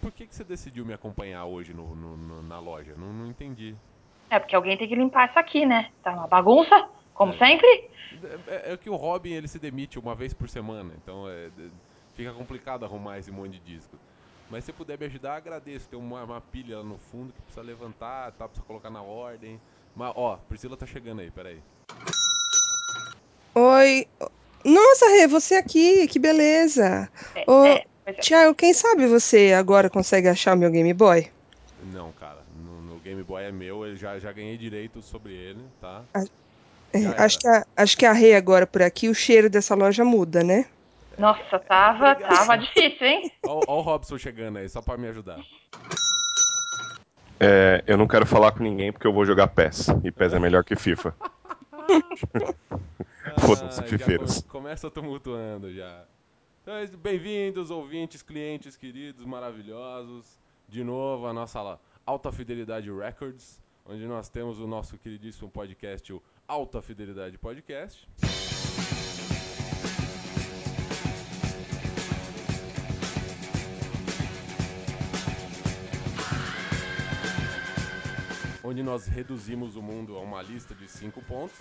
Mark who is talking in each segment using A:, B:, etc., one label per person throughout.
A: por que, que você decidiu me acompanhar hoje no, no- no- na loja? Não, não entendi.
B: É, porque alguém tem que limpar isso aqui, né? Tá uma bagunça, como
A: É.
B: sempre.
A: É, é que o Robin ele se demite uma vez por semana, então é, é, fica complicado arrumar esse monte de disco. Mas se você puder me ajudar, agradeço. Tem uma, uma pilha lá no fundo que precisa levantar, tá? Precisa colocar na ordem. Mas, ó, Priscila tá chegando aí, peraí.
C: Oi. Nossa, Rê, você aqui, que beleza.
B: É,
C: Ô,
B: é, é.
C: Thiago, quem sabe você agora consegue achar o meu Game Boy?
A: Não, cara, no, no Game Boy é meu, eu já, já ganhei direito sobre ele, tá?
C: É,
A: Já
C: acho, que a, acho que a Rê agora por aqui, o cheiro dessa loja muda, né?
B: Nossa, tava,
A: Obrigado.
B: tava difícil, hein?
A: Ó o Robson chegando aí, só pra me ajudar.
D: É, eu não quero falar com ninguém porque eu vou jogar PES. E PES é melhor que FIFA. Foda-se,
A: Ah, começa tumultuando já. Então, bem-vindos, ouvintes, clientes queridos, maravilhosos. De novo, a nossa Alta Fidelidade Records, onde nós temos o nosso queridíssimo podcast, o Alta Fidelidade Podcast. Onde nós reduzimos o mundo a uma lista de cinco pontos.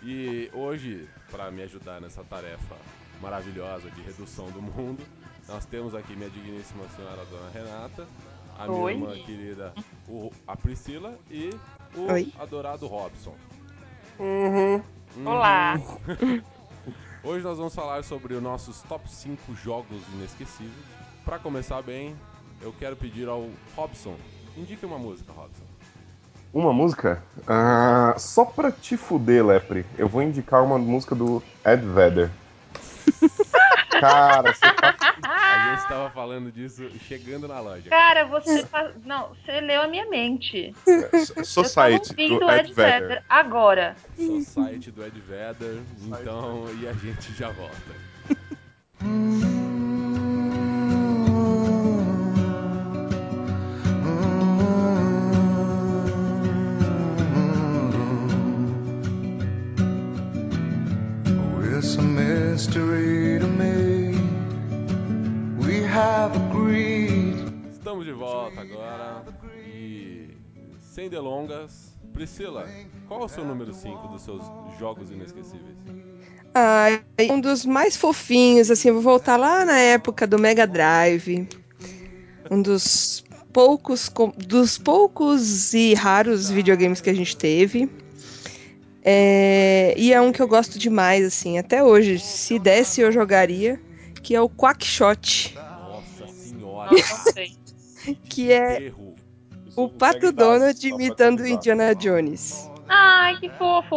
A: E hoje, para me ajudar nessa tarefa maravilhosa de redução do mundo, nós temos aqui minha digníssima senhora Dona Renata, a minha
B: Oi.
A: irmã querida o- a Priscila e o
C: Oi.
A: adorado Robson.
B: Olá.
A: Hoje nós vamos falar sobre os nossos top 5 jogos inesquecíveis. Para começar bem, eu quero pedir ao Robson, indique uma música, Robson.
D: Uma música? Ah, só pra te fuder, Lepre, eu vou indicar uma música do Ed Vedder. Cara, você tá.
A: A gente estava falando disso chegando na loja.
B: Cara, você tá... Não, você leu a minha mente.
D: Society
B: eu tava ouvindo
D: do
B: o
D: Ed Vedder.
B: Vedder agora.
A: Site do Ed Vedder. Então, e a gente já volta. de volta agora. E sem delongas, Priscila, qual é o seu número 5 dos seus jogos inesquecíveis?
C: Ah, um dos mais fofinhos, assim, eu vou voltar lá na época do Mega Drive. Um dos poucos, dos poucos e raros videogames que a gente teve. É, e é um que eu gosto demais, assim, até hoje. Se desse, eu jogaria. Que é o Quackshot.
A: Nossa senhora!
B: Sei.
C: Que é o Pato Donald imitando Indiana Jones.
B: Ai, que fofo.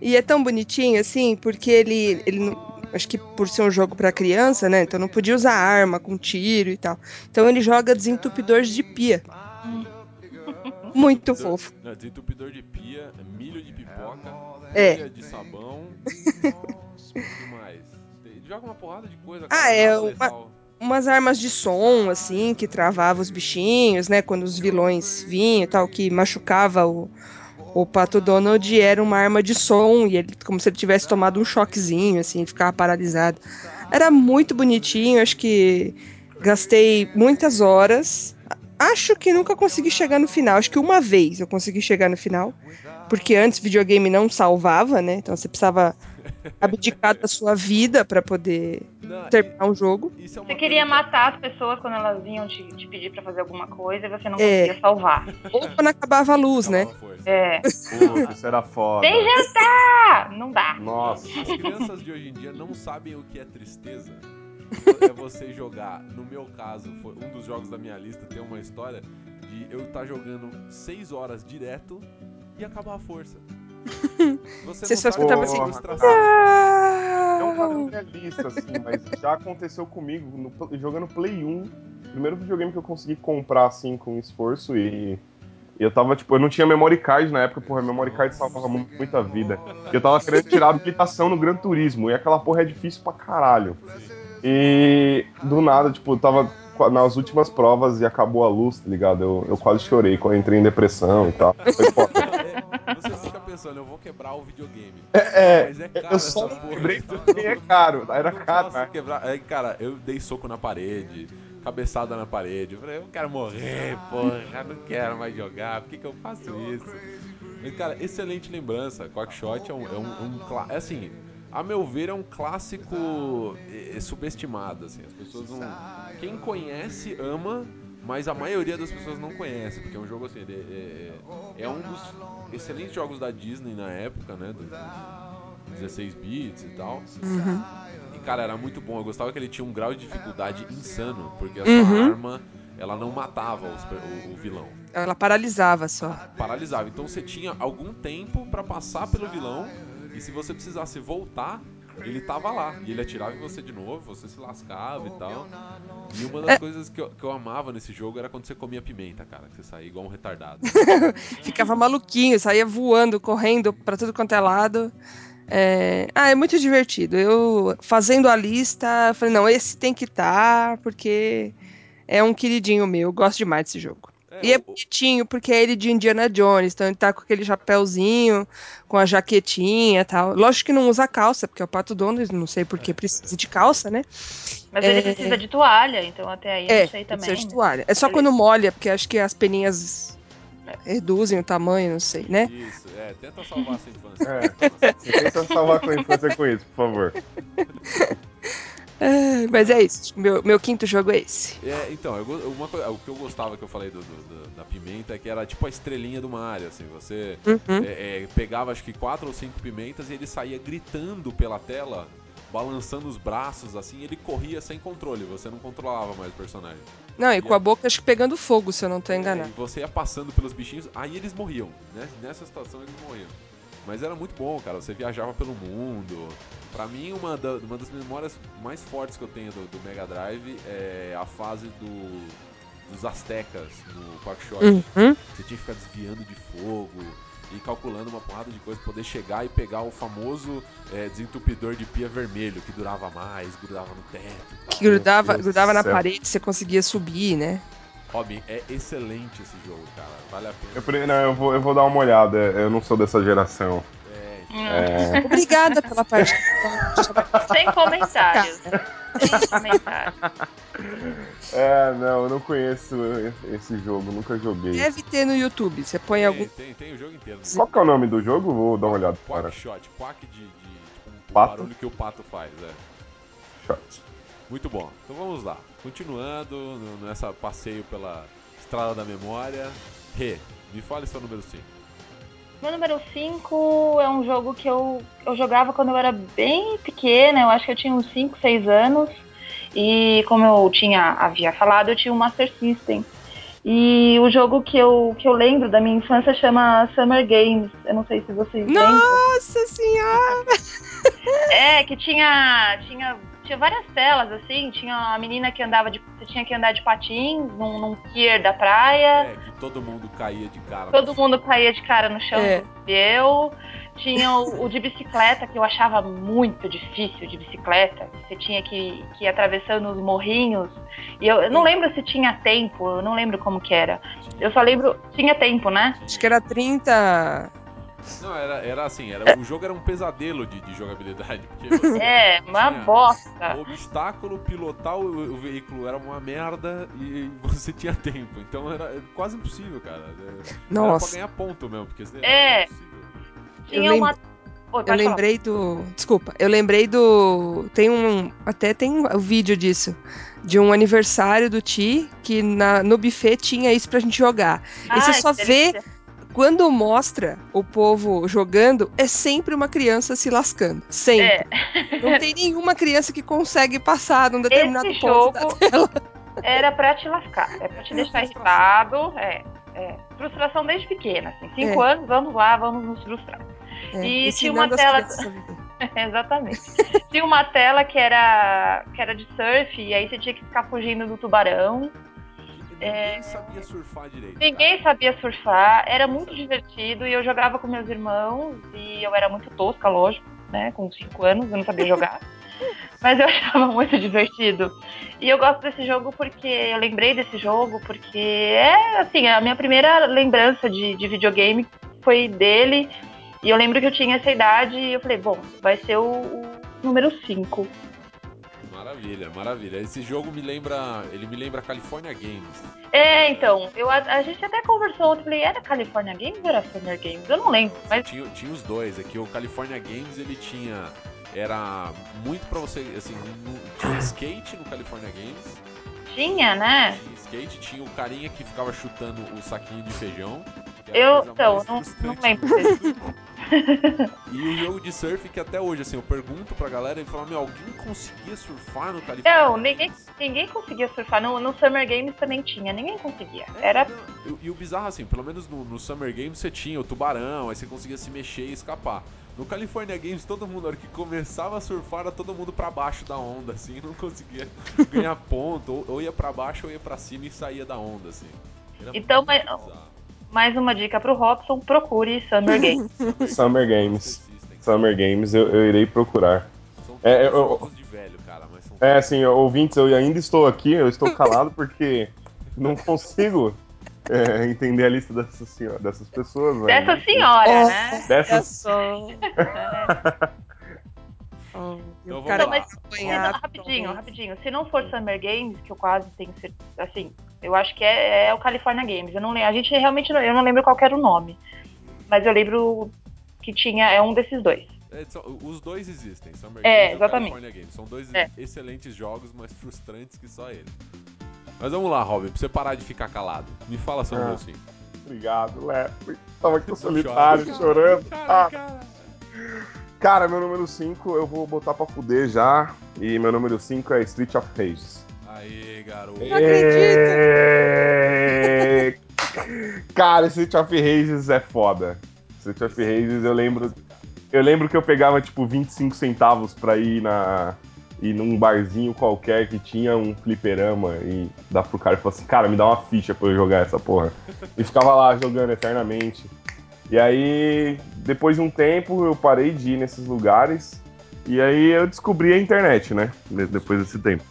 C: E é tão bonitinho, assim, porque ele, ele não- acho que por ser um jogo pra criança, né? Então não podia usar arma com tiro e tal. Então ele joga desentupidor de pia. Muito fofo.
A: Não, desentupidor de pia, milho de pipoca,
C: É.
A: pilha de sabão. O que mais? Tem- Joga uma porrada de coisa.
C: Ah,
A: cara,
C: é uma-. Umas armas de som, assim, que travava os bichinhos, né? Quando os vilões vinham e tal, que machucava o, o Pato Donald, era uma arma de som, e ele, como se ele tivesse tomado um choquezinho, assim, ficava paralisado. Era muito bonitinho, acho que gastei muitas horas. Acho que nunca consegui chegar no final. Acho que uma vez eu consegui chegar no final. Porque antes videogame não salvava, né? Então você precisava abdicar da sua vida pra poder
A: Não,
C: terminar um jogo.
A: é
B: Você queria matar as pessoas quando elas vinham te, te pedir pra fazer alguma coisa e você não
C: É.
B: conseguia salvar.
C: Ou quando acabava a luz, né?
B: É.
D: Puta, isso era foda.
B: Sem jantar! Não dá.
D: Nossa.
A: As crianças de hoje em dia não sabem o que é tristeza. É você jogar, no meu caso, foi um dos jogos da minha lista tem uma história de eu estar jogando 6 horas direto e acabar a força. Você,
C: Você só escutava
D: assim,
A: frustração.
D: É um
C: Ah!
D: quadro realista, assim, mas já aconteceu comigo no jogando Play 1. Primeiro videogame que eu consegui comprar, assim, com esforço e. e eu tava, tipo, eu não tinha memory card na época, porra, memory card salvava mu- muita vida. E eu tava querendo tirar a habilitação no Gran Turismo, e aquela porra é difícil pra caralho. E do nada, tipo, eu tava nas últimas provas e acabou a luz, tá ligado? Eu, eu quase chorei quando eu entrei em depressão e tal. Foi foda.
A: Você pensando, eu vou quebrar o videogame.
D: É,
A: Mas é caro
D: eu só
A: essa
D: quebrei porque é caro, era caro. Né?
A: quebrar. Aí, cara, eu dei soco na parede, cabeçada na parede. Eu falei, eu quero morrer, porra, não quero mais jogar, por que, que eu faço isso? Mas, cara, excelente lembrança. Quackshot é um, é um, um é assim, a meu ver, é um clássico é, é, subestimado, assim. As pessoas não... Quem conhece, ama, mas a maioria das pessoas não conhece, porque é um jogo, assim, ele é, é, é um dos excelentes jogos da Disney na época, né, dos 16 bits e tal. E, cara, era muito bom. Eu gostava que ele tinha um grau de dificuldade insano, porque a sua
C: Uhum.
A: arma, ela não matava os o, o vilão.
C: Ela paralisava só.
A: Paralisava. Então você tinha algum tempo pra passar pelo vilão, e se você precisasse voltar, ele tava lá. E ele atirava em você de novo, você se lascava e tal. E uma das
C: É.
A: coisas que eu, que eu amava nesse jogo era quando você comia pimenta, cara. Que você saía igual um retardado.
C: Ficava maluquinho, saía voando, correndo pra tudo quanto é lado. É, Ah, é muito divertido. Eu, fazendo a lista, falei, não, esse tem que estar, porque é um queridinho meu. Eu gosto demais desse jogo.
A: É,
C: E é bonitinho, porque é ele de Indiana Jones, então ele tá com aquele chapéuzinho, com a jaquetinha e tal. Lógico que não usa calça, porque é o Pato Donald, não sei por que precisa de calça, né?
B: Mas
C: É.
B: ele precisa de toalha, então até aí eu
C: É,
B: não sei
C: precisa
B: também.
C: de
B: né?
C: toalha. É só
B: Beleza.
C: quando molha, porque acho que as peninhas reduzem o tamanho, não sei, né?
A: Isso, é. Tenta salvar essa infância.
D: É. Tenta salvar a infância com isso, por favor.
C: É, mas é isso. Meu, meu quinto jogo é esse.
A: É, então, eu uma o que eu gostava que eu falei do, do- da pimenta é que era tipo a estrelinha do Mario, assim, você
C: Uhum.
A: é, é, pegava acho que quatro ou cinco pimentas e ele saía gritando pela tela, balançando os braços, assim, ele corria sem controle, você não controlava mais o personagem.
C: Não, e com a boca acho que pegando fogo, se eu não tô
A: É,
C: enganado.
A: e você ia passando pelos bichinhos, aí eles morriam, né? Nessa situação eles morriam. Mas era muito bom, cara. Você viajava pelo mundo. Pra mim, uma, da- uma das memórias mais fortes que eu tenho do, do Mega Drive é a fase do, dos Aztecas no Quackshot.
C: Uhum.
A: Você tinha que ficar desviando de fogo e calculando uma porrada de coisa pra poder chegar e pegar o famoso é, desentupidor de pia vermelho, que durava mais, grudava no teto. tal.
C: Que grudava, grudava na
D: céu.
C: parede, você conseguia subir, né?
A: Robin, é excelente esse jogo, cara. Vale a pena.
D: Eu, não, eu, vou, eu vou dar uma olhada, eu não sou dessa geração.
A: É,
B: Hum,
D: É,
C: Obrigada pela parte.
B: Sem comentários. Sem comentários.
D: é, não, eu não conheço esse jogo, nunca joguei.
C: Deve ter no YouTube. Você põe
A: tem,
C: algum.
A: tem, tem o jogo inteiro. né?
D: Qual que é o nome do jogo? Vou dar uma olhada para.
A: Quack shot, quack de, de tipo, um
D: Pato?
A: barulho que o pato faz, é.
D: Shot.
A: Muito bom. Então vamos lá. Continuando nessa passeio pela estrada da memória. Rê, me fale seu número 5.
B: Meu número 5 é um jogo que eu, eu jogava quando eu era bem pequena, eu acho que eu tinha uns 5, 6 anos. E como eu tinha havia falado, eu tinha um Master System. E o jogo que eu, que eu lembro da minha infância chama Summer Games. Eu não sei se vocês lembram.
C: Nossa senhora!
B: É, que tinha, tinha, tinha várias telas, assim. Tinha a menina que andava de. Você tinha que andar de patins num, num pier da praia.
A: É, que todo mundo caía de cara. no
B: Todo
A: chão.
B: mundo caía de cara no chão,
C: É.
B: eu. Tinha o, o de bicicleta, que eu achava muito difícil de bicicleta. Você tinha que, que ir atravessando os morrinhos. E eu, eu não lembro se tinha tempo, eu não lembro como que era. Eu só lembro. Tinha tempo, né?
C: Acho que era 30.
A: Não, era, era assim, era, o jogo era um pesadelo de, de jogabilidade. Você
B: É, uma bosta.
A: O obstáculo, pilotar o, o veículo era uma merda e você tinha tempo. Então era quase impossível, cara. É, Era pra
C: Nossa.
A: ganhar ponto mesmo, porque
B: É. Tinha
C: eu
B: uma. Oi,
C: Eu
B: pode falar.
C: lembrei do. Desculpa, eu lembrei do. Tem um. Até tem um vídeo disso. De um aniversário do Ti, que na, no buffet tinha isso pra gente jogar. e você só vê
B: delícia.
C: Quando mostra o povo jogando, é sempre uma criança se lascando. Sempre.
B: É,
C: Não tem nenhuma criança que consegue passar num determinado
B: esse
C: ponto
B: jogo
C: da tela.
B: era pra te lascar, é pra te deixar irritado, é, é. Frustração desde pequena, assim. Cinco
C: É.
B: anos, vamos lá, vamos nos frustrar.
C: É,
B: E tinha uma tela-. Exatamente. Tinha uma tela que era, que era de surf, e aí você tinha que ficar fugindo do tubarão.
A: Ninguém sabia surfar direito.
B: É. Ninguém
A: cara.
B: sabia surfar, era muito divertido, e eu jogava com meus irmãos, e eu era muito tosca, lógico, né? Com cinco anos, eu não sabia jogar. Mas eu achava muito divertido. E eu gosto desse jogo porque eu lembrei desse jogo porque é assim, a minha primeira lembrança de, de videogame foi dele. E eu lembro que eu tinha essa idade e eu falei, bom, vai ser o, o número 5.
A: Maravilha. Maravilha. Esse jogo me lembra. Ele me lembra California Games.
B: É, então, eu, a, a gente até conversou ontem, falei, era California Games ou era Summer Games? Eu não lembro, mas
A: Tinha, tinha os dois. É que o California Games ele tinha. Era muito pra você. Assim, no- tinha skate no California Games.
B: tinha, né?
A: Tinha skate, tinha o carinha que ficava chutando o saquinho de feijão.
B: Eu, então, não, não lembro.
A: E o jogo de surf que até hoje, assim, eu pergunto pra galera e falo, meu, alguém conseguia surfar no California
B: Não, ninguém, ninguém conseguia surfar. No, no Summer Games também tinha, ninguém conseguia.
A: É,
B: Era.
A: não, E, e o bizarro, assim, pelo menos no, no Summer Games você tinha o tubarão, aí você conseguia se mexer e escapar. No California Games, todo mundo, na hora que começava a surfar, era todo mundo pra baixo da onda, assim, não conseguia ganhar ponto. Ou, ou ia pra baixo ou ia pra cima e saía da onda, assim. Era
B: Então, mas-
A: bizarro.
B: Mais uma dica pro Robson: procure Summer Games.
D: Summer Games. Summer Games eu, eu irei procurar. É, eu- É, assim, ouvintes, eu ainda estou aqui, eu estou calado porque não consigo é, entender a lista dessas, dessas pessoas. né?
B: Dessa senhora,
C: Oh.
B: né?
D: Dessas.
C: só. Oh,
A: Então
C: o cara
B: não-
C: apanhado,
B: rapidinho, rapidinho. Se não for Summer Games, que eu quase tenho certeza. Assim, eu acho que é, é o California Games. Eu não lembro. A gente realmente não, eu não lembro qual era o nome. Mas eu lembro que tinha. É um desses dois.
A: É, são- os dois existem, Summer
B: É,
A: Games
B: exatamente.
A: e California Games. São dois
B: É.
A: excelentes jogos, mas frustrantes que só ele. Mas vamos lá, Robin, pra você parar de ficar calado. Me fala seu
D: Ah.
A: número 5.
D: Obrigado, Léo. Tava aqui solitário, chorando.
A: Cara,
D: Ah,
A: cara.
D: Cara, meu número 5 eu vou botar pra fuder já. E meu número 5 é Street of Rage.
A: Aí, garoto.
C: Não acredito.
D: É... Cara, Street of Rages é foda. Street of Rages eu lembro. Eu lembro que eu pegava tipo 25 centavos pra ir na. ir num barzinho qualquer que tinha um fliperama e dar pro cara e falar assim, cara, me dá uma ficha pra eu jogar essa porra. E ficava lá jogando eternamente. E aí, depois de um tempo, eu parei de ir nesses lugares. E aí eu descobri a internet, né? de- Depois desse tempo.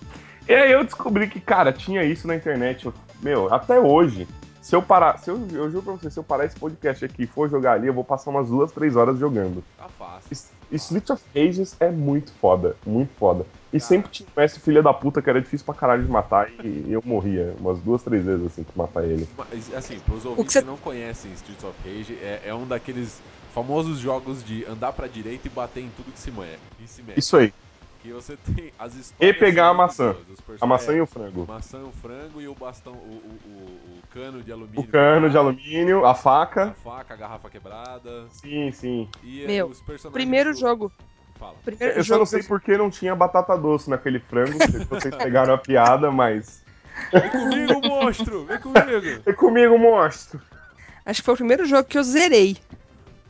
D: E aí eu descobri que, cara, tinha isso na internet. Eu- Meu, até hoje, se eu parar. Se eu, eu juro pra você, se eu parar esse podcast aqui e for jogar ali, eu vou passar umas duas, três horas jogando.
A: Tá fácil.
D: S- Street of Rages é muito foda, muito foda. E sempre tinha um mestre filha da puta que era difícil pra caralho de matar e eu morria umas duas, três vezes assim pra matar ele.
A: Mas, assim, pros ouvintes que,
C: você-
A: não conhecem Streets of Rage, é, é um daqueles famosos jogos de andar pra direita e bater em tudo que se, me que se mexe.
D: Isso aí.
A: Que você tem as histórias.
D: E pegar a maçã. A maçã e o frango.
A: maçã, o frango e o bastão, o, o, o- o cano de alumínio.
D: O cano de alumínio, a
A: A
D: faca.
A: faca, a garrafa quebrada.
D: Sim, sim.
A: E
C: Meu,
A: os personagens.
C: Primeiro
A: do-
C: jogo.
A: Fala.
C: Primeiro
D: Eu só não sei por que não tinha batata doce naquele frango, se vocês pegaram a piada, mas.
A: Vem comigo, monstro! Vem comigo!
D: E comigo, monstro!
C: Acho que foi o primeiro jogo que eu zerei.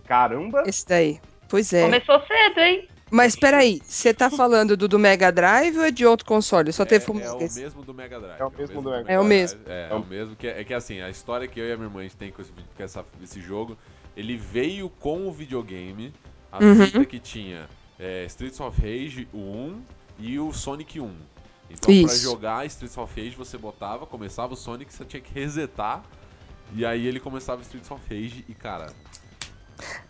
D: Caramba!
C: Esse daí. Pois é.
B: Começou cedo, hein?
C: Mas peraí, você tá falando do, do Mega Drive ou é de outro console? Só teve
A: é,
C: um
A: é o mesmo do Mega Drive.
D: É o mesmo do Mega
C: É o
A: Drive.
C: mesmo.
A: É, é o mesmo. Que, é que assim, a história que eu e a minha irmã a gente tem com, esse, com essa- esse jogo, ele veio com o videogame, a
C: Uhum.
A: fita que tinha é, Streets of Rage, o 1 e o Sonic 1. Então, pra
C: Isso.
A: jogar Streets of Rage, você botava, começava o Sonic, você tinha que resetar, e aí ele começava Streets of Rage, e cara.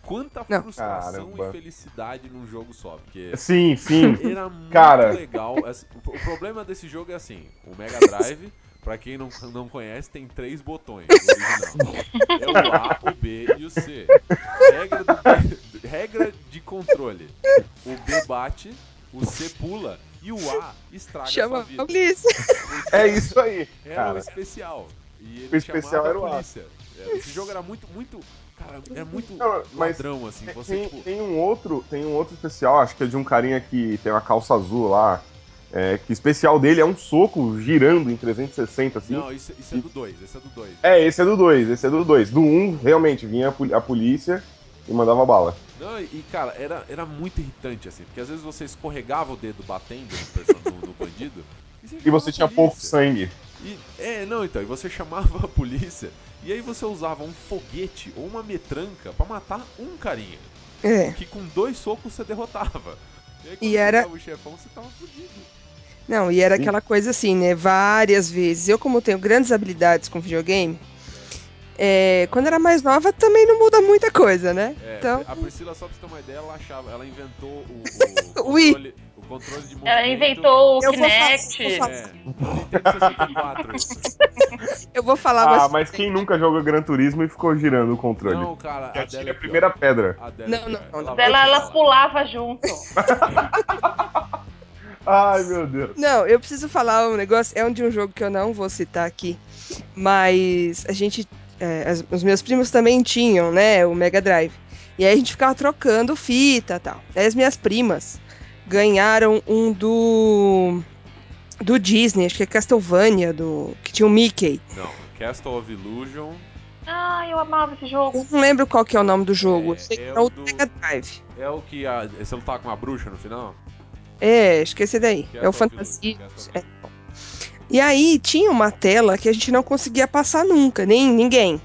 A: Quanta
C: Não.
A: frustração
D: Caramba.
A: e felicidade num jogo só. Porque
D: Sim, sim.
A: era muito
D: Cara.
A: legal. Assim, O problema desse jogo é assim: o Mega Drive, pra quem não, não conhece, tem três botões no original: é o A, o B e o C. Regra, do B- regra de controle: o B bate, o C pula e o A estraga
C: Chama
A: a
C: a
A: sua vida.
C: polícia.
D: É isso aí,
A: Era o
D: cara.
A: especial. E ele
D: O especial era o
A: a
D: A.
A: polícia. É, Esse jogo era muito, muito. Cara, é muito
D: Não, mas
A: ladrão, assim. Você,
D: Tem,
A: tipo.
D: tem um outro, tem um outro especial, acho que é de um carinha que tem uma calça azul lá. É, que o especial dele é um soco girando em 360, assim.
A: Não, isso, isso é do 2, esse é do 2.
D: É, esse é do 2, esse é do 2. Do 1, um, realmente, vinha a, a polícia e mandava bala.
A: Não, e e, cara, era, era muito irritante, assim, porque às vezes você escorregava o dedo batendo no, no- no bandido.
D: E você
A: a
D: tinha
A: polícia.
D: pouco sangue.
A: E, é, não, então, e você chamava a polícia, e aí você usava um foguete ou uma metranca pra matar um carinha,
C: É.
A: que com dois socos você derrotava. E aí
C: E era-
A: o chefão, você tava fudido.
C: Não, e era
D: Sim.
C: aquela coisa assim, né? Várias vezes. Eu, como tenho grandes habilidades com videogame, é, quando era mais nova também não muda muita coisa, né?
A: É,
C: Então,
A: a Priscila, só pra você ter uma ideia, ela achava, ela inventou o, o controle, o Controle de movimento.
B: Ela inventou o
C: Eu vou
B: Kinect.
C: falar-
A: É, Nintendo 64 isso.
C: Eu vou falar
D: Ah, mas quem nunca jogou Gran Turismo e ficou girando o controle?
A: Não, cara, a é
D: a primeira
A: pior.
D: pedra.
A: A dela
C: Não,
A: é
C: não, não,
B: Ela, ela
A: falar.
B: pulava junto.
D: Ai, meu Deus.
C: Não, eu preciso falar um negócio. É um de um jogo que eu não vou citar aqui. Mas a gente. É, as- os meus primos também tinham, né? O Mega Drive. E aí a gente ficava trocando fita e tal. Aí as minhas primas ganharam um do. Do Disney, acho que é Castlevania, do, que tinha o Mickey.
A: Não, Castle of Illusion
B: Ah, eu amava esse jogo.
C: Eu não lembro qual que é o nome do jogo.
A: É,
C: eu sei que
A: é
C: é
A: o do-
C: Mega Drive.
A: é o que a, você lutar com uma bruxa no final?
C: É, esqueci daí.
A: Castle
C: é o Fantasia. É. E aí tinha uma tela que a gente não conseguia passar nunca, nem ninguém.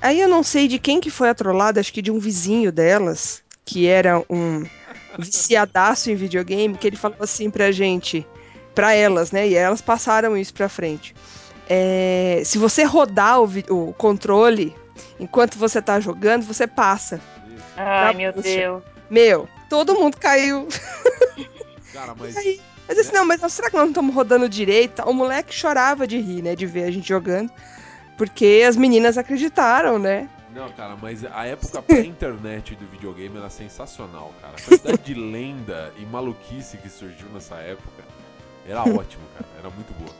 C: Aí eu não sei de quem que foi a trollada, acho que de um vizinho delas, que era um viciadaço em videogame, que ele falou assim pra gente, pra elas, né? E elas passaram isso pra frente. É, se você rodar o, o controle enquanto você tá jogando, você passa.
B: Ai, meu
C: bucha.
B: Deus.
C: Meu, todo mundo caiu.
A: Cara, mas
C: aí, mas assim, não, mas será que nós não estamos rodando direito? O moleque chorava de rir, né? De ver a gente jogando. Porque as meninas acreditaram, né?
A: Não, cara, mas a época pré-internet do videogame era sensacional, cara. A quantidade de lenda e maluquice que surgiu nessa época era ótimo, cara. Era muito boa.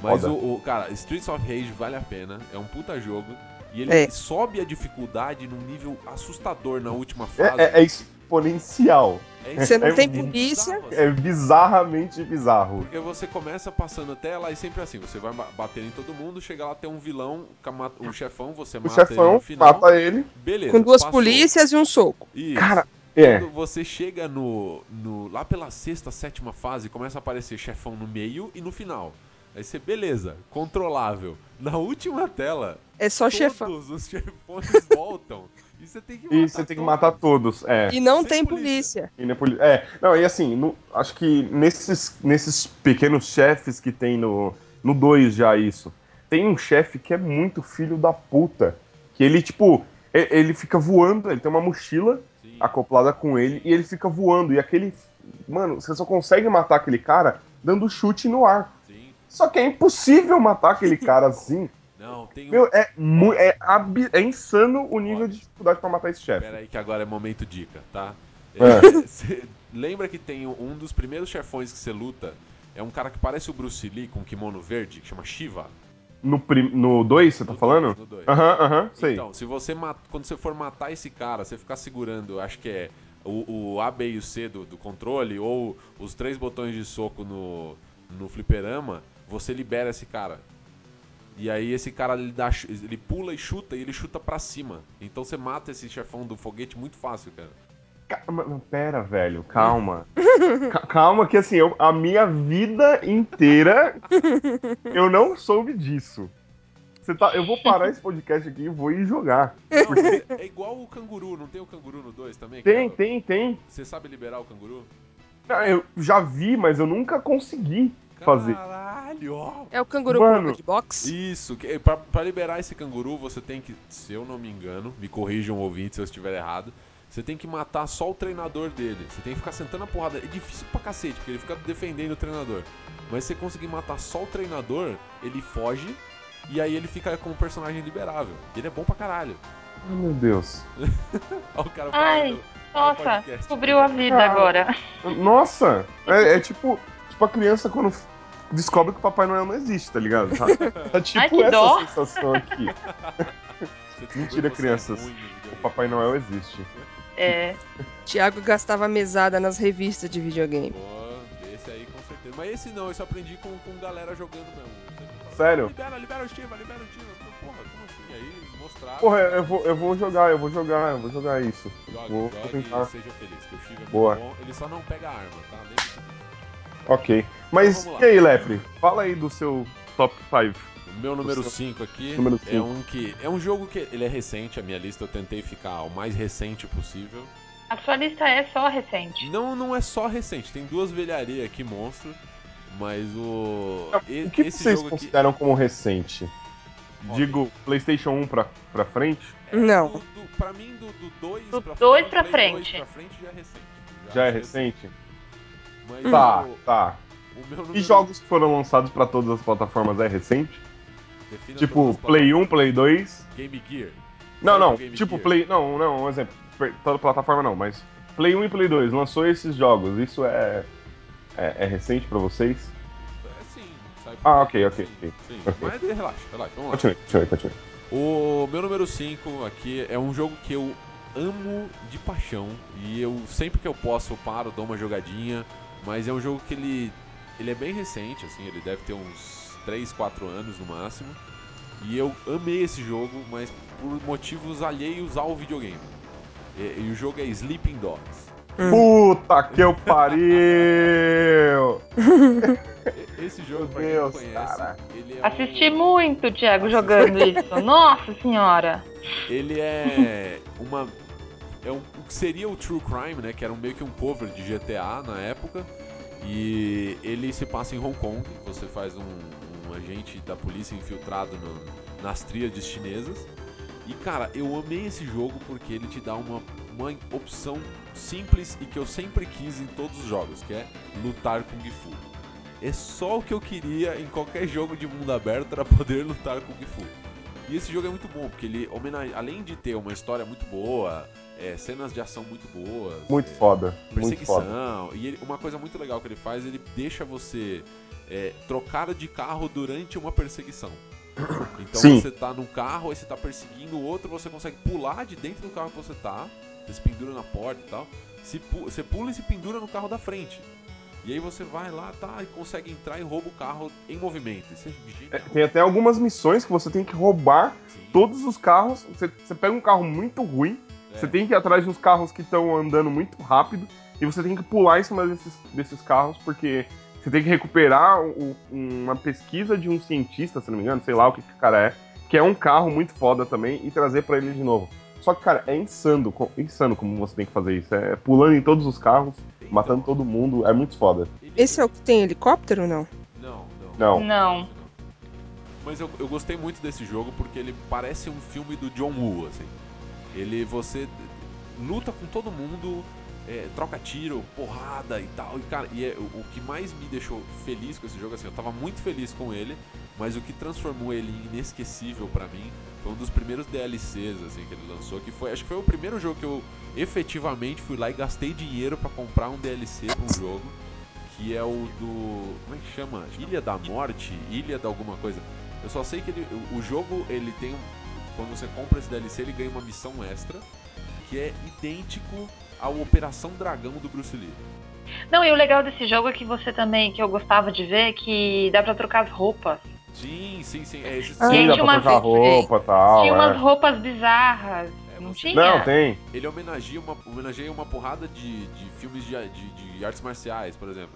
A: Mas o, o- cara, Streets of Rage vale a pena. É um puta jogo. E ele
C: É.
A: sobe a dificuldade num nível assustador na última fase.
D: É, é- é exponencial.
A: É
C: Você não
D: É
C: tem polícia.
A: bizarro, assim.
D: É bizarramente bizarro.
A: Porque você começa passando tela e sempre assim, você vai ba- bater em todo mundo, chega lá tem um vilão, um chefão, você
D: O
A: mata ele
D: chefão
A: no final.
D: mata ele.
A: Beleza.
C: Com duas
A: passou.
C: polícias e um soco.
A: Isso.
D: Cara, é.
A: Quando você chega no, no. lá pela sexta, sétima fase, começa a aparecer chefão no meio e no final. Aí você, beleza, controlável. Na última tela,
C: É só
A: todos
C: chefão.
A: os chefões voltam. E você tem que matar
D: E você tem que
A: todos.
D: matar todos. É.
C: E não
A: Sem
C: tem
A: polícia.
C: polícia.
D: E poli- É, não, e assim, no- acho que nesses, nesses pequenos chefes que tem no 2 já isso, tem um chefe que é muito filho da puta. Que ele, tipo, e- ele fica voando, ele tem uma mochila
A: Sim,
D: acoplada com ele e ele fica voando. E aquele. Mano, você só consegue matar aquele cara dando chute no ar.
A: sim.
D: Só que é impossível matar aquele cara assim.
A: Não, tem um.
D: Meu, é, é, é insano o nível de dificuldade pra matar esse chefe.
A: Pera aí que agora é momento dica, tá?
D: É.
A: É, cê lembra que tem um dos primeiros chefões que você luta é um cara que parece o Bruce Lee com um kimono verde, que chama Shiva?
D: No 2, no dois, você tá
A: No
D: falando?
A: dois, no dois.
D: Aham, aham, sei.
A: Então, se você mat... quando você for matar esse cara, você ficar segurando, acho que é o, o A, B e o C do, do controle, ou os três botões de soco no, no fliperama, você libera esse cara. E aí esse cara ele, dá, ele pula e chuta e ele chuta pra cima. Então você mata esse chefão do foguete muito fácil, cara.
D: Calma, não, pera, velho, calma. Ca- calma que assim, eu- a minha vida inteira eu não soube disso. Você tá, eu vou parar esse podcast aqui e vou ir jogar.
A: Não, é, é igual o canguru, não tem o canguru no 2 também?
D: Tem,
A: cara?
D: tem, tem.
A: Você sabe liberar o canguru?
D: Não, eu já vi, mas eu nunca consegui fazer.
A: Caralho! ó.
C: É o canguru
D: Mano.
C: com de boxe.
A: Isso, que, pra, pra liberar esse canguru, você tem que, se eu não me engano, me corrijam ouvinte se eu estiver errado, você tem que matar só o treinador dele. Você tem que ficar sentando a porrada. É difícil pra cacete, porque ele fica defendendo o treinador. Mas se você conseguir matar só o treinador, ele foge e aí ele fica com o personagem liberável. Ele é bom pra caralho.
D: Ai, meu Deus.
A: Olha o cara
B: Ai. Nossa, descobriu a vida agora.
D: Nossa, é, é tipo, tipo a criança quando descobre que o Papai Noel não existe, tá ligado? Tá, tá tipo
B: Ai, que
D: essa
B: dó.
D: sensação aqui. Mentira,
A: é
D: crianças.
A: videogame.
D: O Papai Noel existe.
B: É.
C: Tiago gastava mesada nas revistas de videogame.
A: Pô, esse aí com certeza. Mas esse não, esse eu aprendi com, com galera jogando mesmo.
D: Sério?
A: Libera, libera o Shiva, libera o Shiva. Porra, como assim? Aí mostrar.
D: Porra, eu vou, eu vou jogar, eu vou jogar, eu vou jogar isso.
A: Jogue,
D: vou- vou
A: jogue
D: tentar.
A: e seja feliz, que o Shiva é
D: Boa.
A: bom. Ele só não pega arma, tá? Disso.
D: Ok. Mas
A: Então
D: e aí, Lepre? Fala aí do seu top 5.
A: O meu número
D: O seu
A: 5 aqui
D: número
A: é
D: cinco.
A: um que. É um jogo que ele é recente, a minha lista eu tentei ficar o mais recente possível.
B: A sua lista é só recente.
A: Não, não é só recente, tem duas velharias aqui, monstro. Mas o. e-
D: O que
A: esse
D: vocês
A: jogo aqui.
D: consideram como recente?
A: Ó,
D: Digo, PlayStation 1 pra, pra frente?
C: Não.
A: Do, do, pra mim, do 2
B: Do
A: pra
B: dois
A: frente,
B: pra frente.
A: dois pra frente já é recente.
D: Já é
A: acho
D: recente?
A: Mas
D: Tá,
A: o,
D: tá.
A: o meu
D: E
A: número-
D: jogos que foram lançados pra todas as plataformas é recente?
A: defina
D: Tipo, Play 1, Play 2.
A: Game Gear.
D: Não, não,
A: Game
D: tipo
A: Gear.
D: Play. Não, não, um exemplo. Toda plataforma não, mas Play 1 e Play 2 lançou esses jogos. Isso é. É, é recente pra vocês?
A: É sim. sai
D: Ah, ok, ok,
A: sim, sim. Mas relaxa, relaxa, vamos lá.
D: Continue, continue, continue.
A: O meu número 5 aqui é um jogo que eu amo de paixão e eu sempre que eu posso eu paro, dou uma jogadinha, mas é um jogo que ele ele é bem recente, assim, ele deve ter uns 3, 4 anos no máximo. E eu amei esse jogo, mas por motivos alheios ao videogame. E, e o jogo é Sleeping Dogs.
D: Puta que eu pariu!
A: Esse jogo,
D: Meu
A: pra quem
D: Deus,
A: não conhece,
D: cara.
A: ele é
B: Assisti
A: um-
B: muito o Thiago
A: Assisti.
B: jogando isso. Nossa senhora.
A: Ele é uma. É um, o que seria o True Crime, né? Que era um, meio que um cover de GTA na época. E ele se passa em Hong Kong. Você faz um, um agente da polícia infiltrado no- nas tríades chinesas. E cara, eu amei esse jogo porque ele te dá uma, uma opção simples e que eu sempre quis em todos os jogos, que é lutar Kung Fu. É só o que eu queria em qualquer jogo de mundo aberto era poder lutar Kung Fu. E esse jogo é muito bom, porque ele, homenage... além de ter uma história muito boa, é, cenas de ação muito boas,
D: Muito
A: é,
D: foda. Muito foda.
A: perseguição, e ele- uma coisa muito legal que ele faz, ele deixa você é, trocar de carro durante uma perseguição. Então
D: Sim.
A: você tá num carro, aí você tá perseguindo o outro, você consegue pular de dentro do carro que você tá, você se pendura na porta e tal, se pu- você pula e se pendura no carro da frente. E aí você vai lá, tá, e consegue entrar e rouba o carro em movimento. Isso é
D: É, tem até algumas missões que você tem que roubar
A: Sim.
D: todos os carros. Você, você pega um carro muito ruim,
A: É.
D: você tem que ir atrás de uns carros que estão andando muito rápido e você tem que pular em cima desses, desses carros porque você tem que recuperar o- uma pesquisa de um cientista, se não me engano, sei lá o que, que o cara é, que é um carro muito foda também e trazer pra ele de novo. Só que, cara, é insano, insano como você tem que fazer isso. É pulando em todos os carros,
A: Então,
D: matando todo mundo, é muito foda.
C: Esse é o que tem helicóptero ou não?
A: Não, não.
D: Não.
B: Não.
A: Mas eu, eu gostei muito desse jogo porque ele parece um filme do John Woo, assim. Ele, você luta com todo mundo, é, troca tiro, porrada e tal. E, cara, e é, o, o que mais me deixou feliz com esse jogo, assim, eu tava muito feliz com ele, mas o que transformou ele em inesquecível pra mim foi um dos primeiros DLCs, assim, que ele lançou, que foi, acho que foi o primeiro jogo que eu efetivamente fui lá e gastei dinheiro pra comprar um DLC pra um jogo, que é o do, como é que chama? Ilha da Morte, Ilha da alguma coisa. Eu só sei que ele, o- o jogo, ele tem um, quando você compra esse DLC, ele ganha uma missão extra, que é idêntico à Operação Dragão do Bruce Lee.
B: Não, e o legal desse jogo é que você também, que eu gostava de ver, que dá pra trocar as roupas.
A: Sim, sim, sim. É esse
C: Ah,
D: Sim, dá pra
B: uma
D: trocar
B: vez-
D: roupa e tal.
B: tinha
D: é.
B: umas roupas bizarras.
A: É,
B: não tinha?
D: Não, tem.
A: Ele homenageia uma, homenageia uma porrada de, de filmes de, de, de artes marciais, por exemplo.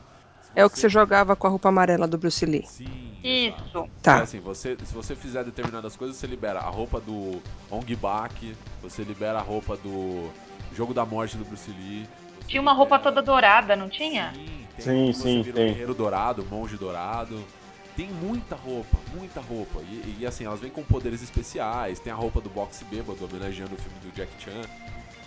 A: Se
C: É o que você jogava com a roupa amarela do Bruce Lee.
A: Sim, exato.
B: Isso.
C: Tá.
A: É assim, você, se você fizer determinadas coisas, você libera a roupa do Ong Bak, você libera a roupa do Jogo da Morte do Bruce Lee.
B: Tinha uma roupa toda dourada, não tinha?
A: Sim, tem
D: Sim, sim,
A: vira
D: tem.
A: um guerreiro dourado, monge dourado. Tem muita roupa, muita roupa. E, e, assim, elas vêm com poderes especiais. Tem a roupa do boxe bêbado, homenageando o filme do Jack Chan.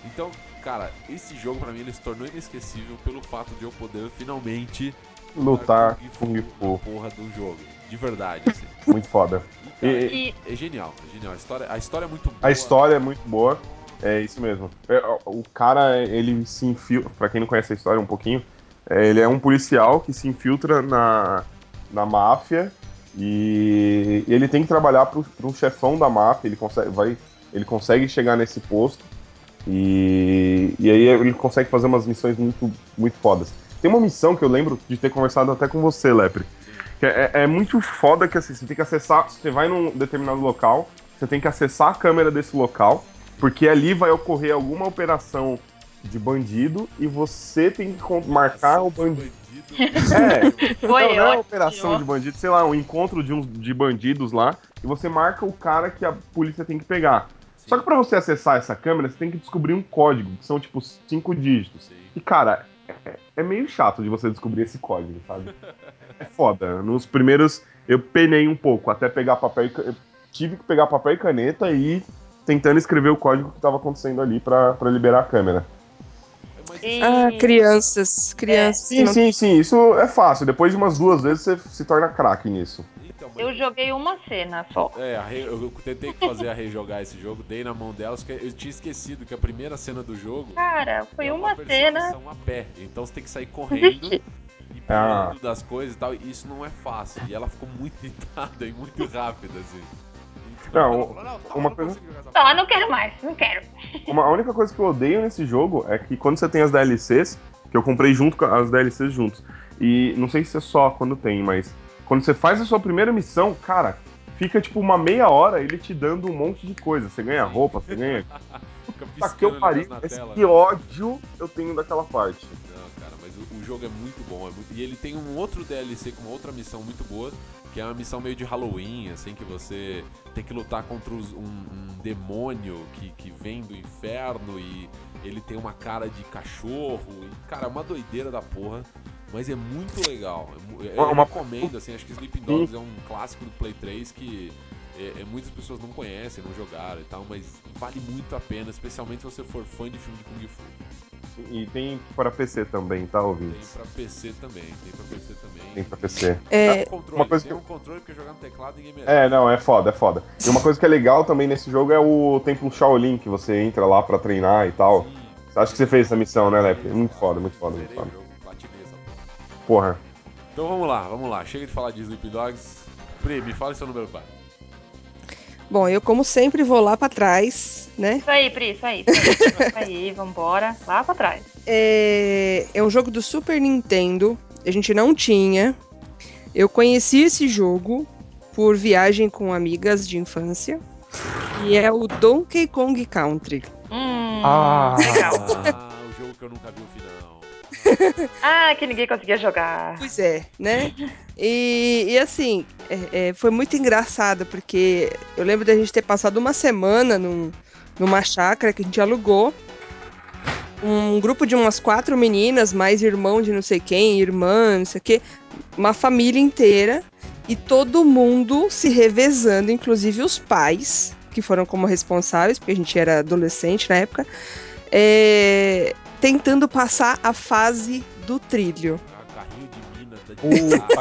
A: Então, cara, esse jogo pra mim ele se tornou inesquecível pelo fato de eu poder finalmente
D: Lutar
A: Kung
D: Fu.
A: porra do jogo. De verdade, assim.
D: Muito foda.
A: E, cara,
B: E
A: é genial, é genial. A história, a história é muito boa.
D: A história é muito boa. É isso mesmo. É, O cara, ele se infiltra. Pra quem não conhece a história um pouquinho, é, ele é um policial que se infiltra na, na máfia e ele tem que trabalhar pro, pro chefão da máfia. Ele consegue, vai, ele consegue chegar nesse posto e, e aí ele consegue fazer umas missões muito, muito fodas. Tem uma missão que eu lembro de ter conversado até com você, Lepre. Que é, é muito foda que assim, você tem que acessar. Você vai num determinado local, você tem que acessar a câmera desse local, porque ali vai ocorrer alguma operação de bandido e você tem que marcar o bandido. É,
B: Foi
D: não, não é operação de bandido, sei lá, um encontro de uns de bandidos lá, e você marca o cara que a polícia tem que pegar. Só que pra você acessar essa câmera, você tem que descobrir um código, que são tipo cinco dígitos.
A: Sim.
D: E cara, é, é meio chato de você descobrir esse código, sabe? É foda. Nos primeiros eu penei um pouco, até pegar papel e eu tive que pegar papel e caneta e ir tentando escrever o código que tava acontecendo ali pra pra liberar a câmera.
B: E-
C: Ah, crianças. Crianças. que
D: Sim,
C: não-
D: sim, sim. Isso é fácil. Depois de umas duas vezes você se torna craque nisso.
A: Mas-
B: Eu joguei uma cena só.
A: É, eu tentei fazer a rejogar esse jogo, dei na mão delas, que eu tinha esquecido que a primeira cena do jogo
B: Cara, foi
A: é
B: uma cena.
A: perseguição a pé. Então você tem que sair correndo e
D: Ah.
A: das coisas e tal. E isso não é fácil. E ela ficou muito irritada e muito rápida, assim. Então,
D: Não,
A: ela falou, não, tá,
D: uma
A: não
D: coisa-
B: eu não quero mais, não quero.
D: Uma, a única coisa que eu odeio nesse jogo é que quando você tem as DLCs, que eu comprei junto com as DLCs juntos, e não sei se é só quando tem, mas quando você faz a sua primeira missão, cara, fica tipo uma meia hora ele te dando um monte de coisa. Você ganha roupa, você ganha. Tá que eu pariu. que ódio eu tenho daquela parte.
A: Não, cara, mas o, o jogo é muito bom. é muito- E ele tem um outro DLC com uma outra missão muito boa, que é uma missão meio de Halloween, assim, que você tem que lutar contra os- um, um demônio que, que vem do inferno e ele tem uma cara de cachorro. E, cara, é uma doideira da porra. Mas é muito legal. É mu- Eu,
D: Uma-
A: recomendo, assim, acho que Sleeping Dogs é um clássico do Play 3 que é, é, muitas pessoas não conhecem, não jogaram e tal, mas vale muito a pena, especialmente se você for fã de filme de Kung Fu.
D: E tem para PC também, tá,
A: Tem
D: ouvintes?
A: pra PC também, tem pra PC também.
D: Tem pra PC.
C: É,
A: Tem um controle,
D: uma coisa
A: tem
D: que
A: um controle porque jogar no teclado ninguém merece.
D: É, não, é foda, é foda. E uma coisa que é legal também nesse jogo é o Templo Shaolin, que você entra lá pra treinar e tal.
A: Sim.
D: Acho que você fez essa missão, né, Lepe? Muito foda, muito foda, muito foda.
A: Porra. Então vamos lá, vamos lá. Chega de falar de Sleep Dogs. Pri, me fala seu número par.
C: Bom, eu como sempre vou lá pra trás, né?
B: Isso aí, Pri, isso aí. Isso aí, aí vambora. Lá pra trás.
C: É, é um jogo do Super Nintendo. A gente não tinha. Eu conheci esse jogo por viagem com amigas de infância. E é o Donkey Kong Country.
B: Hum,
D: Ah.
B: legal.
A: Ah, o jogo que eu nunca vi o.
B: Ah, que ninguém conseguia jogar.
C: Pois é, né? E, e assim, é- é, foi muito engraçado, porque eu lembro da gente ter passado uma semana num- numa chácara que a gente alugou. Um grupo de umas quatro meninas, mais irmão de não sei quem, irmã, não sei o quê, uma família inteira, e todo mundo se revezando, inclusive os pais, que foram como responsáveis, porque a gente era adolescente na época, é, tentando passar a fase do trilho.
A: Carrinho de mina da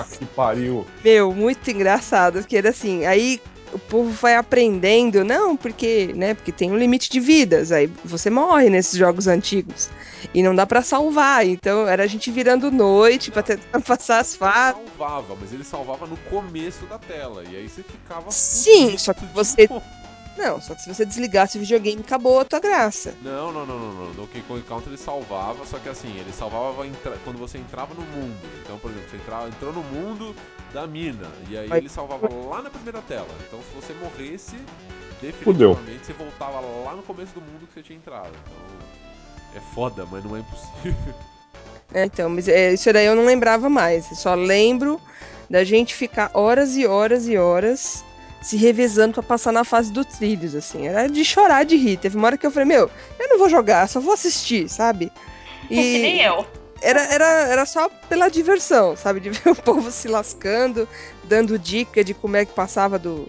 D: Puta que pariu.
C: Meu, muito engraçado, porque era assim, aí o povo vai aprendendo, não, porque, né, porque tem um limite de vidas, aí você morre nesses jogos antigos e não dá pra salvar, então era a gente virando noite pra tentar passar as fases.
A: salvava, mas ele salvava no começo da tela. E aí você ficava.
C: Sim, só que você-. Não, só que se você desligasse o videogame, acabou a tua graça.
A: Não, não, não, não, não. Donkey Kong Country ele salvava, só que assim, ele salvava entra- quando você entrava no mundo. Então, por exemplo, você entrava, entrou no mundo da mina, e aí
C: Vai-
A: ele salvava lá na primeira tela. Então, se você morresse,
D: Fudeu.
A: definitivamente você voltava lá no começo do mundo que você tinha entrado. Então, é foda, mas não é impossível.
C: É, então, mas é, isso daí eu não lembrava mais. Eu só lembro da gente ficar horas e horas e horas se revezando pra passar na fase do trilhos, assim. Era de chorar de rir. Teve uma hora que eu falei, meu, eu não vou jogar, só vou assistir, sabe?
B: Que nem eu.
C: Era, era, era só pela diversão, sabe? De ver o povo se lascando, dando dica de como é que passava do,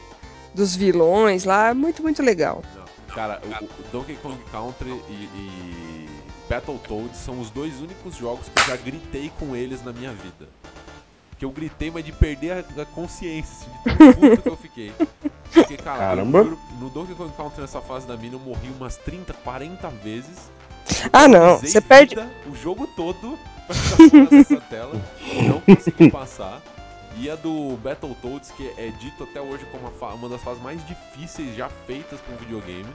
C: dos vilões lá. Muito, muito legal.
A: Não. Cara, o, o Donkey Kong Country e, e Battletoads são os dois únicos jogos que eu já gritei com eles na minha vida. Que eu gritei, mas de perder a, a consciência de tão puto que eu fiquei. Porque, cara, eu
D: Caramba.
A: juro, no Donkey Kong Country nessa fase da mina eu morri umas 30, 40 vezes.
C: Ah, não. Você perde.
A: o jogo todo pra ficar fora dessa tela. Não consegui passar. E a do Battletoads, que é dito até hoje como uma das fases mais difíceis já feitas para um videogame.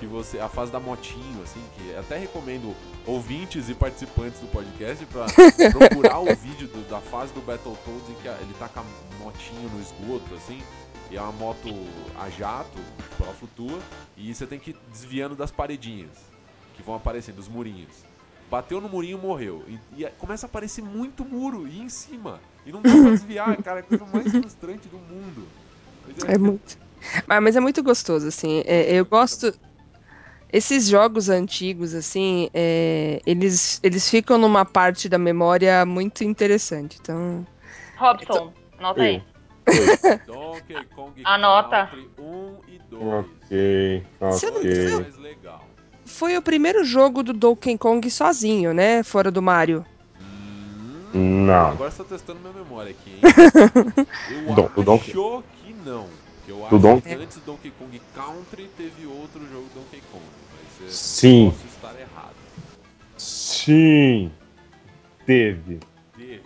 A: Que você. A fase da motinho, assim, que até recomendo ouvintes e participantes do podcast pra procurar o vídeo do- da fase do Battletoads em que ele tá com a motinho no esgoto, assim. E é uma moto a jato, ela flutua. E você tem que ir desviando das paredinhas que vão aparecendo, os murinhos. Bateu no murinho, morreu. E, e começa a aparecer muito muro e em cima. E não dá pra desviar, cara. É a coisa mais frustrante do mundo. Mas
C: É muito. Mas, mas é muito gostoso, assim. É, eu gosto. Esses jogos antigos, assim, é, eles, eles ficam numa parte da memória muito interessante. Então.
B: Robson, anota aí.
A: Donkey Kong
B: Anota.
A: Country 1 e 2.
D: Ok,
C: Você não-
D: ok.
C: foi o primeiro jogo do Donkey Kong sozinho, né? Fora do Mario.
D: Não.
A: Agora você tá testando minha memória aqui, hein? Eu
D: Do- do
A: acho
D: Donkey-
A: que não. Que eu
D: Do
A: acho
D: Donkey-
A: que antes do Donkey Kong Country teve outro jogo Donkey Kong. É,
D: Sim.
A: posso estar errado.
D: Sim. Teve.
A: Teve.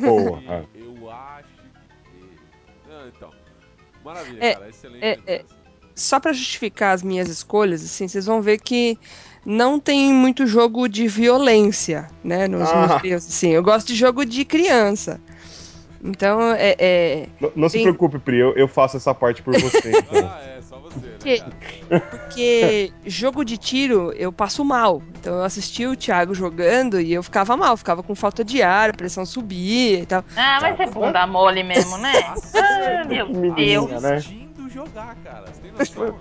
D: Porra.
A: Eu acho que teve. Ah, então. Maravilha,
C: É,
A: cara. Excelente
C: é,
A: lembrança.
C: Só pra justificar as minhas escolhas, assim, vocês vão ver que não tem muito jogo de violência, né? Nos,
D: Ah.
C: meus, assim. Eu gosto de jogo de criança. Então, é, é,
D: Não, não se
C: Sim.
D: preocupe, Pri, eu, eu faço essa parte por você, então.
A: Ah, é, só você, né,
C: Que-
A: cara?
C: Porque jogo de tiro eu passo mal. Então eu assisti o Thiago jogando e eu ficava mal, ficava com falta de ar, a pressão subia e tal.
B: Ah, mas é bunda mole mesmo, né? Ah, meu
D: Menina,
B: Deus.
D: né?
A: assistindo jogar, cara. Você tem noção?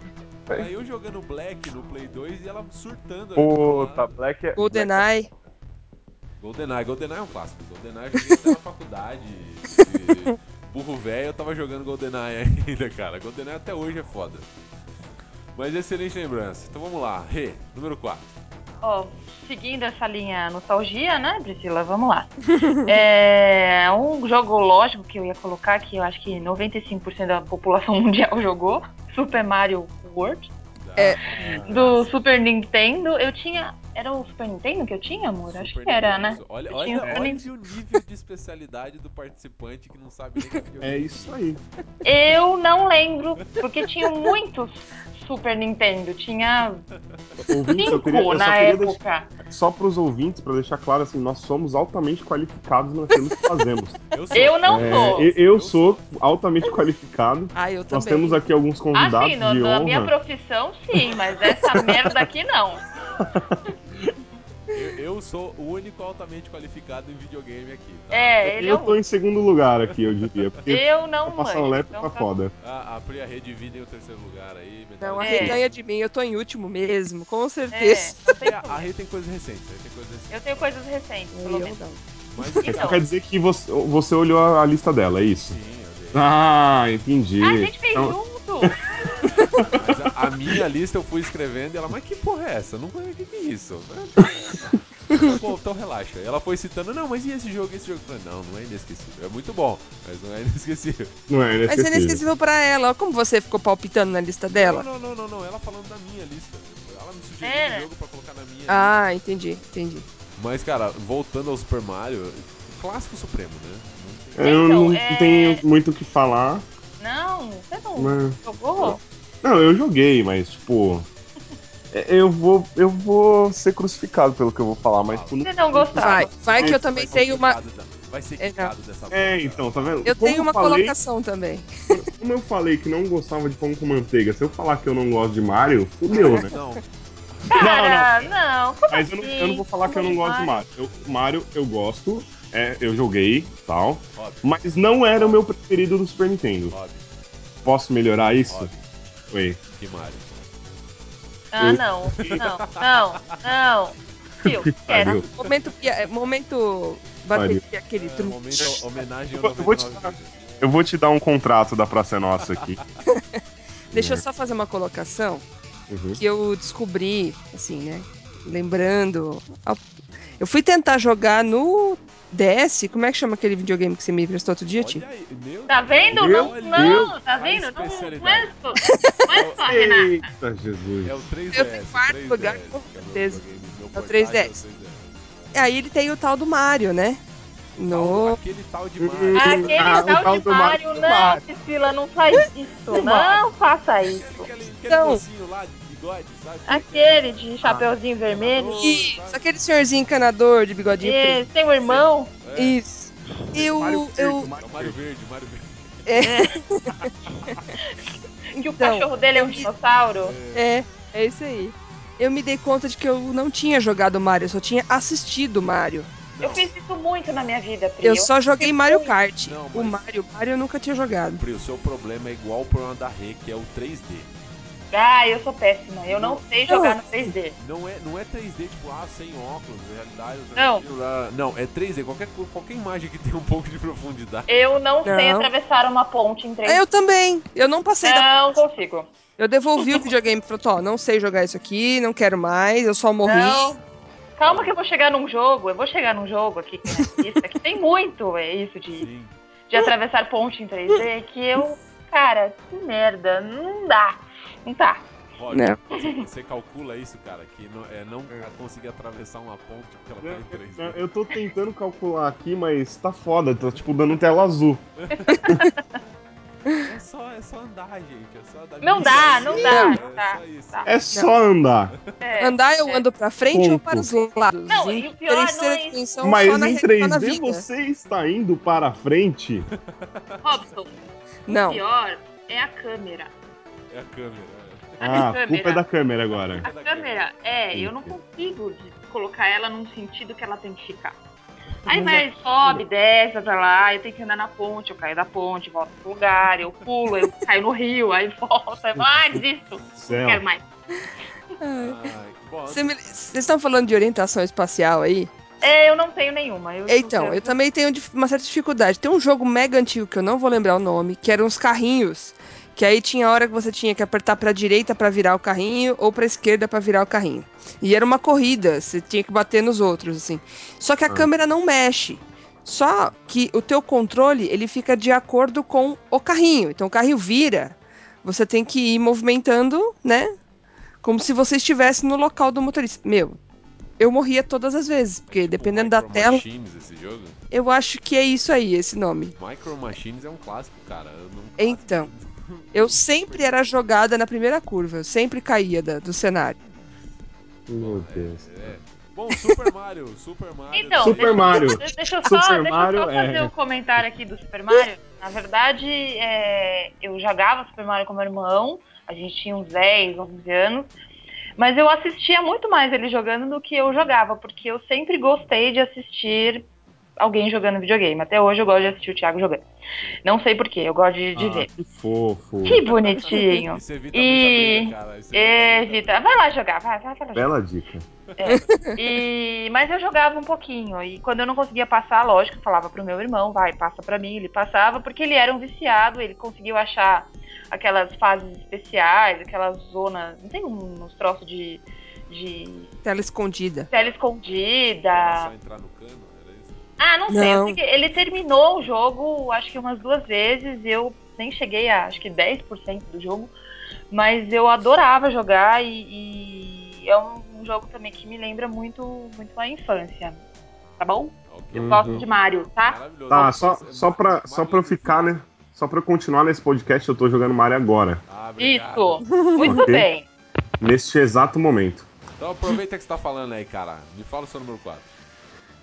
A: Era eu jogando Black no Play 2 e ela surtando. meu
D: Puta. Black é.
C: GoldenEye.
A: GoldenEye, GoldenEye é um clássico. GoldenEye eu joguei até na faculdade. de burro velho, eu tava jogando GoldenEye ainda, cara. GoldenEye até hoje é foda. Mas excelente lembrança. Então vamos lá. Rê, número 4.
B: Ó, seguindo essa linha nostalgia, né, Priscila? Vamos lá. É, um jogo lógico que eu ia colocar, que eu acho que 95% da população mundial jogou, Super Mario World.
C: É.
B: Do Super Nintendo, eu tinha. Era o Super Nintendo que eu tinha, amor? acho que era, né?
A: Olha,
B: Eu
A: olha, olha
B: Nintendo.
A: o nível de especialidade do participante que não sabe nem que é videogame.
D: É isso aí.
B: Eu não lembro, porque tinha muitos Super Nintendo. Tinha
D: Ouvintes, eu,
B: cinco
D: queria,
B: na
D: queria deixar,
B: época.
D: só pros ouvintes, pra deixar claro assim, nós somos altamente qualificados naquilo que fazemos.
A: Eu sou.
B: Eu não
D: É,
B: sou.
D: eu, eu sou altamente qualificado.
C: Ah, eu também.
D: Nós temos aqui alguns convidados
B: Assim, no-
D: de
B: na
D: honra.
B: minha profissão, sim, mas essa merda aqui não.
A: Eu, eu sou o único altamente qualificado em videogame aqui. Tá?
B: É, ele é
D: eu tô
B: o.
D: em segundo lugar aqui, eu diria. Porque
B: Eu não
D: pra passar
B: manjo,
D: o lepo
B: então
D: tá
B: tá-
D: foda.
A: A, a Priya Rê dividem o terceiro lugar aí.
C: Não, a Rê
B: É.
C: ganha de mim, eu tô em último mesmo, com
B: É,
C: certeza.
B: tem
A: A, a. Rê tem coisas recentes. A Rê tem coisas recentes.
B: Eu tenho coisas recentes, pelo
C: Eu
B: menos.
C: não.
A: Mas,
B: Então.
D: Quer dizer que você, você olhou a, a lista dela, é isso?
A: sim, eu dei.
D: Ah, entendi.
B: Ah, a gente fez
D: Então-
B: junto!
A: Mas a, a minha lista eu fui escrevendo e ela, mas que porra é essa? Não conheço, o que, que é isso? Pô, então relaxa. Ela foi citando, não, mas e esse jogo, esse jogo? Eu falei, não, não é inesquecível. É muito bom, mas não é inesquecível.
D: Não é
C: Mas é
D: inesquecível.
C: inesquecível pra ela. Ó, como você ficou palpitando na lista
A: Não,
C: dela.
A: não, não, não, não. Ela falando da minha lista. Ela me sugeriu
B: É.
A: um jogo pra colocar na minha lista.
C: Ah, entendi, entendi.
A: Mas, cara, voltando ao Super Mario, clássico supremo, né? Não tem-
D: Eu
B: Então,
D: não
B: é-
D: tenho muito o que falar.
B: Não, você não
D: Mas...
B: jogou?
D: Não, eu joguei, mas tipo. é, Eu vou, eu vou ser crucificado pelo que eu vou falar, mas tipo, não-
B: Você não gostava?
C: Vai, vai que eu também tenho uma.
A: Vai ser
C: É,
A: quicado dessa
D: É, então, tá vendo?
C: Eu
D: Como
C: tenho uma
D: falei,
C: colocação também.
D: Como eu falei que não gostava de pão com manteiga, se eu falar que eu não gosto de Mario, fudeu, né?
A: Não,
B: Cara, não, como
D: Mas eu não, eu não vou falar que eu não gosto de Mario. Eu, Mario eu gosto, é, eu joguei tal,
A: óbvio,
D: mas não era o meu preferido do Super Nintendo.
A: óbvio,
D: Posso melhorar isso?
A: óbvio.
D: Oi.
A: Que Mario.
B: Ah, não, não, não, não. Tio, quero.
D: Valeu.
C: Momento, pia- momento bateria, aquele
A: É,
C: truque.
A: momento, homenagem ao
D: Eu vou te
A: 99
D: dar-. Eu vou te dar um contrato da Praça é Nossa aqui.
C: Deixa eu só fazer uma colocação
D: Uhum.
C: que eu descobri, assim, né? Lembrando. Eu fui tentar jogar no DS. Como é que chama aquele videogame que você me emprestou outro dia,
A: meu
B: Tá vendo?
D: Meu
B: Não,
A: Deus.
B: não, tá
A: A
B: vendo? Não, não é só, não é só.
D: Eita, Jesus.
A: É o 3DS.
C: Eu em quarto
A: 3DS,
C: lugar, com
A: é
C: certeza. É o
A: portátil
C: 3DS. Aí ele tem o tal do Mario, né?
A: No... Aquele tal de Mario.
B: Aquele
D: Ah,
B: tal
D: tal
B: de
D: Mario.
B: Mario, não, Priscila, não faz isso, não faça isso.
A: Aquele, aquele, aquele
C: Então-
A: lá de bigode, sabe?
B: Aquele de chapeuzinho vermelho.
C: Isso, aquele senhorzinho encanador de bigodinho preto.
B: Esse, tem um irmão.
A: É,
C: Isso. Eu.
D: Mario Verde,
C: eu
A: é o
D: Mario
A: Mario
D: Verde.
A: Verde, o Mario Verde.
B: Que o
C: Então,
B: cachorro dele é um
C: eu
B: dinossauro.
C: É, é isso aí. Eu me dei conta de que eu não tinha jogado Mario, eu só tinha assistido Mario.
B: Eu
A: Não,
B: fiz isso muito na minha vida, Pri.
C: Eu só joguei Mario Kart.
A: Não,
C: O
A: mas-
C: Mario, Mario eu nunca tinha jogado.
A: Pri, o seu problema é igual o problema da Rê, que é o 3D.
B: Ah, eu sou péssima. Eu não sei jogar no 3D.
A: Não é, não é 3D, tipo, ah, sem óculos, realidade.
B: Não.
A: lá. Não, é 3D. Qualquer, qualquer imagem que tenha um pouco de profundidade.
B: Eu não, sei
C: Não.
B: atravessar uma ponte em 3D.
C: Ah, eu também. Eu não passei da.
B: Não consigo.
C: Eu devolvi o videogame e falei, ó, não sei jogar isso aqui, não quero mais, eu só morri.
B: Não. Calma que eu vou chegar num jogo, eu vou chegar num jogo aqui que é isso, que tem muito é isso de,
A: Sim.
B: de atravessar ponte em 3D, que eu, cara, que merda, não dá, não tá.
A: Rod,
C: Não.
A: você, você calcula isso, cara, que não, é não conseguir atravessar uma ponte porque ela tá em 3D.
D: Eu tô tentando calcular aqui, mas tá foda, tá tipo dando tela azul.
A: É só, é só andar, gente. É só andar.
B: Não dá,
A: aí,
B: não
A: é,
B: dá,
A: é
B: não dá,
A: só isso.
B: tá.
D: É só andar.
B: É,
C: Andar eu
B: é.
C: ando pra frente ou
D: Ponto.
C: para os lados?
B: Não, e o pior não é isso.
D: Mas
C: só na,
D: em
C: re- só na
D: 3D
C: vida.
D: você está indo para frente.
B: Robson,
C: Não.
B: o pior é a câmera.
A: É a câmera.
D: Ah, a
B: câmera.
D: culpa é da câmera agora.
B: A câmera, é, eu não consigo colocar ela num sentido que ela tem que ficar. Aí vai, sobe, desce, vai lá, eu tenho que andar na ponte, eu caio da ponte, volto pro lugar, eu pulo, eu caio no rio, aí volto, aí, ah, desisto, não quero mais.
C: Vocês estão falando de orientação espacial aí?
B: É, eu não tenho nenhuma. Eu,
C: Então, eu também tenho uma certa dificuldade. Tem um jogo mega antigo que eu não vou lembrar o nome, que eram uns carrinhos, que aí tinha hora que você tinha que apertar pra direita pra virar o carrinho ou pra esquerda pra virar o carrinho. E era uma corrida, você tinha que bater nos outros assim. Só que a
D: Ah.
C: câmera não mexe. Só que o teu controle, ele fica de acordo com o carrinho. Então o carrinho vira, você tem que ir movimentando, né? Como se você estivesse no local do motorista. Meu, eu morria todas as vezes, porque
A: tipo
C: dependendo da
A: Micro
C: tela,
A: Machines esse jogo?
C: eu acho que é isso aí, esse nome.
A: Micro Machines é um clássico, cara. Não
C: Então, eu sempre era jogada na primeira curva, eu sempre caía da- do cenário.
D: Meu Deus.
A: É. Bom, Super Mario, Super Mario.
B: Então,
D: Super
B: deixa,
D: Mario.
B: Deixa eu só,
D: Super
B: deixa
D: Mario,
B: só fazer
D: é.
B: um comentário aqui do Super Mario. Na verdade, é, eu jogava Super Mario com meu irmão, a gente tinha uns 10, 11 anos, mas eu assistia muito mais ele jogando do que eu jogava, porque eu sempre gostei de assistir alguém jogando videogame. Até hoje eu gosto de assistir o Thiago jogando. Não sei porquê, eu gosto de, de
D: Ah,
B: ver.
D: que fofo.
B: Que bonitinho.
A: Isso evita
B: E-
A: briga, cara. Isso evita
B: Evita. Vai lá jogar, vai, vai, vai lá jogar.
D: Bela dica.
B: E, mas eu jogava um pouquinho. E quando eu não conseguia passar, lógico, eu falava pro meu irmão, vai, passa pra mim. Ele passava, porque ele era um viciado, ele conseguiu achar aquelas fases especiais, aquelas zonas. Não tem um- uns troços de, de
C: Tela escondida.
B: tela escondida.
A: só entrar no cano?
B: Ah, não sei. eu
C: Não.
B: sei que ele terminou o jogo, acho que umas duas vezes. Eu nem cheguei a, acho que 10% do jogo. Mas eu adorava jogar e, e é um, um jogo também que me lembra muito, muito a infância. Tá bom?
A: Ok.
B: Eu
D: Uhum.
B: gosto de Mario, tá?
A: Maravilhoso.
D: Tá, só, só, pra, só pra eu ficar, né? Só pra eu continuar nesse podcast, eu tô jogando Mario agora.
A: Ah.
B: Isso. Muito
D: Ok.
B: bem.
D: Neste exato momento.
A: Então aproveita que você tá falando aí, cara. Me fala o seu número 4.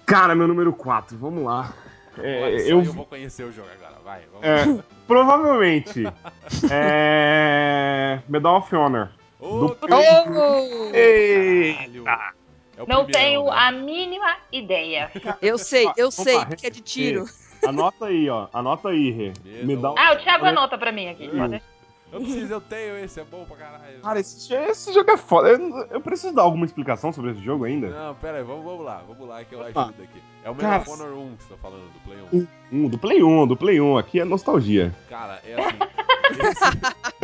D: Cara, meu número 4, vamos lá. É,
A: Olha
D: eu,
A: eu vou conhecer o jogo agora. Vai, vamos
D: é, provavelmente. é. Medal of Honor. Do-
A: caralho.
C: Oh!
D: Eita!
A: É
B: Não
A: primeirão,
B: tenho
A: né?
B: a mínima ideia.
C: Eu sei, eu
D: Opa,
C: sei, que é de tiro.
D: Anota aí, ó. Anota aí, Rê.
A: Medal-
D: Medal
B: Ah, o Thiago anota pra mim aqui. Pode deixar.
A: Eu preciso, eu tenho esse, é bom pra caralho.
D: Cara, esse, esse jogo é foda. Eu, eu preciso dar alguma explicação sobre esse jogo ainda?
A: Não, pera aí, vamos, vamos lá, vamos lá que eu
D: Tá.
A: ajudo aqui. É o
D: Cara,
A: Medal of Honor 1 que você tá falando, do Play 1.
D: Um, do Play 1, do Play 1. Aqui é nostalgia.
A: Cara, é assim.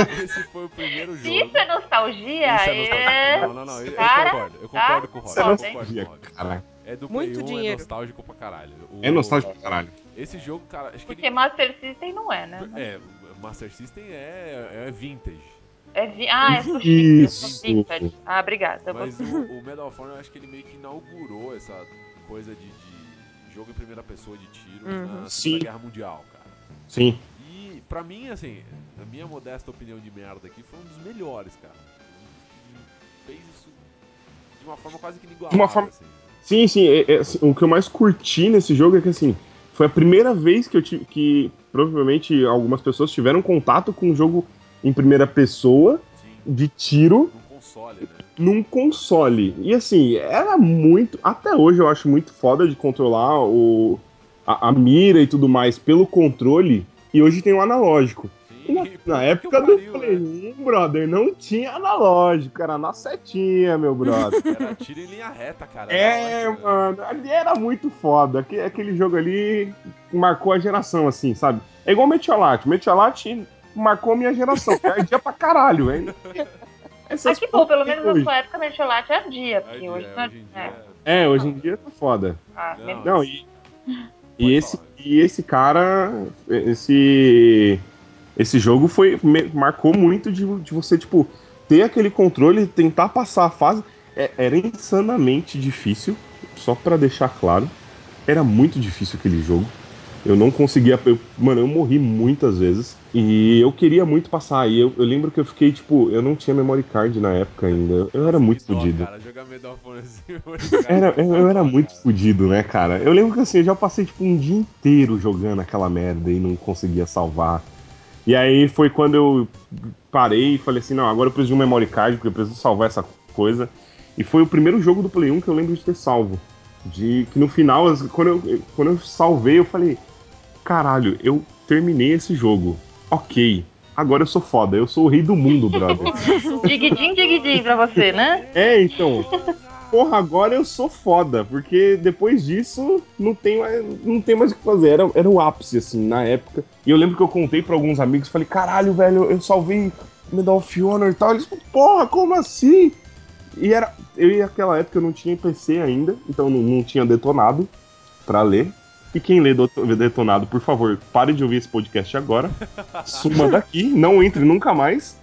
A: esse, esse foi o primeiro jogo.
B: Se isso é nostalgia,
A: Isso é
B: é.
A: nostalgia. Não, não, não, eu, eu
B: Cara,
A: concordo. Eu concordo com o Rod.
D: Isso é
A: eu concordo
D: nostalgia,
A: com o Rod.
D: cara.
A: É do
C: Muito
A: Play 1, é
C: dinheiro.
A: nostálgico pra caralho. O-
D: É nostálgico pra caralho.
A: Esse jogo, cara, acho que
B: Porque
A: ele.
B: Master System não é, né?
A: É, Master System é, é vintage.
B: É vi... Ah, é sushi.
D: Isso.
B: vintage. Ah, obrigada.
A: Mas o, o Medal of Honor, eu acho que ele meio que inaugurou essa coisa de, de jogo em primeira pessoa de tiro
C: Uhum.
A: na Segunda. Guerra Mundial, cara.
D: Sim.
A: E pra mim, assim, a minha modesta opinião de merda aqui foi um dos melhores, cara. E Fez isso de uma forma quase que inigualável,
D: uma forma-
A: assim.
D: Sim, sim. é- é, assim, o que eu mais curti nesse jogo é que, assim, foi a primeira vez que eu tive. que provavelmente algumas pessoas tiveram contato com um jogo em primeira pessoa,
A: Sim,
D: de tiro,
A: no console, né?
D: num console. E assim, era muito. Até hoje eu acho muito foda de controlar o, a, a mira e tudo mais pelo controle. E hoje tem o analógico. E
A: Sim,
D: na, na época do Play
A: né?
D: 1, brother, não tinha analógico, era na setinha, meu brother.
A: Era tiro em linha reta, cara.
D: é,
A: né?
D: mano, ali era muito foda. Aque- Aquele jogo ali marcou a geração, assim, sabe? É igual Metiolate. Metiolate marcou a minha geração. que Ardia pra caralho, hein?
B: Ah, que bom, pelo menos na sua época Mercholate ardia, porque
A: Ardia,
B: hoje não
A: hoje em
B: é.
A: dia.
D: É, hoje em dia tá foda.
B: Ah,
A: Não,
D: Não, e, e, esse, e esse cara, esse, esse jogo foi marcou muito de, de você, tipo, ter aquele controle, tentar passar a fase. É- era insanamente difícil, só pra deixar claro. Era muito difícil aquele jogo. Eu não conseguia. eu- mano, eu morri muitas vezes. E eu queria muito passar. E eu, eu lembro que eu fiquei, tipo, eu não tinha memory card na época ainda. Eu era muito fodido. Era, eu, eu era muito fodido, né, cara? Eu lembro que assim, eu já passei tipo um dia inteiro jogando aquela merda e não conseguia salvar. E aí foi quando eu parei e falei assim, não, agora eu preciso de um memory card, porque eu preciso salvar essa coisa. E foi o primeiro jogo do Play 1 que eu lembro de ter salvo. De que no final, quando eu, quando eu salvei, eu falei, caralho, eu terminei esse jogo. Ok. Agora eu sou foda, eu sou o rei do mundo, brother.
B: Digidin, digidin pra você, né?
D: É, então. Porra, agora eu sou foda, porque depois disso não tem mais, não tem mais o que fazer. Era, era o ápice, assim, na época. E eu lembro que eu contei pra alguns amigos, falei, caralho, velho, eu salvei Medal of Honor e tal. Eles, porra, como assim? E era. Eu e aquela época eu não tinha PC ainda, então não, não tinha detonado pra ler. E quem lê do- detonado, por favor, pare de ouvir esse podcast agora. Suma daqui, não entre nunca mais.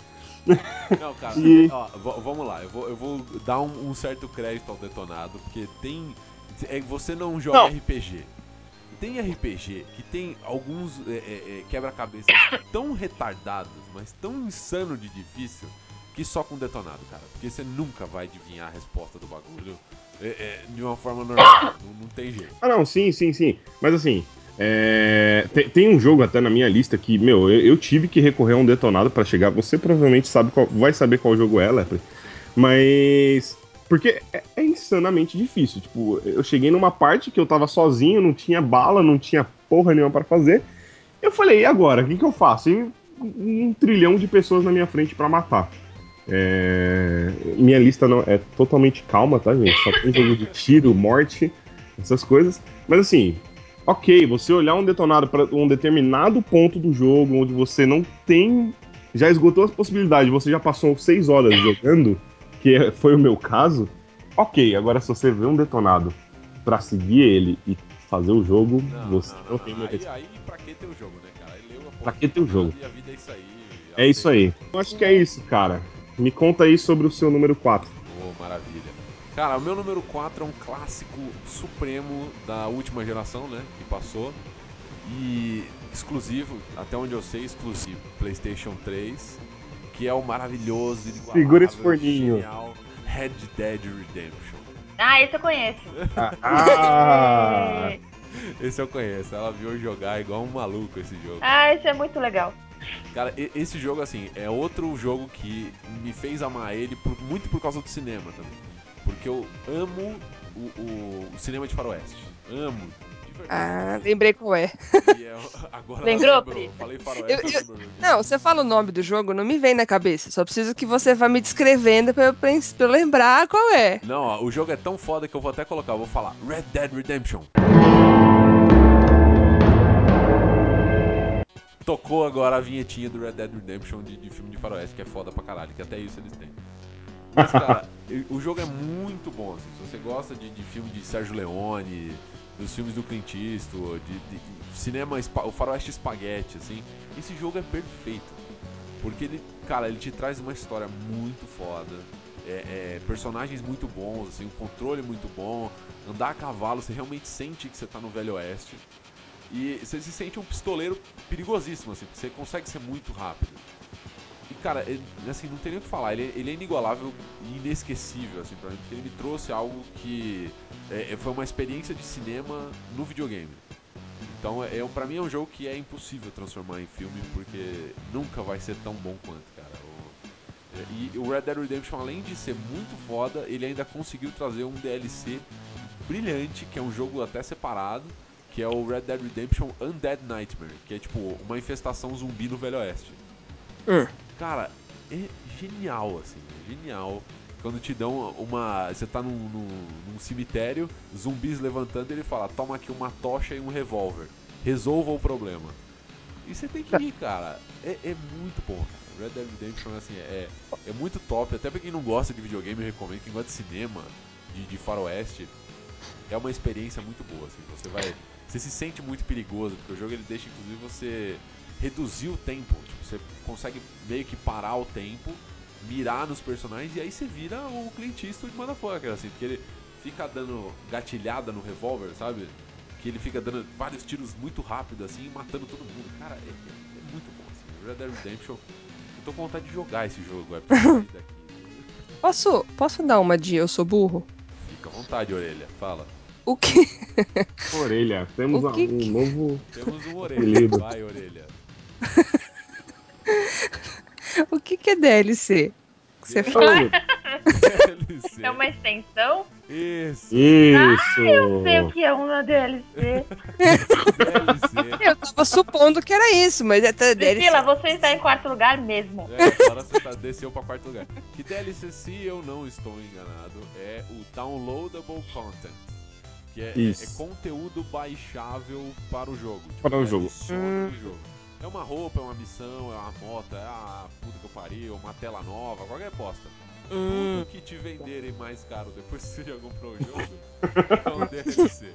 A: Não, cara,
D: E-
A: ó, vamos lá, eu vou, eu vou dar um, um certo crédito ao detonado, porque tem. É, você não joga
D: Não.
A: RPG. Tem RPG que tem alguns é, é, é, quebra-cabeças tão retardados, mas tão insano de difícil, que só com detonado, cara. Porque você nunca vai adivinhar a resposta do bagulho é, é, de uma forma normal. não, não tem jeito.
D: Ah, não, sim, sim, sim. Mas assim, é, tem, tem um jogo até na minha lista que, meu, eu, eu tive que recorrer a um detonado pra chegar. Você provavelmente sabe qual, vai saber qual jogo é, Lepre. Mas. Porque é, é insanamente difícil. Tipo, eu cheguei numa parte que eu tava sozinho, não tinha bala, não tinha porra nenhuma pra fazer. Eu falei, e agora? O que, que eu faço? E um trilhão de pessoas na minha frente pra matar. É, Minha lista não é totalmente calma, tá, gente? Só tem jogo de tiro, morte, essas coisas. Mas assim, ok, você olhar um detonado para um determinado ponto do jogo onde você não tem. Já esgotou as possibilidades, você já passou seis horas jogando, que é- foi o meu caso. Ok, agora se você vê um detonado pra seguir ele e fazer o jogo,
A: Não,
D: você
A: não,
D: não,
A: não,
D: tem
A: não.
D: mais
A: Aí, aí pra que ter o jogo, né, cara? Aí leu a
D: Pra que ter o jogo?
A: E a vida é isso aí.
D: É isso aí. Eu acho que é isso, cara. Me conta aí sobre o seu número 4.
A: Ô, maravilha. Cara, o meu número 4 é um clássico supremo da última geração, né? Que passou. E exclusivo, até onde eu sei, exclusivo. PlayStation 3. Que é o maravilhoso,
D: Segura esse forninho.
A: genial Red Dead Redemption.
B: Ah, esse eu conheço.
D: Ah!
A: Esse eu conheço. Ela viu jogar igual um maluco esse jogo.
B: Ah, esse é muito legal.
A: Cara, esse jogo, assim, é outro jogo que me fez amar ele por- muito por causa do cinema também. Porque eu amo o, o- o cinema de faroeste. Amo. De verdade.
C: Ah, lembrei qual é.
A: E é- agora
B: Lembrou,
A: lembrou.
B: Pri?
A: Falei faroeste,
C: Eu-
A: eu,
C: eu-
A: lembro.
C: Não, você fala o nome do jogo, não me vem na cabeça. Só preciso que você vá me descrevendo pra eu, pra eu lembrar qual é.
A: Não, ó, o jogo é tão foda que eu vou até colocar, eu vou falar Red Dead Redemption. Tocou agora a vinhetinha do Red Dead Redemption de, de filme de faroeste, que é foda pra caralho, que até isso eles têm. Mas, cara, o jogo é muito bom, assim, se você gosta de, de filme de Sérgio Leone, dos filmes do Clint Eastwood, de, de- cinema, o faroeste espaguete, assim, esse jogo é perfeito. Porque ele, cara, ele te traz uma história muito foda, é, é, personagens muito bons, assim, um controle muito bom, andar a cavalo, você realmente sente que você tá no Velho Oeste. E você se sente um pistoleiro perigosíssimo, assim, você consegue ser muito rápido. E, cara, ele- assim, não tem nem o que falar, ele, ele é inigualável e inesquecível, assim, pra mim, porque ele me trouxe algo que é, é, foi uma experiência de cinema no videogame. Então, é, é, pra mim é um jogo que é impossível transformar em filme, porque nunca vai ser tão bom quanto, cara. O- e o Red Dead Redemption, além de ser muito foda, ele ainda conseguiu trazer um DLC brilhante, que é um jogo até separado, que é o Red Dead Redemption Undead Nightmare, que é tipo uma infestação zumbi no Velho Oeste.
C: Hum.
A: Cara, é genial, assim, é genial. Quando te dão uma. Você tá num, num- num cemitério, zumbis levantando ele fala: toma aqui uma tocha e um revólver. Resolva o problema. E você tem que ir, cara. É, é muito bom, cara. Red Dead Redemption, assim, é, é muito top. Até pra quem não gosta de videogame, eu recomendo. Quem gosta de cinema, de, de faroeste, é uma experiência muito boa, assim. Você vai... Você se sente muito perigoso, porque o jogo ele deixa, inclusive, você reduzir o tempo. Tipo, você consegue meio que parar o tempo, mirar nos personagens, e aí você vira o Clint Eastwood motherfucker, assim. Porque ele fica dando gatilhada no revólver, sabe? Que ele fica dando vários tiros muito rápido, assim, matando todo mundo. Cara, é, é- é muito bom, assim. Red Dead Redemption... Eu tô com vontade de jogar esse jogo, é daqui.
C: Posso, posso dar uma de eu sou burro?
A: Fica à vontade, orelha. Fala.
C: O que?
D: Orelha, temos
C: que
D: um novo.
A: Temos um orelha. Vai, orelha.
C: O que, que é DLC? Que Você fala?
A: DLC.
B: É uma extensão?
A: Isso.
D: Isso!
B: Sei o que é uma DLC.
A: DLC.
C: Eu tava supondo que era isso, mas é até DLC.
B: Priscila, você está em quarto lugar mesmo.
A: É, agora você tá, desceu pra quarto lugar. Que DLC, se eu não estou enganado, é o Downloadable Content. Que é, é- é conteúdo baixável para o jogo. Tipo,
D: Para o
A: é
D: jogo.
A: no jogo. É uma roupa, é uma missão, é uma moto, é a puta que eu pariu, uma tela nova, qualquer bosta.
C: Hum,
A: Tudo que te venderem mais caro depois que você já comprou o jogo é um DLC.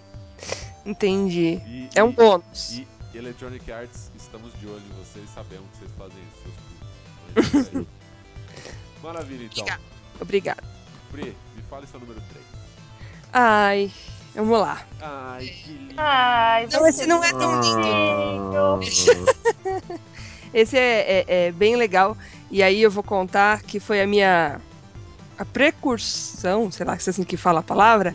C: entendi.
A: E,
C: É um
A: e-
C: bônus.
A: E Electronic Arts, estamos de olho em vocês, sabemos que vocês fazem isso, seus putos. Maravilha, então.
C: Obrigada.
A: Pri, me fale seu número 3.
C: Ai, vamos lá.
A: Ai, que lindo.
B: Ai,
C: Não, esse não é tão lindo.
D: Ah,
C: Esse é, é- é bem legal. E aí eu vou contar que foi a minha. A precursão, sei lá se é assim que fala a palavra,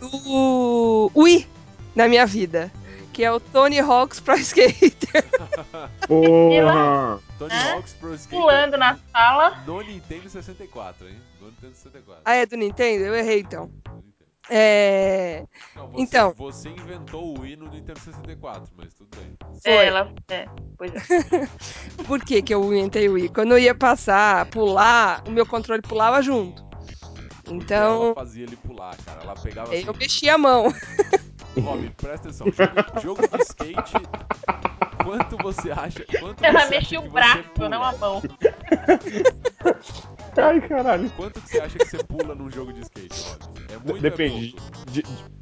C: do Wii na minha vida. Que é o Tony Hawk's Pro Skater.
D: porra!
A: Tony? Hawk's Pro Skater
B: pulando na sala.
A: no Nintendo 64, hein? No Nintendo 64.
C: Ah, é do Nintendo? Eu errei então. É.
A: Não, você,
C: Então.
A: Você inventou o Wii no Nintendo 64, mas tudo bem.
C: Foi.
B: É, ela, é, pois é.
C: Por que, que eu inventei o Wii? Quando eu ia passar, pular, o meu controle pulava junto.
A: Ela
C: Então,
A: fazia ele pular, cara. Ela pegava assim.
C: eu mexia a mão.
A: Robin, presta atenção. Jogo, jogo de skate. Quanto você acha? Quanto
B: Ela
A: acha
B: o
A: que
B: braço,
A: você pula?
B: não a mão.
D: Ai, caralho.
A: Quanto que você acha que você pula num jogo de skate, Robin? É muito
D: Depende.
A: É pouco?
D: De- de-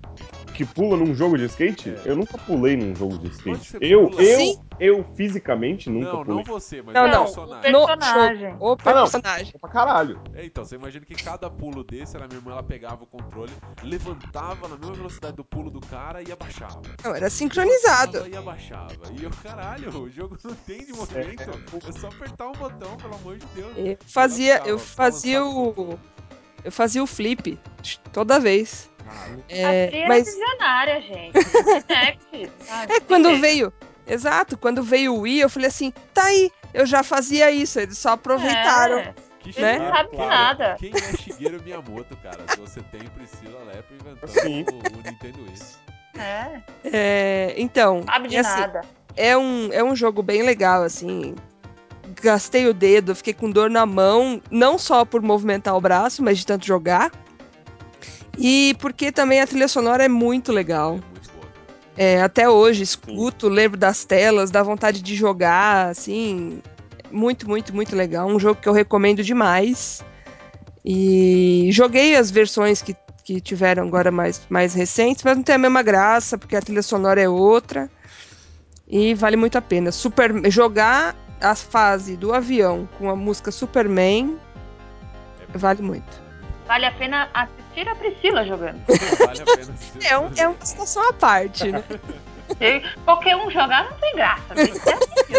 D: que pula num jogo de skate?
A: É.
D: Eu nunca pulei num jogo de skate. Eu,
A: pula?
D: eu,
C: Sim.
D: eu fisicamente nunca
A: Não,
D: pulei.
A: não você, mas
C: Não,
A: o
C: não.
A: personagem.
B: No-
C: No
B: Personagem.
C: o
D: Ah, não.
C: personagem.
D: Pra caralho.
A: É, então, você imagina que cada pulo desse, era minha irmã, ela pegava o controle, levantava na mesma velocidade do pulo do cara e abaixava.
C: Não, era sincronizado.
A: Levantava E abaixava. E eu, caralho, o jogo não tem de movimento. É só apertar um botão, pelo amor de Deus.
C: Eu fazia, eu fazia o. Eu fazia o flip toda vez. É,
B: a era
C: mas
B: visionária, gente. Connect, sabe?
C: é quando veio. Exato, quando veio o Wii, eu falei assim, tá aí, eu já fazia isso, eles só aproveitaram.
B: É,
A: que
B: ele
C: Né?
B: não
A: Shigeru,
B: sabe
A: cara,
B: nada.
A: Quem é Shigeru Miyamoto, cara? Se você tem Priscila Lepo inventando o, o Nintendo Wii.
B: É,
C: É, então,
B: sabe de
C: assim,
B: nada.
C: é um, é um jogo bem legal, assim. Gastei o dedo, fiquei com dor na mão, não só por movimentar o braço, mas de tanto jogar. E porque também a trilha sonora é muito
A: É
C: legal.
A: cara.
C: É, até hoje escuto, lembro das telas, dá vontade de jogar, assim. Muito, muito, muito legal. Um jogo que eu recomendo demais. E joguei as versões que, que tiveram agora mais, mais recentes, mas não tem a mesma graça, porque a trilha sonora é outra. E vale muito a pena. Super, jogar a fase do avião com a música Superman vale muito.
B: Vale a pena assistir a Priscila jogando.
A: Vale a pena assistir.
C: É, um- é uma situação à parte, né?
B: Qualquer um jogar não tem graça. Tem.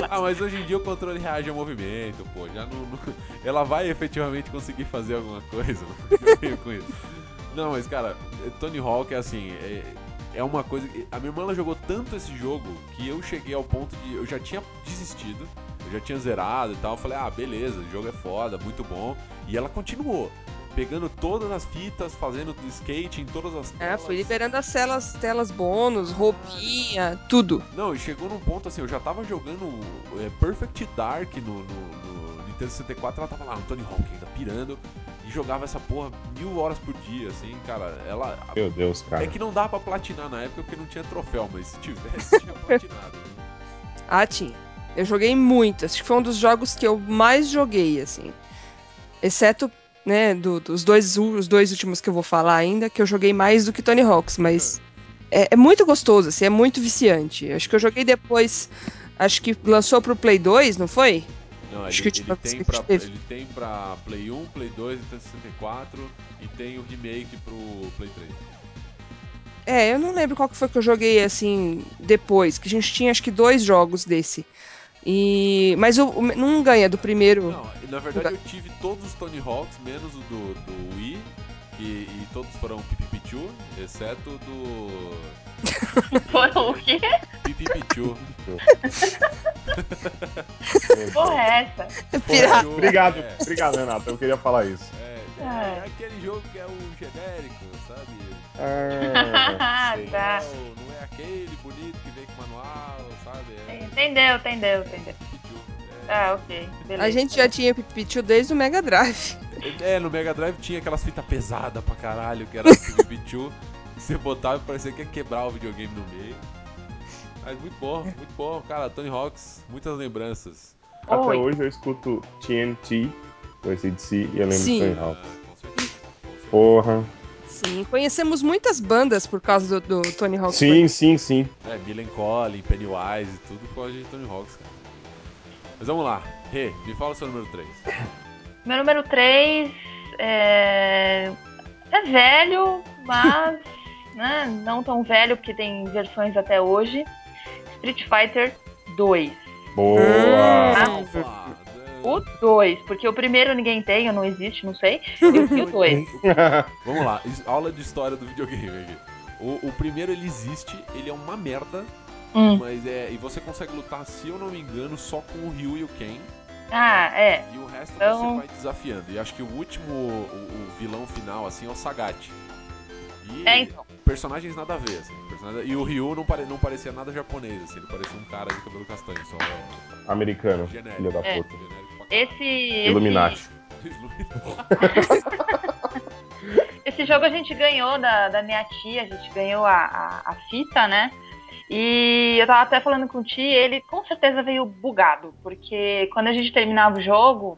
A: Ah, mas hoje em dia o controle reage ao movimento, pô. Já não, não- Ela vai efetivamente conseguir fazer alguma coisa. Isso. Não, mas cara, Tony Hawk é assim. É, é uma coisa. que- A minha irmã ela jogou tanto esse jogo que eu cheguei ao ponto de. Eu já tinha desistido. Eu já tinha zerado e tal. Eu falei, ah, beleza, o jogo é foda, muito bom. E ela continuou. Pegando todas as fitas, fazendo skate em todas as
C: É,
A: telas.
C: fui liberando as telas, telas bônus, roupinha, tudo.
A: Não, e chegou num ponto assim, eu já tava jogando é, Perfect Dark no, no- no Nintendo 64, ela tava lá no Tony Hawk ainda pirando e jogava essa porra mil horas por dia, assim, cara. Ela.
D: Meu Deus, cara.
A: É que não dá pra platinar na época porque não tinha troféu, mas se tivesse, tinha platinado. né?
C: Ah, tinha. Eu joguei muito. Acho que foi um dos jogos que eu mais joguei, assim. Exceto, né, do- dos dois, os dois últimos que eu vou falar ainda, que eu joguei mais do que Tony Hawks, mas é, é muito gostoso, assim, é muito viciante. Acho que eu joguei depois. Acho que lançou pro Play 2, não foi?
A: Não,
C: Acho
A: ele,
C: que
A: ele, tem pra, ele tem pra Play 1, Play 2, Nintendo 64 e tem o remake pro Play 3.
C: É, eu não lembro qual que foi que eu joguei assim depois, que a gente tinha acho que dois jogos desse. E mas o, o- não ganha do primeiro.
A: Não, na verdade eu tive todos os Tony Hawks, menos o do, do Wii, que, e todos foram Pipipichu, exceto o do
B: Foram o quê?
A: Pipipichu.
B: Porra, é essa?
C: Pirata.
D: Obrigado,
A: É,
D: obrigado, Renato. Eu queria falar isso.
A: é, é,
B: Ah.
A: aquele jogo que é o genérico, sabe?
B: Ah,
A: Não
B: tá.
A: é o- não é aquele bonito que vem sabe? É
B: Entendeu, entendeu, entendeu.
A: É.
B: Ah, ok. Beleza.
C: A gente já tinha Pipichu desde o Mega Drive.
A: É, no Mega Drive tinha aquelas fitas pesadas pra caralho, que era o Pipichu. Você botava e parecia que ia quebrar o videogame no meio. Mas muito bom, muito bom. Cara, Tony Hawks, muitas lembranças.
D: Até
B: Oi.
D: hoje eu escuto TNT, do ACDC, e eu lembro
C: Sim.
D: de Tony
A: Ah,
D: Hawk.
A: com certeza. com certeza.
D: Porra.
C: Sim, conhecemos muitas bandas por causa do, do Tony Hawk.
D: Sim, sim, sim.
A: É, Millen Collin, Pennywise e tudo por causa de Tony Hawks, cara. Mas vamos lá. Rê, me fala o seu número 3.
B: Meu número 3 é... é velho, mas né, não tão velho, porque tem versões até hoje. Street Fighter 2.
D: Boa.
C: Hum.
B: O 2, porque o primeiro ninguém tem, não existe, não sei. Vi o 2.
A: Vamos lá, aula de história do videogame aqui. O, o primeiro ele existe, ele é uma merda,
B: Hum.
A: mas é. E você consegue lutar, se eu não me engano, só com o Ryu e o Ken.
B: Ah, é.
A: E o resto
B: Então-
A: você vai desafiando. E acho que o último, o, o vilão final, assim, é o Sagat. E
B: É, então.
A: personagens nada a ver, assim. E o Ryu não, pare, não parecia nada japonês, assim. Ele parecia um cara de cabelo castanho, só
D: Americano,
A: genérico.
D: filho da
B: É.
D: puta.
A: Pra
B: Esse,
D: Illuminati.
B: esse, esse jogo a gente ganhou da, da minha tia, a gente ganhou a, a, a fita, né? E eu tava até falando com o Ti, ele com certeza veio bugado, porque quando a gente terminava o jogo,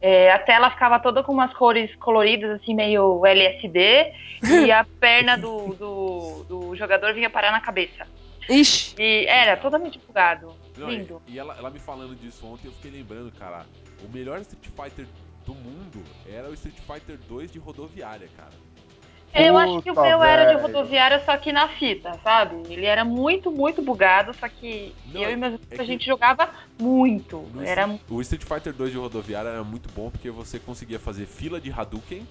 B: é, a tela ficava toda com umas cores coloridas, assim, meio LSD, e a perna do, do, do jogador vinha parar na cabeça.
C: Ixi,
B: E era totalmente bugado.
A: Não, e
B: Lindo.
A: e ela, ela me falando disso ontem, eu fiquei lembrando, cara, o melhor Street Fighter do mundo era o Street Fighter 2 de rodoviária, cara.
B: Eu acho que o
D: Puta,
B: meu era de rodoviária, só que na fita, sabe? Ele era muito, muito bugado, só que
A: Não,
B: eu e meus
A: é
B: amigos,
A: que-
B: a gente jogava muito. Era
A: O Street Fighter 2 de rodoviária era muito bom porque você conseguia fazer fila de Hadouken.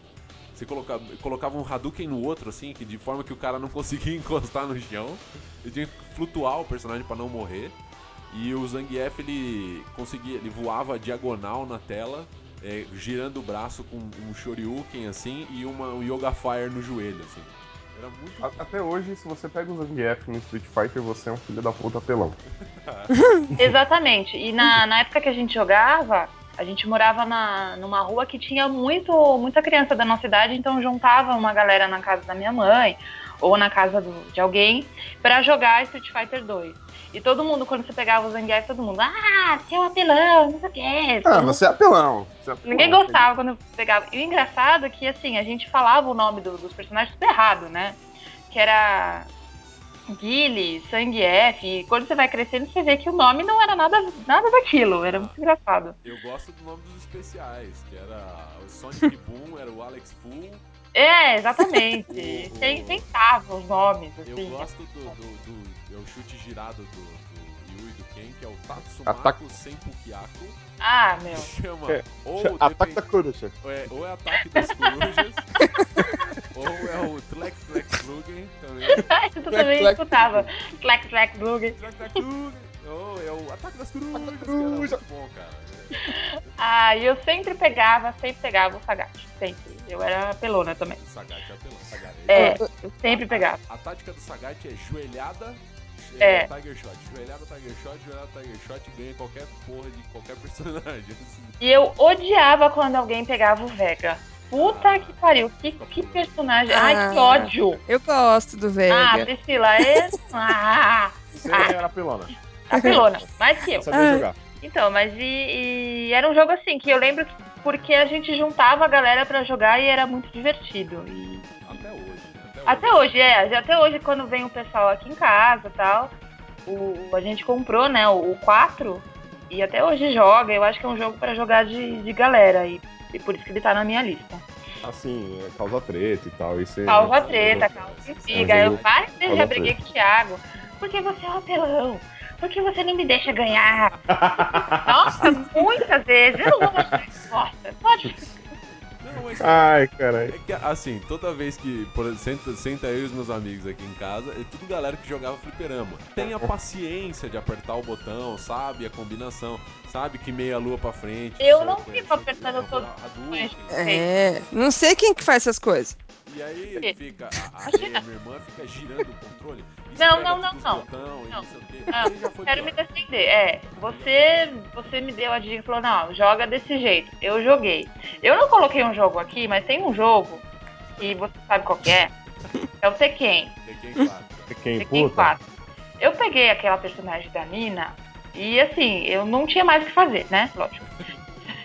A: Você colocava, colocava um Hadouken no outro, assim, que de forma que o cara não conseguia encostar no chão. Ele tinha que flutuar o personagem pra não morrer. E o Zangief, ele conseguia, ele voava diagonal na tela, é, girando o braço com um Shoryuken, assim, e uma, um Yoga Fire no joelho, assim. Era muito
D: A- Até hoje, se você pega o Zangief no Street Fighter, você é um filho da puta pelão.
B: Exatamente. E na, na época que a gente jogava, a gente morava na, numa rua que tinha muito, muita criança da nossa idade, então juntava uma galera na casa da minha mãe ou na casa do- de alguém pra jogar Street Fighter 2. E todo mundo, quando você pegava o Zangief, todo mundo, ah, você é um apelão, não sei o quê.
D: Ah, você é apelão. Você é apelão.
B: Ninguém gostava quando eu pegava. E o engraçado é que, assim, a gente falava o nome do- dos personagens tudo errado, né? Que era Guile, Sangief. E quando você vai crescendo, você vê que o nome não era nada, nada daquilo. Era muito engraçado.
A: Eu gosto do nome dos especiais, que era o Sonic Boom, era o Alex Full.
B: É, exatamente.
A: O- o-
B: inventava os nomes,
A: Eu
B: assim.
A: gosto do, do, do- o chute girado do, do e do Ken, que é o Tatsumako
D: Ataque-
A: sem Pukiako.
B: Ah, meu.
A: Chama
D: É,
A: ou,
D: Ataque da coruja.
A: é, ou é Ataque das Corujas, ou é o Tlek Tlek Flugen também.
B: Eu também
D: clac.
B: escutava.
A: Tlek Tlek Flugen. Ou é o Ataque das Corujas,
D: Ataque Corujas.
A: muito bom, cara.
B: Ah, e eu sempre pegava, sempre pegava o Sagat. Sempre. Eu era pelona também.
A: o Sagat é apelão. Sagat
B: É, eu sempre pegava.
A: A, a tática do Sagat é joelhada,
B: É.
A: é. Tiger Shot. Joelhada, Tiger Shot, joelhada, Tiger Shot e ganha qualquer porra de qualquer personagem. assim.
B: E eu odiava quando alguém pegava o Vega. Puta que pariu, que, que personagem. Ai, que
C: Ah.
B: ódio.
C: eu gosto do
B: Ah,
C: Vega.
B: Priscila, é. Ah,
D: Você era pelona.
B: Apelona, mais que eu.
D: Sabia
C: Ah.
D: jogar.
B: Então, mas e, e era um jogo assim, que eu lembro que porque a gente juntava a galera pra jogar e era muito divertido. E?
A: Até hoje,
B: é, até hoje quando vem o pessoal aqui em casa e tal, o, a gente comprou, né, o, o 4 e até hoje joga. Eu acho que é um jogo pra jogar de, de galera e, e por isso que ele tá na minha lista.
D: Assim, é, causa treta e tal. Isso é-
B: Causa treta, causa intriga.
D: É um
B: Eu várias vezes já briguei com o Thiago. Porque você é um apelão. Porque você não me deixa ganhar. Nossa, muitas vezes. Eu não vou mostrar resposta. Pode.
A: Não, mas
D: Ai, caralho.
A: É que, assim, toda vez que por senta, senta eu e os meus amigos aqui em casa, é tudo galera que jogava fliperama. Tem a paciência de apertar o botão, sabe? A combinação, sabe? Que meia lua pra frente.
B: Eu não
A: é,
B: fico apertando
A: é,
B: todo-
A: Hadouken.
C: É, não sei quem que faz essas coisas.
A: E aí
B: quê?
A: fica, a, a minha irmã, fica girando o controle.
B: Não, não, não, não.
A: botão
B: Não.
A: foi
B: quero me defender. É, você, você me deu a dica e falou, não, joga desse jeito. Eu joguei. Eu não coloquei um jogo aqui, mas tem um jogo que você sabe qual que é. É o Tekken.
A: Tekken 4.
D: Quem
B: Tekken
D: puta?
B: 4. Eu peguei aquela personagem da Nina e assim, eu não tinha mais o que fazer, né? Lógico.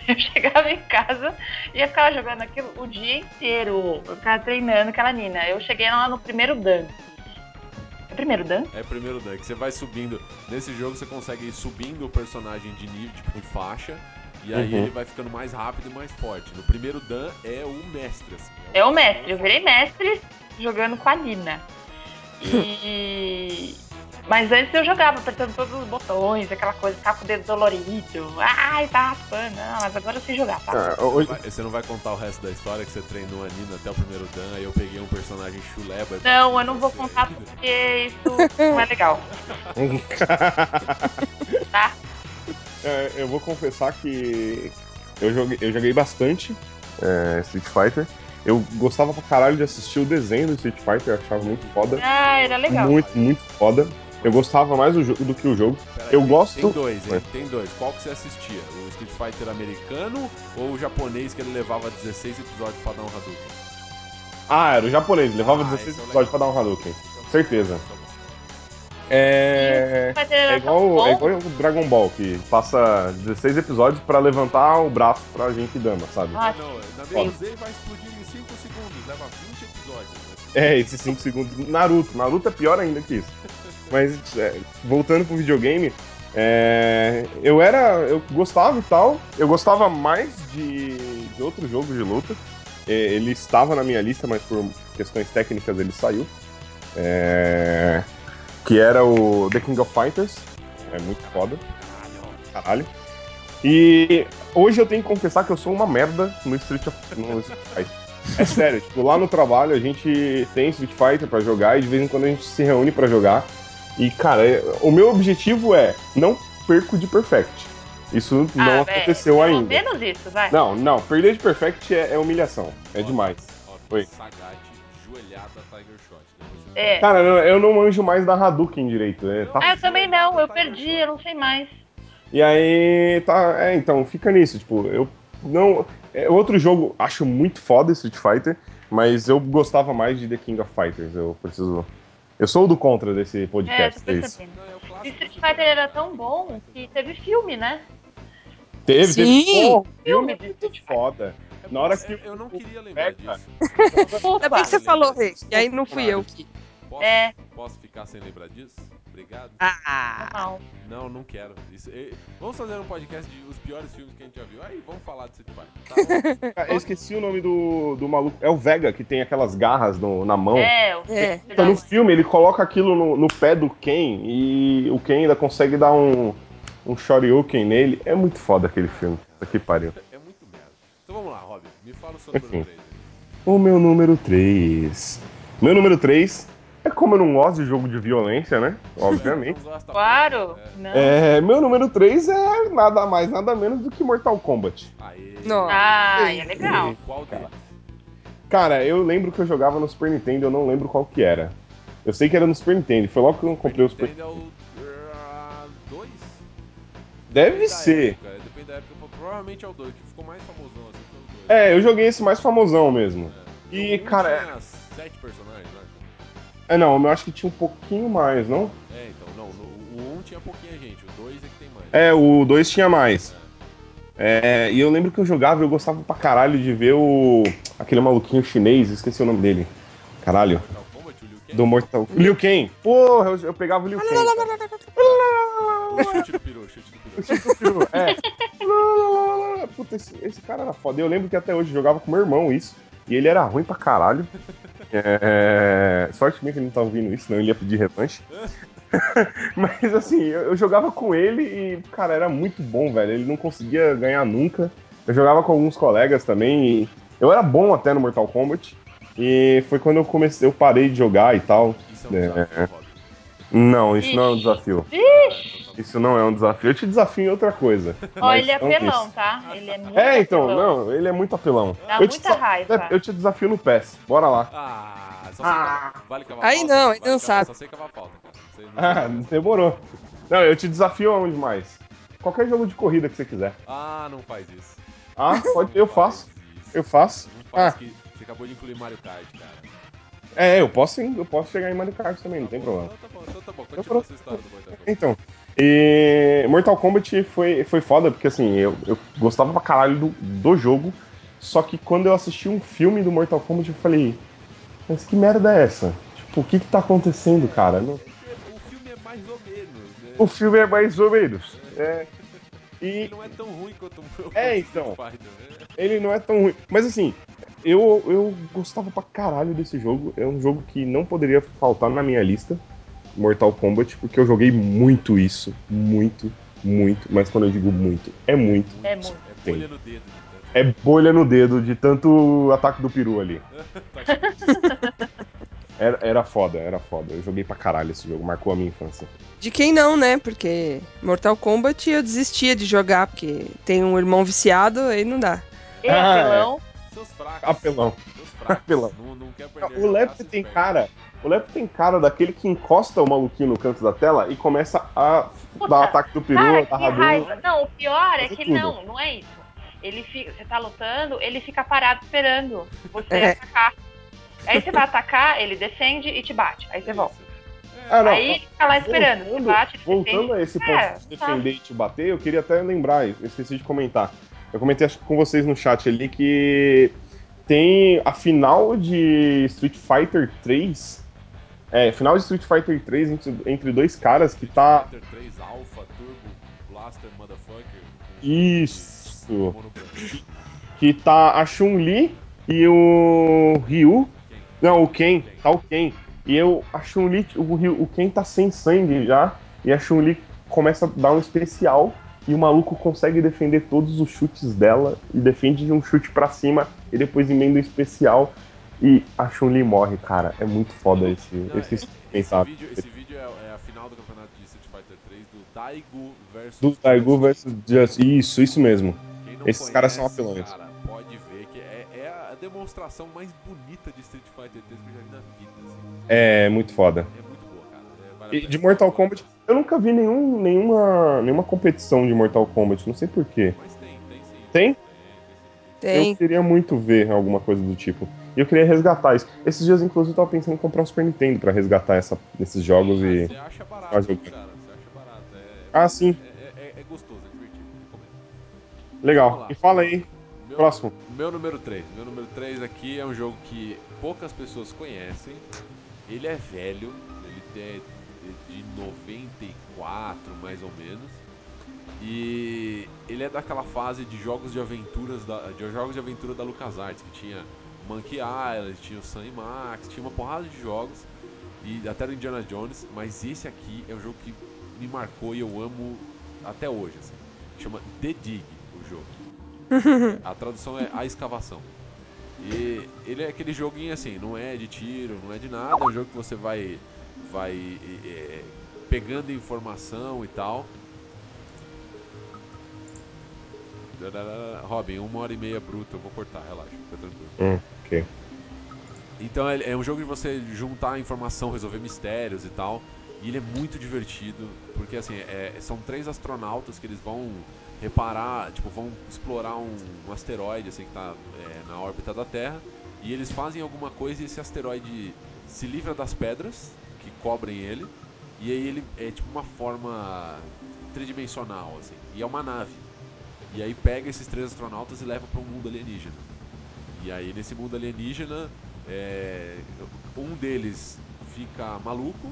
B: Eu chegava em casa e ia ficar jogando aquilo o dia inteiro. Eu ficava treinando aquela Nina. Eu cheguei lá no primeiro Dan. É o primeiro Dan?
A: É primeiro Dan, que você vai subindo. Nesse jogo você consegue ir subindo o personagem de nível, tipo, em faixa. E aí
D: Uhum.
A: ele vai ficando mais rápido e mais forte. No primeiro Dan é o mestre, assim.
B: É o mestre. Eu virei mestre jogando com a Nina. E. Mas antes eu jogava, apertando todos os botões, aquela coisa, ficava com o dedo dolorido. Ai, tá raspando. Não, mas agora eu sei jogar, tá?
D: Ah,
A: Você não,
D: hoje-
A: vai, você não vai contar o resto da história que você treinou a Nina até o primeiro Dan, aí eu peguei um personagem chuleba.
B: Não, eu não vou contar
A: ainda.
B: porque isso não é legal, tá?
D: É, eu vou confessar que eu joguei, eu joguei bastante é, Street Fighter. Eu gostava pra caralho de assistir o desenho do Street Fighter, eu achava muito foda.
B: Ah, era legal.
D: Muito, muito foda. Eu gostava mais do, jogo do que o jogo.
A: Pera
D: Eu
A: aí,
D: gosto-
A: Tem dois, hein?
D: É.
A: Tem dois. Qual que você assistia? O Street Fighter americano ou o japonês que ele levava 16 episódios pra dar um Hadouken?
D: Ah, era o japonês, levava
A: Ah,
D: 16
A: esse é
D: episódios pra dar um Hadouken.
A: Então,
D: Certeza.
A: tá.
D: É.
B: Mas era
D: É
B: tão
D: igual, é igual o Dragon Ball, que passa 16 episódios pra levantar o braço pra gente dama, sabe?
B: Ah,
A: Não, na ele vai explodir em 5 segundos, leva 20 episódios. né?
D: É, esses 5 segundos. Naruto. Naruto é pior ainda que isso. Mas, é, voltando pro videogame, é, eu era. Eu gostava e tal. Eu gostava mais de, de outro jogo de luta. Ele estava na minha lista, mas por questões técnicas ele saiu. É, que era o The King of Fighters. É muito foda. Caralho. E hoje eu tenho que confessar que eu sou uma merda no Street, of, no Street Fighter. É sério, tipo, lá no trabalho a gente tem Street Fighter pra jogar e de vez em quando a gente se reúne pra jogar. E, cara, é- o meu objetivo é não perco de Perfect. Isso não
B: Ah, é,
D: aconteceu
B: pelo
D: ainda.
B: menos isso, vai.
D: Não, não, perder de Perfect é, é humilhação. É demais.
A: Ó,
D: Oi.
A: Sagat, joelhada, Tiger Shot.
B: É.
D: Cara, eu, eu não manjo mais da Hadouken direito. é, tá-
B: Ah, eu também não, eu perdi, eu não sei mais.
D: E aí, tá. É, então, fica nisso. Tipo, eu não. É outro jogo, acho muito foda Street Fighter, mas eu gostava mais de The King of Fighters. Eu preciso. Eu sou o do contra desse
B: É,
D: podcast.
B: tô
D: é
A: clássico
B: Street Fighter era tão bom que teve filme, né?
D: Teve,
C: Sim.
D: teve. Pô,
B: Filme
D: filme
B: de Street Fighter.
D: foda. Na hora que.
A: Eu não queria lembrar disso.
C: Ainda bem que você falou, Rei. E aí não fui eu que.
A: Posso,
B: É.
A: posso ficar sem lembrar disso? Obrigado.
C: Ah,
B: Não.
A: Não, não quero. Isso, vamos fazer um podcast de os piores filmes que a gente já viu. Aí, vamos falar de Street Fighter. Tá
D: Eu esqueci o nome do, do maluco. É o Vega, que tem aquelas garras no- na mão.
B: É, o
C: É.
D: Então, no filme, ele coloca aquilo no, no pé do Ken e o Ken ainda consegue dar um, um shoryuken nele. É muito foda aquele filme. Que pariu.
A: É muito merda. Então vamos lá, Robin. Me fala o seu número
D: Enfim.
A: 3.
D: O meu número 3. Meu número 3 é como eu não gosto de jogo de violência, né? Obviamente.
B: Claro. Não.
D: É, meu número 3 é nada mais, nada menos do que Mortal Kombat.
A: Aê.
C: Não.
B: Ah, é legal.
A: Qual deles?
D: Cara, eu lembro que eu jogava no Super Nintendo, eu não lembro qual que era. Eu sei que era no Super Nintendo, foi logo que eu comprei o Super
A: Nintendo é o 2?
D: Deve ser.
A: Depende da época. Provavelmente é o 2, que ficou mais famosão assim foi o 2.
D: É, eu joguei esse mais famosão mesmo. E,
A: O um
D: cara,
A: Tinha sete personagens, né?
D: É, não, eu acho que tinha um pouquinho mais, não?
A: É, então, não. no- o 1 tinha pouquinha gente, o 2 é que tem mais.
D: É, o 2 tinha mais. É, e eu lembro que eu jogava e eu gostava pra caralho de ver o. aquele maluquinho chinês, esqueci o nome dele. Caralho.
A: Mortal Kombat, o Liu Kang?
D: Do Mortal. Liu Kang! Porra, eu, eu pegava o Liu Kang.
A: Chute do peru, chute do peru.
D: É. Puta, esse, esse cara era foda. Eu lembro que até hoje jogava com meu irmão isso. E ele era ruim pra caralho. É... Sorte minha que ele não tá ouvindo isso, senão ele ia pedir revanche. Mas assim, eu, jogava com ele e, cara, era muito bom, velho. Ele não conseguia ganhar nunca. Eu jogava com alguns colegas também. E eu era bom até no Mortal Kombat. E foi quando eu comecei, eu parei de jogar e tal.
A: Isso é um
D: É.
A: desafio, Rob.
D: Não, isso não é um desafio. Isso não é um desafio. Eu te desafio em outra coisa.
B: Ó,
D: Mas
B: ele é apelão,
D: isso.
B: tá? Ele é muito
D: É, então,
B: apelão.
D: não, ele é muito apelão.
B: Dá
D: eu
B: muita raiva.
D: Eu te desafio no PES. Bora lá.
A: Ah, só sei cavar. Vale cavar
C: Aí
A: falta?
C: não, aí
A: Vale
C: não
A: cavar-
C: sabe.
A: Só sei cavar falta, cara.
D: Ah, demorou. Não, eu te desafio aonde mais? Qualquer jogo de corrida que você quiser.
A: Ah, não faz isso.
D: Ah, pode, eu faço.
A: isso.
D: Eu faço.
A: Não faz
D: Ah.
A: que você acabou de incluir Mario Kart, cara.
D: É, eu posso, eu posso chegar em Mario Kart também, não tem
A: Tá bom,
D: problema.
A: Então tá bom, então tá bom. Continua essa história do Kombat.
D: Então, e Mortal Kombat foi, foi foda, porque assim, eu, eu gostava pra caralho do, do jogo, só que quando eu assisti um filme do Mortal Kombat, eu falei, mas que merda é essa? Tipo, o que que tá acontecendo, cara? Não-
A: O filme é mais ou menos, né?
D: O filme é mais ou menos. É, e
A: Ele não é tão ruim quanto o
D: É, então.
A: Né?
D: ele não é tão ruim. Mas assim, eu, eu gostava pra caralho desse jogo. É um jogo que não poderia faltar na minha lista, Mortal Kombat, porque eu joguei muito isso. Muito, muito. Mas quando eu digo muito, é muito.
B: É muito.
A: É bolha no dedo.
D: É bolha no dedo de tanto ataque do peru ali.
A: Tá
D: Era, era foda, era foda. Eu joguei pra caralho esse jogo, marcou a minha infância.
C: De quem não, né? Porque Mortal Kombat eu desistia de jogar, porque tem um irmão viciado, aí não dá.
B: E
D: Ah,
B: apelão.
A: Seus fracos.
D: Apelão.
A: Seus fracos.
D: Apelão.
A: Não, não quer perder.
D: O
A: graça,
D: tem cara. O Lepo tem cara daquele que encosta o maluquinho no canto da tela e começa a
B: Puta,
D: dar ataque do peru,
B: Cara,
D: da
B: raiva. Não, o pior é que
D: tudo.
B: não, não é isso. Ele fica, você tá lutando, ele fica parado esperando você
C: É.
B: atacar. Aí você vai atacar, ele defende e te bate. Aí você volta.
D: Ah, não.
B: Aí ele fica lá esperando, você
D: Voltando,
B: bate, te
D: voltando
B: defende.
D: a esse ponto
B: É,
D: de defender e te bater, eu queria até lembrar, eu esqueci de comentar. Eu comentei acho com vocês no chat ali que tem a final de Street Fighter 3. É, final de Street Fighter 3 entre, entre dois caras que tá.
A: Fighter 3 Alpha, Turbo, Blaster, Motherfucker.
D: Isso. Que tá a Chun-Li e o Ryu. Não, o Ken. Tá o Ken. E eu, a Chun-Li, o, Ryu- o Ken tá sem sangue já. E a Chun-Li começa a dar um especial. E o maluco consegue defender todos os chutes dela. E defende de um chute pra cima. E depois emenda um especial. E a Chun-Li morre, cara. É muito foda esse,
A: Não,
D: esse
A: esse,
D: pensado.
A: vídeo, esse vídeo é, é a final do campeonato de Street Fighter 3 do Daigo versus
D: Do Daigo versus Just. Isso, isso mesmo. Esses caras são apelões.
A: Cara, pode ver que é, é a demonstração mais bonita de Street Fighter 3 que eu já vi na vida. assim.
D: É muito foda.
A: É muito boa, cara. É, vale
D: E de Mortal Kombat, eu nunca vi nenhum, nenhuma, nenhuma competição de Mortal Kombat, não sei porquê.
A: Mas tem, tem sim.
D: Tem?
A: Tem, tem sim.
C: Tem.
D: Eu queria muito ver alguma coisa do tipo. E eu queria resgatar isso. Esses dias, inclusive, eu tava pensando em comprar um Super Nintendo pra resgatar essa, esses jogos
A: Ah,
D: e.
A: Você acha barato, cara. Você acha barato. É,
D: Ah, sim.
A: É, é- é gostoso, é divertido.
D: Legal. E fala aí,
A: Meu,
D: próximo.
A: Meu número 3. Meu número 3 aqui é um jogo que poucas pessoas conhecem. Ele é velho, ele é de 94 mais ou menos. E ele é daquela fase de jogos de aventuras da, de jogos de aventura da LucasArts, que tinha Monkey Island, tinha o Sam e Max, tinha uma porrada de jogos e até do Indiana Jones, mas esse aqui é o jogo que me marcou e eu amo até hoje, assim. Chama The Dig, o jogo. A tradução é A Escavação. E ele é aquele joguinho assim, não é de tiro, não é de nada, é um jogo que você vai vai é, pegando informação e tal. Robin, uma hora e meia bruta, eu vou cortar, relaxa, fica tranquilo.
D: Hum, ok.
A: Então é, é um jogo de você juntar informação, resolver mistérios e tal. E ele é muito divertido, porque assim, é- são três astronautas que eles vão reparar, tipo, vão explorar um, um asteroide assim que tá é, na órbita da Terra. E eles fazem alguma coisa e esse asteroide se livra das pedras que cobrem ele. E aí ele é tipo uma forma tridimensional, assim. E é uma nave. E aí pega esses três astronautas e leva para um mundo alienígena. E aí nesse mundo alienígena, é, um deles fica maluco,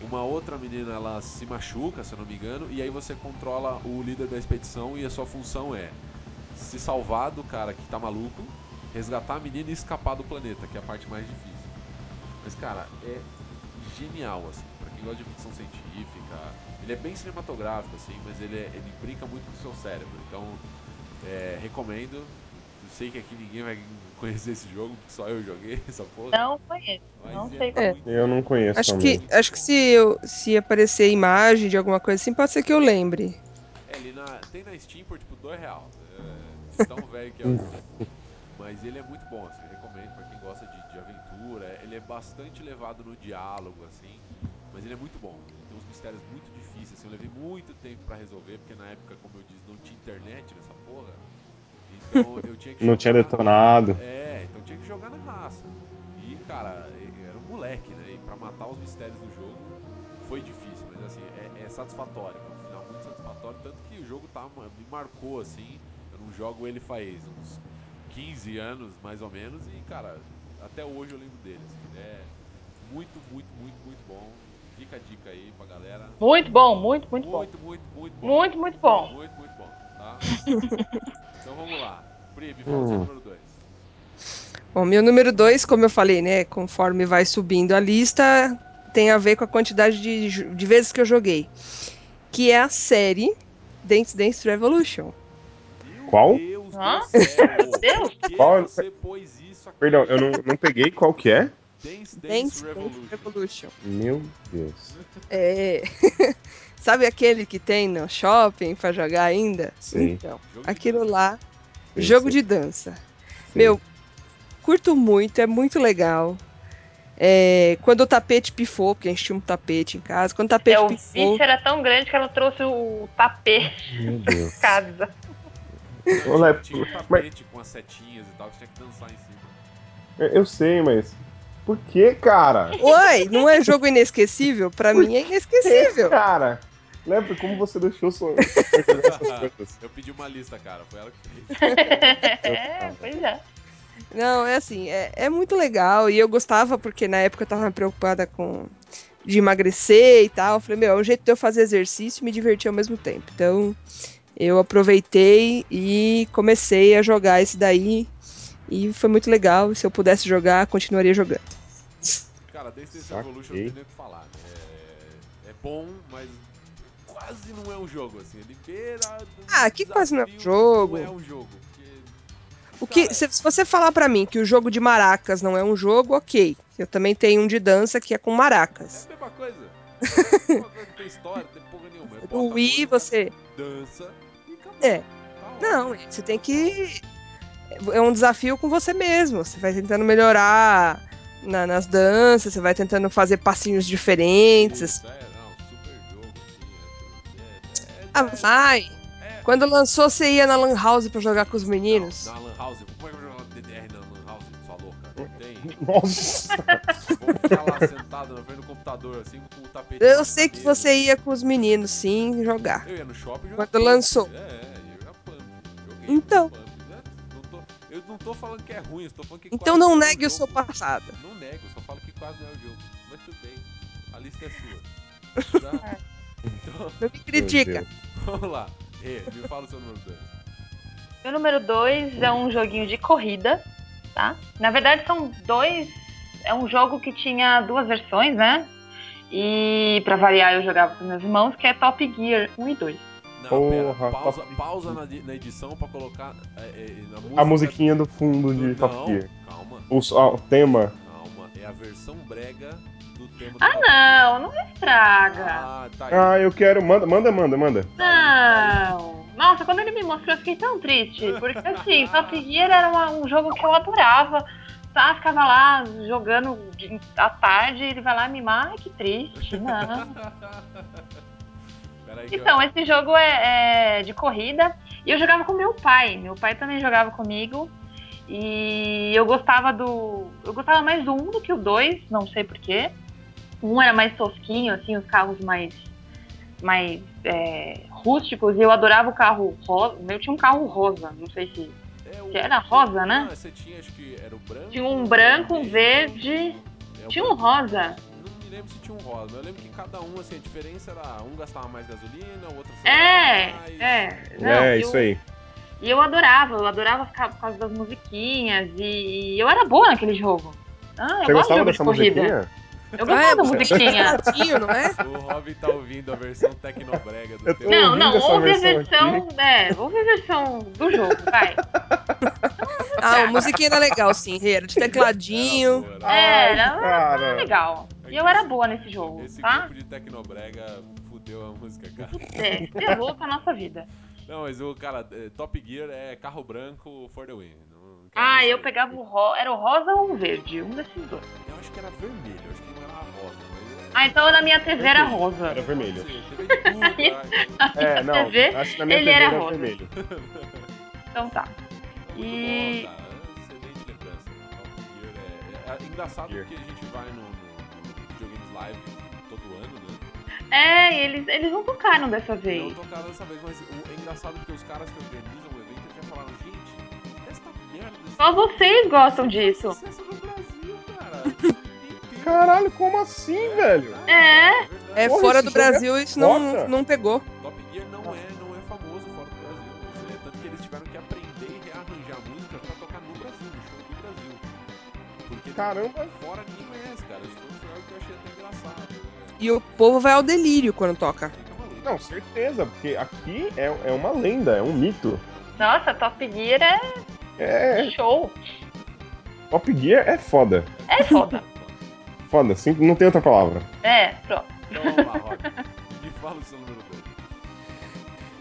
A: uma outra menina ela se machuca, se eu não me engano, e aí você controla o líder da expedição e a sua função é se salvar do cara que tá maluco, resgatar a menina e escapar do planeta, que é a parte mais difícil. Mas cara, é genial assim, para quem gosta de ficção científica, ele é bem cinematográfico assim, mas ele é, ele brinca muito com o seu cérebro. Então, é, recomendo. Eu sei que aqui ninguém vai conhecer esse jogo, porque só eu joguei essa porra.
B: Não conheço.
A: Mas
B: Não
A: é
B: sei
A: muito
D: Eu não conheço
C: Acho
D: também.
C: que, acho que se, eu, se aparecer imagem de alguma coisa assim, pode ser que eu lembre.
A: É, ele na, tem na Steam por tipo 2 real. É, tão velho que é o jogo. Mas ele é muito bom, assim, recomendo pra quem gosta de, de aventura. Ele é bastante levado no diálogo, assim. Mas ele é muito bom. Ele tem uns mistérios muito assim. Eu levei muito tempo pra resolver, porque na época, como eu disse, não tinha internet nessa porra. Então eu tinha que
D: Não
A: jogar
D: tinha
A: na-
D: detonado.
A: É, então tinha que jogar na raça. E, cara, eu era um moleque, né? E pra matar os mistérios do jogo foi difícil, mas assim, é, é satisfatório. É um final muito satisfatório. Tanto que o jogo tá, me marcou, assim. Eu não jogo ele faz uns 15 anos, mais ou menos. E, cara, até hoje eu lembro dele, assim. É muito, muito, muito, muito bom. Fica a dica aí pra galera.
B: Muito bom, muito, muito bom.
A: Muito, muito, muito bom.
B: Muito, muito bom.
A: Muito, muito bom, tá? então vamos lá. Pri, me fala o seu número 2.
C: Bom, meu número dois, como eu falei, né? Conforme vai subindo a lista, tem a ver com a quantidade de, de vezes que eu joguei. Que é a série Dance Dance Revolution.
A: Meu
D: Qual?
A: Deus
B: Hã?
A: do céu!
B: Deus?
D: Qual?
A: você pôs isso aqui?
D: Perdão, eu não, não peguei qual que é.
A: Dance Dance,
C: Dance
A: Revolution.
C: Dance Revolution.
D: Meu Deus.
C: É. Sabe aquele que tem no shopping pra jogar ainda?
D: Sei.
C: Então,
A: Jogo
C: aquilo lá,
D: Sei,
C: jogo
D: sei,
C: de dança.
D: sei.
C: Meu, curto muito, é muito legal. É, quando o tapete pifou, porque a gente tinha um tapete em casa, quando o tapete
B: É, o
C: pifou.
B: bicho era tão grande que ela trouxe o tapete
D: Meu Deus.
B: de casa.
A: Não,
D: Olha,
A: tinha, tinha um
D: mas-
A: tapete com as setinhas e tal, que você tinha que dançar em cima.
D: Eu sei, mas. Por que, cara?
C: Uai, não é jogo inesquecível? Pra mim é inesquecível.
D: Cara, lembra como você deixou sua?
A: Eu pedi uma lista, cara. Foi ela que fez.
B: é, pois é.
C: Não, é assim, é, é muito legal. E eu gostava porque na época eu tava preocupada com de emagrecer e tal. Eu falei, meu, é um jeito de eu fazer exercício e me divertir ao mesmo tempo. Então, eu aproveitei e comecei a jogar esse daí. E foi muito legal. E se eu pudesse jogar, continuaria jogando.
A: Cara, Dance
D: Saquei.
A: Revolution não tem nem o que falar, né? É, é bom, mas quase não é um jogo, assim. Ele beira. um
C: Ah, que quase não é um jogo.
A: Não é um jogo.
C: O que, se, você falar pra mim que o jogo de maracas não é um jogo, ok. Eu também tenho um de dança que é com
A: É
C: maracas.
A: a mesma coisa. É a mesma coisa, não tem história, não tem porra nenhuma. É a
C: Wii você.
A: dança e acabou.
C: É.
A: Tá
C: Não, você tem que. É um desafio com você mesmo. Você vai tentando melhorar na- nas danças, você vai tentando fazer passinhos diferentes.
A: Isso, não, super jogo,
C: Ah, vai!
A: é,
C: Quando lançou, você ia na Lan House pra jogar com os
A: Não,
C: meninos.
A: na Lan House, como é que eu vou jogar DDR na Lan House, sua louca? Não tem.
D: Nossa!
A: Vou ficar lá sentado na frente do computador, assim, com o tapete.
C: Eu sei que você ia com os meninos, sim, jogar.
A: Eu ia no shopping jogar
C: Quando lançou.
A: É, é, ia jogar Pump. Joguei
C: Então.
A: Pump. Eu não tô falando que é ruim, eu tô falando que
C: Então
A: quase
C: não
A: é
C: negue
A: o
C: seu passado.
A: Não nego, só falo que quase não é o jogo. Mas tudo bem, a lista é sua. Tá? Então,
C: Não me critica.
A: vamos lá. Rê, me fala o seu número 2.
B: Meu número 2 é um joguinho de corrida, tá? Na verdade são dois. É um jogo que tinha duas versões, né? E pra variar eu jogava com meus irmãos, que é Top Gear 1 e 2.
A: Não,
D: Porra,
A: pera, pausa,
D: Top
A: pausa na, na edição pra colocar é, é, na música
D: A musiquinha do fundo de
A: do-
D: Top
A: não,
D: Gear.
A: calma,
D: O, ah, o tema.
A: calma. É a versão brega do tema do
B: Ah não, não estraga.
A: Ah, tá aí.
D: Ah, eu quero. Manda, manda, manda, manda.
B: Não! Nossa, quando ele me mostrou, eu fiquei tão triste. Porque assim, Top Gear era uma- um jogo que eu adorava. Tá, ficava lá jogando à tarde, ele vai lá mimar. Ai, que triste. Não. Então, esse jogo é, é de corrida e eu jogava com meu pai. Meu pai também jogava comigo. E eu gostava do. Eu gostava mais do 1 do que o 2, não sei porquê. Um era mais tosquinho, assim, os carros mais, mais é, rústicos, e eu adorava o carro rosa. O meu tinha um carro rosa, não sei se.
A: É, o-
B: era rosa, né?
A: Você tinha, acho que era o branco.
B: Tinha um branco, um verde.
A: é,
B: Tinha um rosa.
A: Lembro se tinha um rosa, mas eu lembro que cada um, assim, a diferença era um gastava mais gasolina, o outro
B: É,
A: mais.
B: é. Não,
D: é,
B: eu-
D: isso aí.
B: E eu adorava, eu adorava ficar por causa das musiquinhas. E, e eu era boa naquele jogo. Ah, eu
D: Você
B: gosto de
D: gostava
B: jogo de
D: dessa
B: corrida.
D: musiquinha?
B: Eu gostava da
C: você
B: musiquinha.
C: Tecladinho, não é?
A: O Robin tá ouvindo a versão tecnobrega do teu.
B: Não, não, ouve a
D: versão.
B: É, ouve a versão do jogo, vai.
C: Ah, a musiquinha era legal, sim, era de tecladinho.
A: Era era
B: É, era, era
D: cara.
B: legal. E eu era boa nesse jogo,
A: Esse
B: tá?
A: grupo de tecnobrega fudeu a música, cara.
B: É, ferrou com a nossa vida.
A: Não, mas o cara, é, Top Gear é carro branco for the win. Não-
B: Ah, eu pegava o rosa. Era o rosa ou o verde? Um desses dois.
A: Eu acho que era vermelho, acho que não era rosa. Mas
B: Ah, então na minha TV era rosa.
D: Era vermelho. É, não.
B: TV,
D: acho que na minha
B: ele
D: TV
B: era
D: era
B: rosa.
D: vermelho.
B: Então tá.
A: Muito
B: E-
A: bom, cara. Excelente lembrança. Top Gear é, é- é engraçado
D: Gear.
A: porque a gente vai no, live todo ano, né?
B: É, eles, eles não tocaram dessa
A: Não
B: vez.
A: tocaram dessa vez, mas o- é engraçado porque os caras que organizam o evento já falaram, gente, esta merda.
B: Só vocês gostam disso.
A: Sucesso no Brasil, cara.
D: Caralho, como assim, velho?
B: É.
A: verdade.
C: É,
D: Porra,
C: fora do
D: é
C: Brasil isso não,
D: foda.
C: não pegou.
A: Top Gear não é, não é famoso fora do Brasil. É tanto que eles tiveram que aprender e rearranjar músicas pra tocar no Brasil, no show do Brasil. Porque
D: Caramba.
A: fora ninguém conhece, cara. Que eu achei até engraçado.
C: E o povo vai ao delírio quando toca.
D: Não, certeza, porque aqui é, é uma lenda, é um mito.
B: Nossa, Top Gear é
D: É,
B: show.
D: Top Gear é foda.
B: É foda.
D: Foda, sim, não tem outra palavra.
B: É, pronto.
A: Então vamos lá, Rob. Me fala o seu número 2.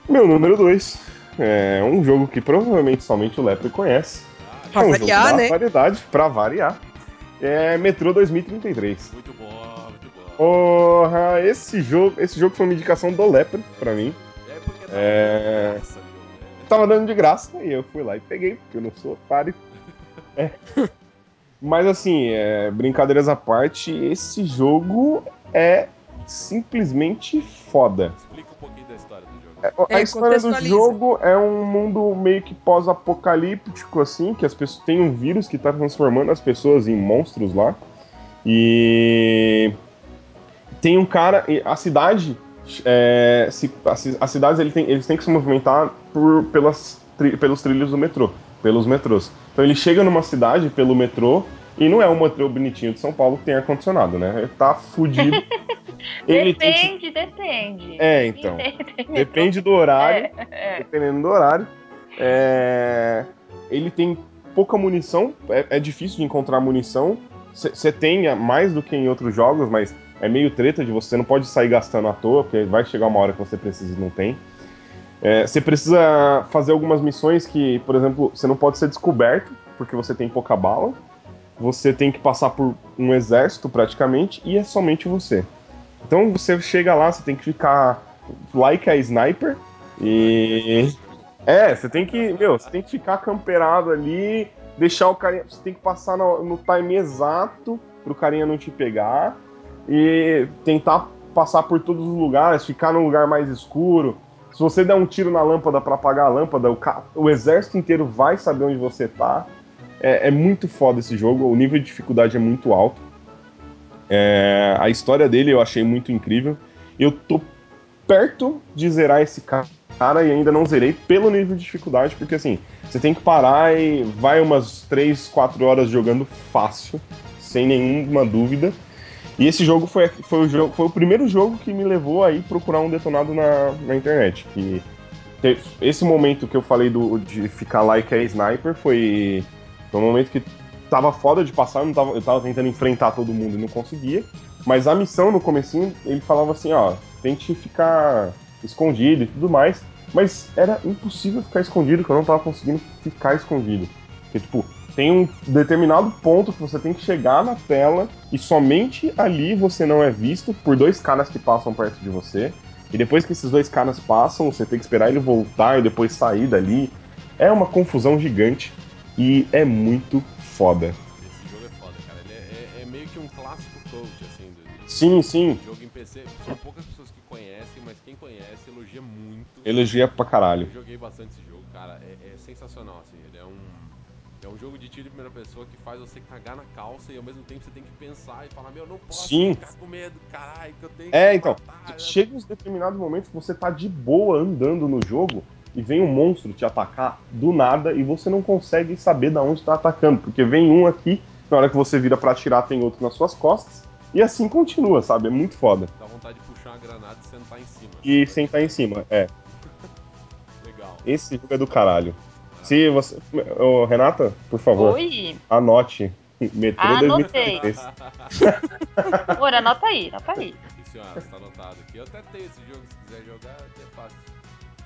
D: Meu número 2 é um jogo que provavelmente somente o Lepre conhece.
A: Ah,
C: Pra
D: é um
C: variar,
D: jogo da
C: né?
D: variedade, pra variar. É Metrô 2033.
A: muito bom, muito bom.
D: Porra, esse jogo, esse jogo foi uma indicação do Lepre pra mim.
A: É porque tá
D: É.
A: é... graça, viu? É.
D: Tava dando de graça e eu fui lá e peguei, porque eu não sou otário. É. Mas assim, é, brincadeiras à parte, esse jogo é simplesmente foda.
A: Explica um pouquinho
D: A
C: É,
D: história do jogo é um mundo meio que pós-apocalíptico, assim, que as pessoas tem um vírus que tá transformando as pessoas em monstros lá. E tem um cara. A cidade. é, se- as cidades ele tem- eles têm que se movimentar por, pelas, tri- pelos trilhos do metrô, pelos metrôs. Então ele chega numa cidade pelo metrô. E não é um metrô bonitinho de São Paulo que tem ar-condicionado, né? Ele tá fudido. ele tem que-
B: depende, depende.
D: É, então.
B: Depende.
D: Depende do horário
B: É, é.
D: dependendo do horário. É, Ele tem pouca munição, é, é difícil de encontrar munição. Você tem mais do que em outros jogos, mas é meio treta de você não pode sair gastando à toa, porque vai chegar uma hora que você precisa e não tem. Você precisa fazer algumas missões que, por exemplo, você não pode ser descoberto, porque você tem pouca bala. Você tem que passar por um exército praticamente, e é somente você. Então você chega lá, você tem que ficar like a sniper, e. É, você tem que. Meu, você tem que ficar camperado ali, deixar o carinha. Você tem que passar no, no time exato pro carinha não te pegar. E tentar passar por todos os lugares, ficar num lugar mais escuro. Se você der um tiro na lâmpada para apagar a lâmpada, o, ca- o exército inteiro vai saber onde você tá. É, é muito foda esse jogo, o nível de dificuldade é muito alto. É, a história dele eu achei muito incrível. Eu tô perto de zerar esse ca- cara e ainda não zerei pelo nível de dificuldade, porque assim, você tem que parar e vai umas 3, 4 horas jogando fácil, sem nenhuma dúvida. E esse jogo foi, foi, o, jogo, foi o primeiro jogo que me levou a ir procurar um detonado na, na internet. Que esse momento que eu falei do, de ficar like a sniper foi, foi um momento que tava foda de passar, eu, não tava, eu tava tentando enfrentar todo mundo e não conseguia. Mas a missão no comecinho, ele falava assim, ó, tente ficar escondido e tudo mais. Mas era impossível ficar escondido, porque eu não tava conseguindo ficar escondido. Porque, tipo, tem um determinado ponto que você tem que chegar na tela e somente ali você não é visto por dois caras que passam perto de você. E depois que esses dois caras passam, você tem que esperar ele voltar e depois sair dali. É uma confusão gigante e é muito foda.
A: Esse jogo é foda, cara. Ele é, é- é meio que um clássico coach, assim, do,
D: Sim, sim.
A: Jogo em PC, são poucas pessoas que conhecem, mas quem conhece elogia muito.
D: Elogia pra caralho.
A: Eu joguei bastante esse jogo, cara. É, é sensacional, assim. Ele é um. É um jogo de tiro em primeira pessoa que faz você cagar na calça e ao mesmo tempo você tem que pensar e falar, meu, não posso
D: Sim.
A: ficar com medo, caralho, que eu tenho que
D: É, então,
A: matar.
D: chega uns determinados momentos que você tá de boa andando no jogo e vem um monstro te atacar do nada e você não consegue saber da onde tá atacando, porque vem um aqui, na hora que você vira pra atirar tem outro nas suas costas, e assim continua, sabe? É muito foda.
A: Dá vontade de puxar uma granada e sentar em cima.
D: E sentar em cima, é.
A: Legal.
D: Esse jogo é do caralho. Se você. Ô, Renata, por favor,
B: Oi.
D: anote. Metrô
B: Anotei.
D: 2033.
B: Amor, anota aí, anota aí.
A: Sim, senhora, está anotado aqui. Eu até tenho esse jogo, se quiser jogar, é fácil.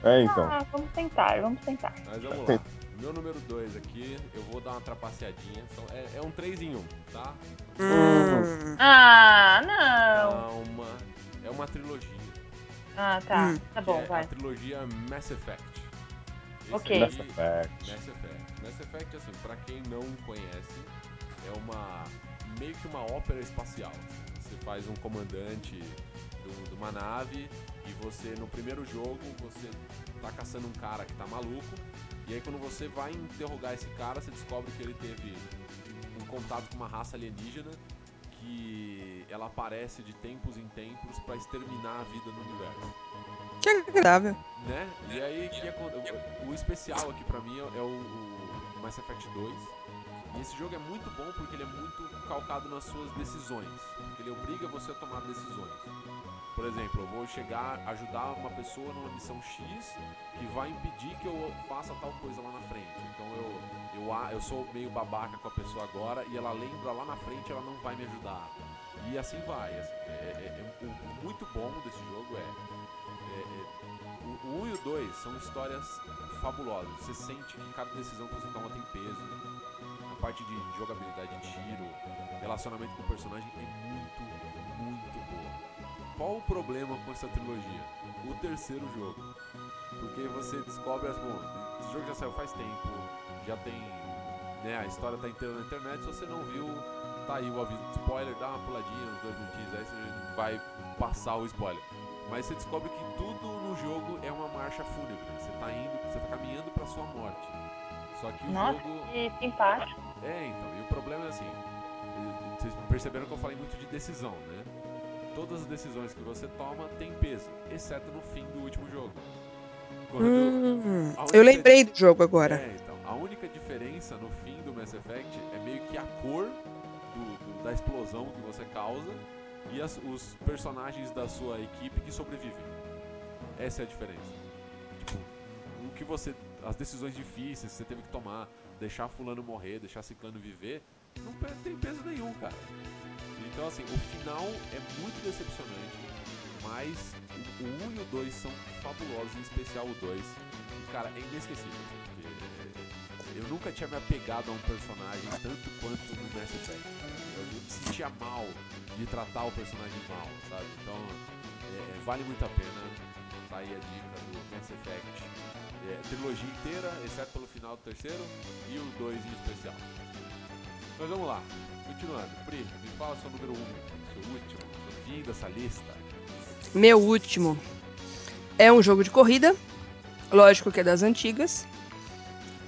D: É, então.
B: Ah, vamos tentar, vamos tentar.
A: Mas vamos lá. Meu número 2 aqui, eu vou dar uma trapaceadinha. São- é, é um 3 em 1, tá?
C: Hum.
B: Ah, não.
A: Calma. É uma trilogia.
B: Ah, tá.
C: Hum.
B: Tá bom,
A: é
B: vai.
A: a trilogia Mass Effect. Esse
B: Ok.
D: Mass Effect.
A: Mass Effect. Mass Effect, assim, pra quem não conhece, é uma meio que uma ópera espacial. Você faz um comandante de uma nave e você, no primeiro jogo, você tá caçando um cara que tá maluco. E aí quando você vai interrogar esse cara, você descobre que ele teve um contato com uma raça alienígena que ela aparece de tempos em tempos pra exterminar a vida no universo
C: Que agradável.
A: né? E aí, que acon- o, especial aqui pra mim é, é o, o Mass Effect 2. E esse jogo é muito bom porque ele é muito calcado nas suas decisões. Ele obriga você a tomar decisões. Por exemplo, eu vou chegar, ajudar uma pessoa numa missão X que vai impedir que eu faça tal coisa lá na frente. Então eu, eu, eu sou meio babaca com a pessoa agora e ela lembra lá na frente ela não vai me ajudar. E assim vai. assim, é- é- é- muito bom desse jogo é, é- é o, o 1 e o 2 são histórias fabulosas. Você sente que cada decisão que você toma tem peso. A parte de jogabilidade de tiro, relacionamento com o personagem é muito, muito boa. Qual o problema com essa trilogia? O terceiro jogo. Porque você descobre as. Bom, esse jogo já saiu faz tempo, já tem. Né, a história tá inteira na internet. Se você não viu, tá aí o aviso de spoiler, dá uma puladinha, uns dois minutinhos aí você vai passar o spoiler. Mas você descobre que tudo no jogo é uma marcha fúnebre. Você tá indo, você tá caminhando pra sua morte. Só que o
B: Nossa,
A: jogo.
B: que simpático.
A: É, então, e o problema é assim. Vocês perceberam que eu falei muito de decisão, né? Todas as decisões que você toma têm peso, exceto no fim do último jogo. Quando
C: Hum, eu lembrei do jogo agora.
A: É, então, a única diferença no fim do Mass Effect é meio que a cor do- do- da explosão que você causa e as- os personagens da sua equipe que sobrevivem. Essa é a diferença. Tipo, o que você. As decisões difíceis que você teve que tomar, deixar fulano morrer, deixar ciclano viver, não tem peso nenhum, cara. Então assim, o final é muito decepcionante, mas o, o 1 e o 2 são fabulosos, em especial o 2. E, cara, é inesquecível. Porque eu nunca tinha me apegado a um personagem tanto quanto no Mass Effect. Eu me sentia mal de tratar o personagem mal, sabe? Então, é, é, vale muito a pena. Tá aí a dica do Mass Effect. É, trilogia inteira, exceto pelo final do terceiro, e o 2 em especial. Mas vamos lá, continuando. Pri, me fala seu número 1, um, seu último, seu fim dessa lista.
C: Meu último é um jogo de corrida, lógico que é das antigas,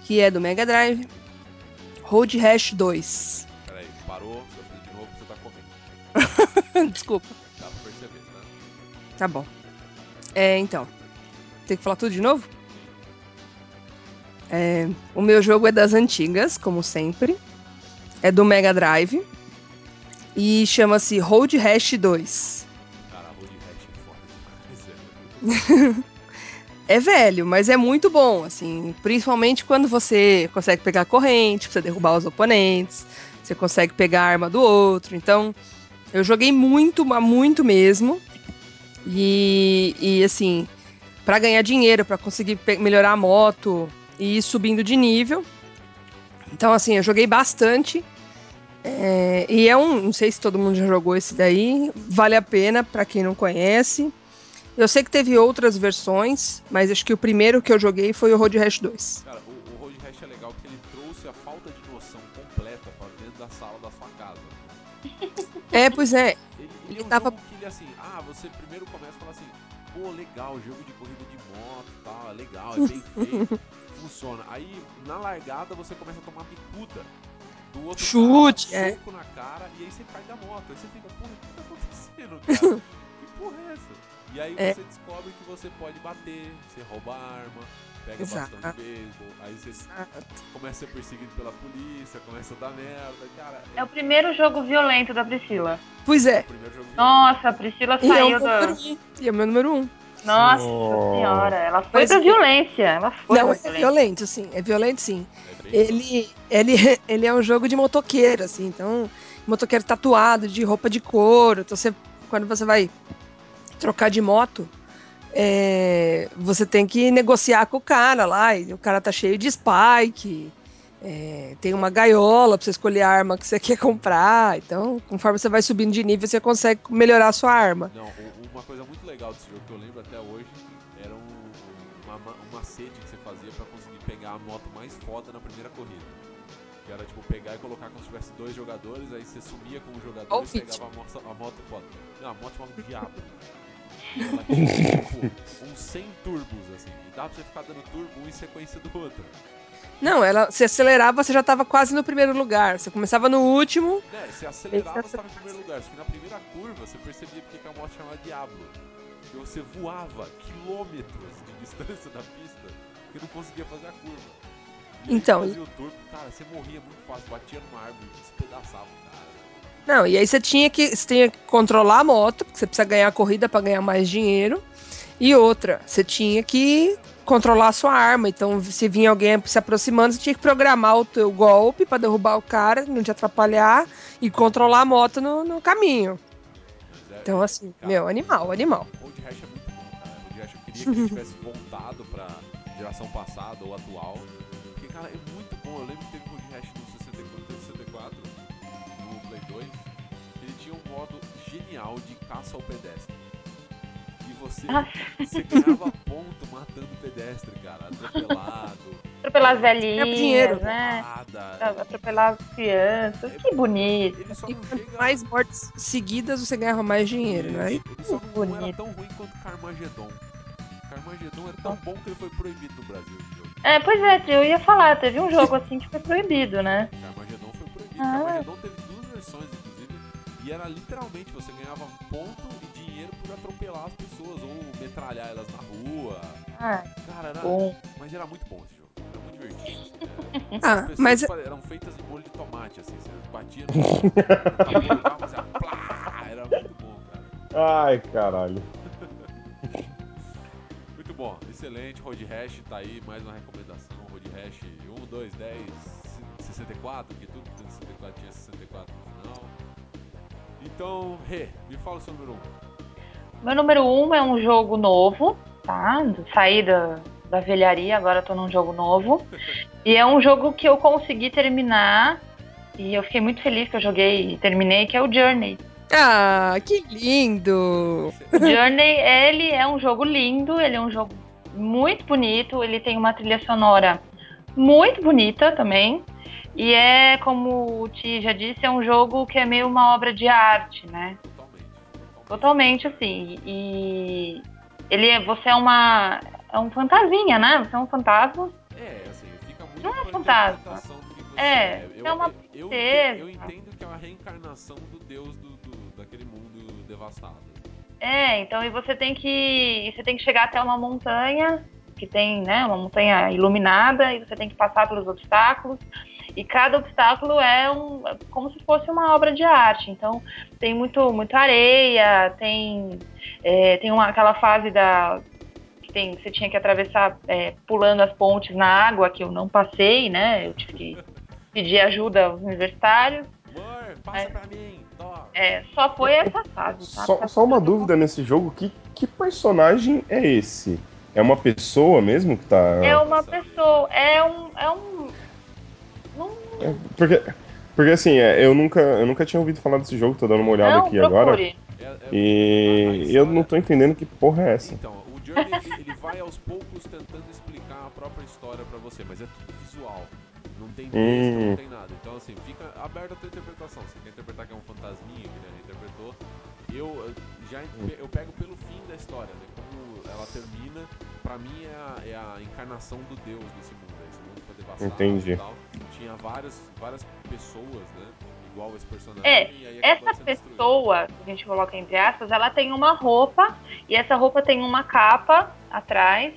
C: que é do Mega Drive, Road Rash 2.
A: Peraí, parou, seu filho de novo, você tá comendo.
C: Desculpa,
A: Dá pra perceber, tá?
C: tá bom. É, então, tem que falar tudo de novo? É, o meu jogo é das antigas, como sempre. É do Mega Drive. E chama-se Road Rash 2.
A: Cara, Road Rash é foda demais, é.
C: É velho, mas é muito bom, assim, principalmente quando você consegue pegar corrente, você derrubar os oponentes, você consegue pegar a arma do outro. Então, eu joguei muito, mas muito mesmo. E, e assim, pra ganhar dinheiro, pra conseguir melhorar a moto e ir subindo de nível. Então, assim, eu joguei bastante. É, e é um, não sei se todo mundo já jogou esse daí, vale a pena pra quem não conhece. Eu sei que teve outras versões, mas acho que o primeiro que eu joguei foi o Road Rash 2.
A: Cara, o, o Road Rash é legal porque ele trouxe a falta de noção completa pra dentro da sala da sua casa.
C: É, pois é.
A: Ele, ele é um
C: Tava-
A: que ele assim, ah, você primeiro começa a falar assim, pô, legal, jogo de corrida de moto e tal, é legal, é bem feito, funciona. Aí na largada você começa a tomar bicuda do outro
C: Chute,
A: cara,
C: é.
A: soco na cara, e aí você cai da moto. Aí você fica, porra, o que tá acontecendo, cara? que porra é essa? E aí
C: É.
A: você descobre que você pode bater, você rouba arma, pega
C: Exato.
A: bastante beisebol, aí você começa a ser perseguido pela polícia, começa a dar merda, cara.
B: É o primeiro jogo violento da Priscila.
C: Pois é.
A: o primeiro jogo
B: Nossa, a Priscila
C: E é o
B: saiu
C: um. E é o meu número um.
B: Nossa
D: Oh.
B: senhora, ela foi
C: Mas
B: pra violência. Ela foi
C: Não, é violento, sim. É violento, sim.
A: É
C: Ele, ele, ele é um jogo de motoqueiro, assim. Então, motoqueiro tatuado, de roupa de couro. Então, você, quando você vai trocar de moto, é, você tem que negociar com o cara lá. E o cara tá cheio de spike. É, tem uma gaiola pra você escolher a arma que você quer comprar. Então, conforme você vai subindo de nível, você consegue melhorar a sua arma.
A: Não, uma coisa muito legal desse jogo que eu lembro até hoje era um, uma, ma- um macete que você fazia pra conseguir pegar a moto mais foda na primeira corrida. Que era tipo pegar e colocar como se tivesse dois jogadores, aí você sumia com um jogador
C: Ó o
A: e pegava a moto, a moto foda. Não, a moto chamava Diabo. Ela tinha tipo uns 100 turbos assim, e dava pra você ficar dando turbo um em sequência do outro.
C: Não, ela, se acelerava, você já tava quase no primeiro lugar. Você começava no último.
A: Né, você acelerava, você tava em primeiro lugar, só que na primeira curva você percebia porque que a moto chamava Diablo. Porque você voava quilômetros de distância da pista porque não conseguia fazer a curva. E
C: Então,
A: fazia o turbo, cara, você morria muito fácil, batia numa árvore, despedaçava o cara.
C: Não, e aí você tinha que, você tinha que controlar a moto, porque você precisa ganhar a corrida para ganhar mais dinheiro. E outra, você tinha que controlar a sua arma. Então, se vinha alguém se aproximando, você tinha que programar o teu golpe para derrubar o cara, não te atrapalhar e controlar a moto no, no caminho. Então, assim, meu, animal, animal.
A: Road Rash é muito bom, cara. Road Rash eu queria que ele tivesse voltado pra geração passada ou atual. Porque, cara, é muito bom. Eu lembro que teve Road Rash no 64, no 64, no Play 2. Ele tinha um modo genial de caça ao pedestre. Você, você ganhava ponto matando pedestre, cara. Atropelado.
B: Atropelar as velhinhas,
C: dinheiro.
B: né?
A: porrada.
B: Atropelar as crianças. Que bonito.
A: Ele só
C: E
A: não
C: quanto
A: chega...
C: mais mortes seguidas, você ganhava mais dinheiro, né?
A: Ele só não, não era
B: bonito.
A: tão ruim quanto Carmageddon. Carmageddon é tão bom que ele foi proibido no Brasil, esse jogo.
B: É, pois é, eu ia falar, teve um jogo assim que foi proibido, né?
A: Carmageddon foi proibido.
B: Ah.
A: Carmageddon teve duas versões, e era literalmente você ganhava ponto e dinheiro por atropelar as pessoas ou metralhar elas na rua.
B: Ah,
A: Cara, era,
B: bom.
A: mas era muito bom esse jogo. Era muito divertido. É,
C: Ah, mas-
A: pa- eram feitas em molho de tomate, assim, você batia no, carro, fazia plá, era muito bom, cara.
D: Ai, caralho.
A: Muito bom, excelente. Road Rash tá aí, mais uma recomendação. Road Rash 1, 2, 10, 64, que tudo do 64 tinha 64 no final. Então, Rê, me fala o seu número 1.
B: Meu número um é um jogo novo, tá? Saí da, da velharia, agora tô num jogo novo. E é um jogo que eu consegui terminar. E eu fiquei muito feliz que eu joguei e terminei, que é o Journey.
C: Ah, que lindo!
B: O Journey, ele é um jogo lindo, ele é um jogo muito bonito, ele tem uma trilha sonora muito bonita também. E é, como o Ti já disse, é um jogo que é meio uma obra de arte, né?
A: Totalmente.
B: Totalmente assim. E ele é, você é uma é um fantasminha, né? Você é um fantasma.
A: É, assim, fica muito
B: Não é fantasma. É,
A: é. Eu,
B: é uma
A: eu, eu entendo que é uma reencarnação do deus do, do- daquele mundo devastado.
B: É, então e você tem que você tem que chegar até uma montanha que tem, né, uma montanha iluminada e você tem que passar pelos obstáculos. E cada obstáculo é um como se fosse uma obra de arte. Então tem muito muito areia, tem é, tem uma aquela fase da que tem você tinha que atravessar é, pulando as pontes na água que eu não passei, né? Eu tive que pedir ajuda aos universitários.
A: Amor, passa
B: É.
A: pra mim.
B: É, só foi essa fase, tá?
D: Só, só uma dúvida nesse jogo, que, que personagem é esse? É uma pessoa mesmo que tá.
B: É uma pessoa, é um. É um.
D: Porque, porque assim, é, eu nunca, eu nunca tinha ouvido falar desse jogo, tô dando uma olhada
B: não
D: aqui agora.
B: procure.
A: É- é- a
D: E eu não tô entendendo que porra é essa.
A: Então, o Journey ele, vai aos poucos tentando explicar a própria história pra você, mas é tudo visual. Não tem besta,
D: Hum.
A: não tem nada. Então, assim, fica aberta a tua interpretação. Você quer interpretar que é um fantasminha, que ele interpretou. Eu eh, já eu pego pelo fim da história, né? Como ela termina, pra mim é a, é a encarnação do Deus desse mundo. Devastado
D: Entendi.
A: e tal. Tinha várias, várias pessoas, né? Igual esse personagem.
B: É,
A: e
B: Essa pessoa, que a gente coloca entre aspas, ela tem uma roupa e essa roupa tem uma capa atrás.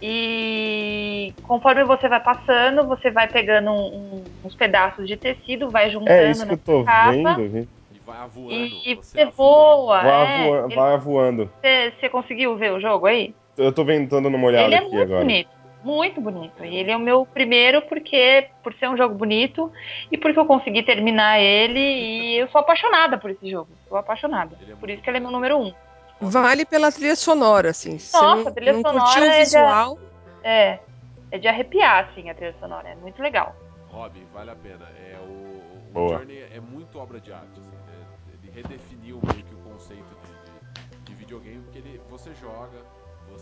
B: E conforme você vai passando, você vai pegando um- um- uns pedaços de tecido, vai juntando
D: É isso que eu tô
B: capa
D: vendo. gente.
A: E vai avoando.
B: e
A: você
B: voa.
D: Vai,
B: é.
D: voa-
B: Ele-
D: vai voando.
B: Você, você conseguiu ver o jogo aí?
D: Eu tô vendo, tô dando uma olhada
B: ele é
D: aqui
B: muito
D: agora.
B: bonito. Muito bonito. E ele é o meu primeiro porque por ser um jogo bonito e porque eu consegui terminar ele e eu sou apaixonada por esse jogo. Sou apaixonada.
A: É
B: Por isso que ele é meu número um.
C: Vale pela trilha sonora, assim.
B: Nossa,
C: não,
B: a trilha
C: não
B: sonora
C: curtiu o
B: é de-
C: visual,
B: É. É de arrepiar, assim, a trilha sonora. É muito legal.
A: Robin, vale a pena. É, o, o
D: Boa.
A: Journey é muito obra de arte. assim, né? Ele redefiniu meio que o conceito de, de, de videogame, porque ele, você joga,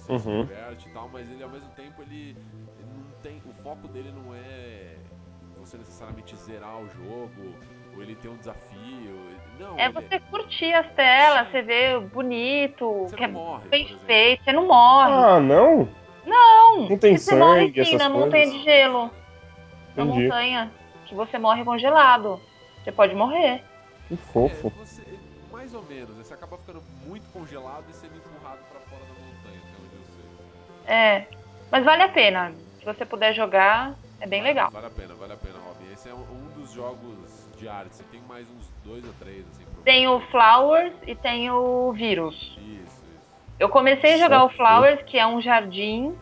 A: se
D: Uhum.
A: diverte e tal, mas ele ao mesmo tempo ele, ele não tem. O foco dele não é você necessariamente zerar o jogo, ou ele ter um desafio. Não,
B: É
A: ele
B: você curtir as telas, você vê bonito,
A: Você
B: que é
A: não morre,
B: bem feito, você não morre.
D: Ah, não?
B: não,
D: não tem
B: você morre
D: sangue,
B: sim
D: essas
B: na montanha
D: coisas?
B: de gelo. Na
D: Entendi.
B: montanha. Que você morre congelado. Você pode morrer.
D: Que fofo.
A: É, você, mais ou menos, né? você acaba ficando muito congelado e sendo
B: É. Mas vale a pena. Se você puder jogar, é bem
A: Vale-
B: legal.
A: Vale a pena, vale a pena, Robin. Esse é um, dos jogos de arte. Você tem mais uns dois ou três, assim.
B: Tem o Flowers e tem o Vírus.
A: Isso, isso.
B: Eu comecei a jogar o
D: Saquei.
B: Flowers, que é um jardim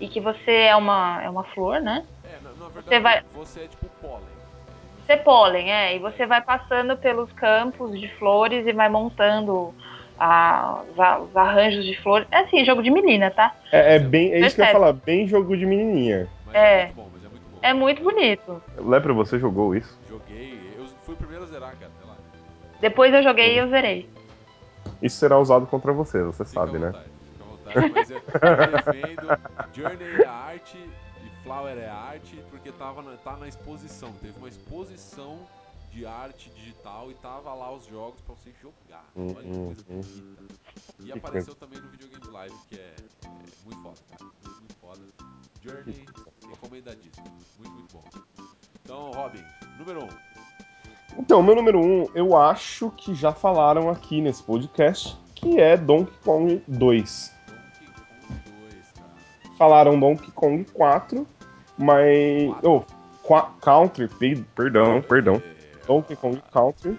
B: e que você é uma, é uma flor, né?
A: É, na, na verdade,
B: Você vai-
A: você é tipo pólen.
B: Você é pólen, é. E você vai passando pelos campos de flores e vai montando a- os, arranjos de flores. É assim, jogo de menina, tá?
D: É, é bem, é isso que eu ia falar, bem jogo de menininha.
A: Mas é.
B: É.
A: muito bom, mas é muito bom.
B: É muito bonito.
D: Lepra, você jogou isso?
A: Joguei, eu fui o primeiro a zerar, cara, sei lá.
B: Depois eu joguei e eu zerei.
D: Isso será usado contra você, você
A: Fica
D: sabe,
A: à
D: né?
A: vontade, Fica à vontade, mas eu, eu defendo. Journey é arte e Flower é arte porque tava na, tá na exposição. Teve uma exposição de arte digital e tava lá os jogos pra você jogar. Olha que coisa
D: Uhum.
A: bonita. E apareceu também no videogame live, que é, é muito foda, cara. Muito, muito foda. Journey, recomendadíssimo. Muito, muito bom. Então, Robin, número 1. Um.
D: Então, meu número um, eu acho que já falaram aqui nesse podcast, que é Donkey Kong 2.
A: Donkey Kong 2, cara.
D: Falaram Donkey Kong 4, mas... Oh, qua- Country, pe- perdão, perdão.
A: É,
D: Donkey Kong Country.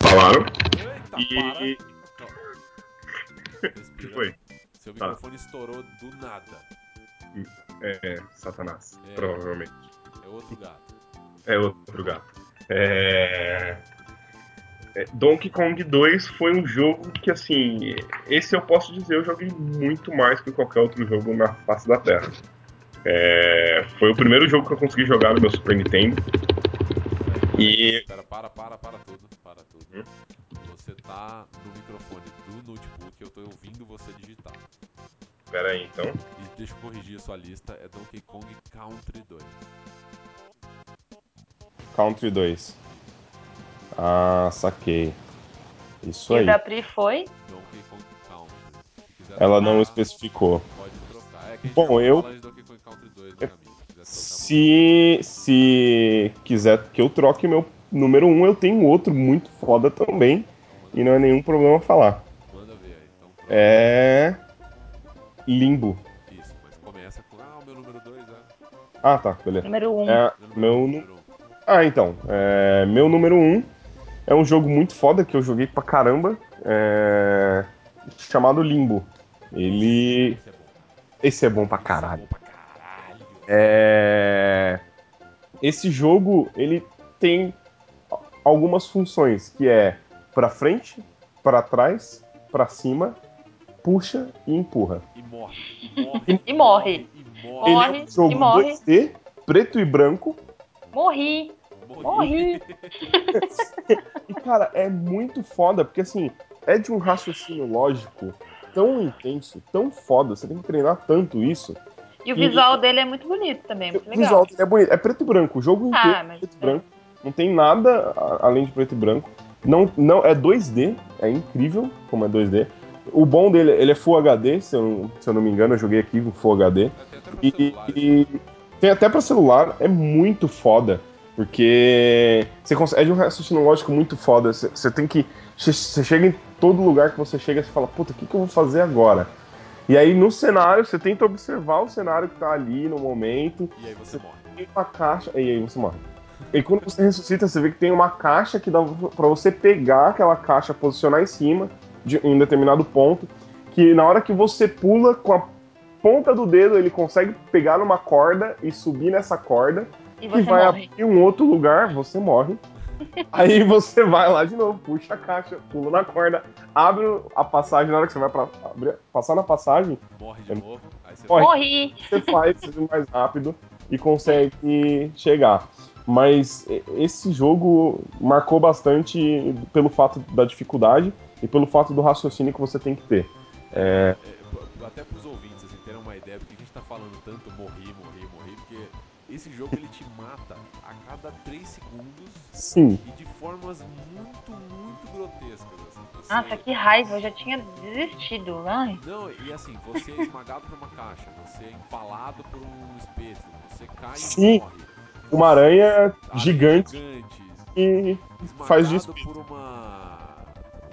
D: Falaram.
A: Eita,
D: E...
A: para.
D: Que foi?
A: Seu
D: Tá.
A: microfone estourou do nada.
D: É, Satanás,
A: É.
D: provavelmente.
A: É outro gato.
D: É outro gato. É... é, Donkey Kong 2 foi um jogo que, assim, esse eu posso dizer, eu joguei muito mais que qualquer outro jogo na face da Terra. É, Foi o primeiro jogo que eu consegui jogar no meu Super Nintendo. E-
A: Espera, para, para, para tudo. Para tudo.
D: Hum?
A: Você tá no microfone do notebook, eu tô ouvindo você digitar.
D: Pera aí, então.
A: E deixa eu corrigir a sua lista, é Donkey Kong Country 2.
D: Country 2. Ah, saquei. Isso
B: E
D: aí.
B: da Pri foi.
A: Donkey Kong Country.
D: Ela não
A: trocar,
D: especificou.
A: Pode trocar. É que a gente
D: Bom, eu-
A: Donkey Kong Country 2 no caminho. Se
D: Se, se quiser que eu troque meu número 1, um, eu tenho outro muito foda também. E não é nenhum problema falar.
A: manda ver aí. Então.
D: É. Limbo.
A: Isso, mas começa com. Ah, o meu número 2 é.
D: Ah, tá, beleza.
B: Número 1. Um.
D: É, meu,
A: número um.
D: Ah, então. é, meu número 1 um é um jogo muito foda que eu joguei pra caramba. é, chamado Limbo. Ele.
A: Esse é bom.
D: Esse é bom pra
A: Esse
D: caralho.
A: É.
D: Esse jogo ele tem algumas funções que é pra frente, pra trás, pra cima, puxa e empurra.
A: E morre. E morre.
B: E morre.
A: E morre.
B: Morre.
D: Ele é um jogo
B: e morre.
D: 2D, preto e branco.
B: Morri. Morri.
D: E cara, é muito foda, porque assim, é de um raciocínio lógico tão intenso, tão foda, você tem que treinar tanto isso.
B: E o
D: E-
B: visual dele é muito bonito também, muito
D: O
B: legal.
D: visual dele é bonito. É preto e branco. O jogo inteiro
B: Ah,
D: é
B: mas-
D: preto e branco. Não tem nada além de preto e branco. Não, não, é 2D. É incrível como é 2D. O bom dele, ele é Full HD, se eu, não- se eu não me engano, eu joguei aqui com Full HD. E,
A: celular.
D: e tem até pra celular, é muito foda. Porque você consegue, é de um raciocínio lógico muito foda. Você, você tem que. Você, você chega em todo lugar que você chega e fala, puta, o que, que eu vou fazer agora? E aí no cenário, você tenta observar o cenário que tá ali no momento.
A: E aí você morre.
D: Tem uma caixa. E aí você morre. E quando você ressuscita, você vê que tem uma caixa que dá pra você pegar aquela caixa, posicionar em cima, de, em um determinado ponto. Que na hora que você pula com a ponta do dedo, ele consegue pegar numa corda e subir nessa corda.
B: E
D: Que
B: você
D: vai
B: morre.
D: abrir um outro lugar, você morre. Aí você vai lá de novo, puxa a caixa, pula na corda, abre a passagem. Na hora que você vai pra, abrir- passar na passagem,
A: Morre de novo. Aí você
D: Morre.
B: Morri!
D: você faz mais rápido e consegue chegar. Mas esse jogo marcou bastante pelo fato da dificuldade e pelo fato do raciocínio que você tem que ter.
A: É, p- até pros ouvintes, assim, terem uma ideia do que a gente tá falando tanto morrer, morrer, morrer, porque esse jogo ele te mata cada 3 segundos
D: Sim,
A: e de formas muito, muito grotescas. Assim. Você...
B: Nossa, que raiva, eu já tinha desistido. Ai.
A: Não, e assim, você é esmagado por uma caixa, você é empalado por um espeto, você cai
D: Sim.
A: e morre.
D: uma aranha gigante
A: gigantes,
D: e faz de
A: por uma,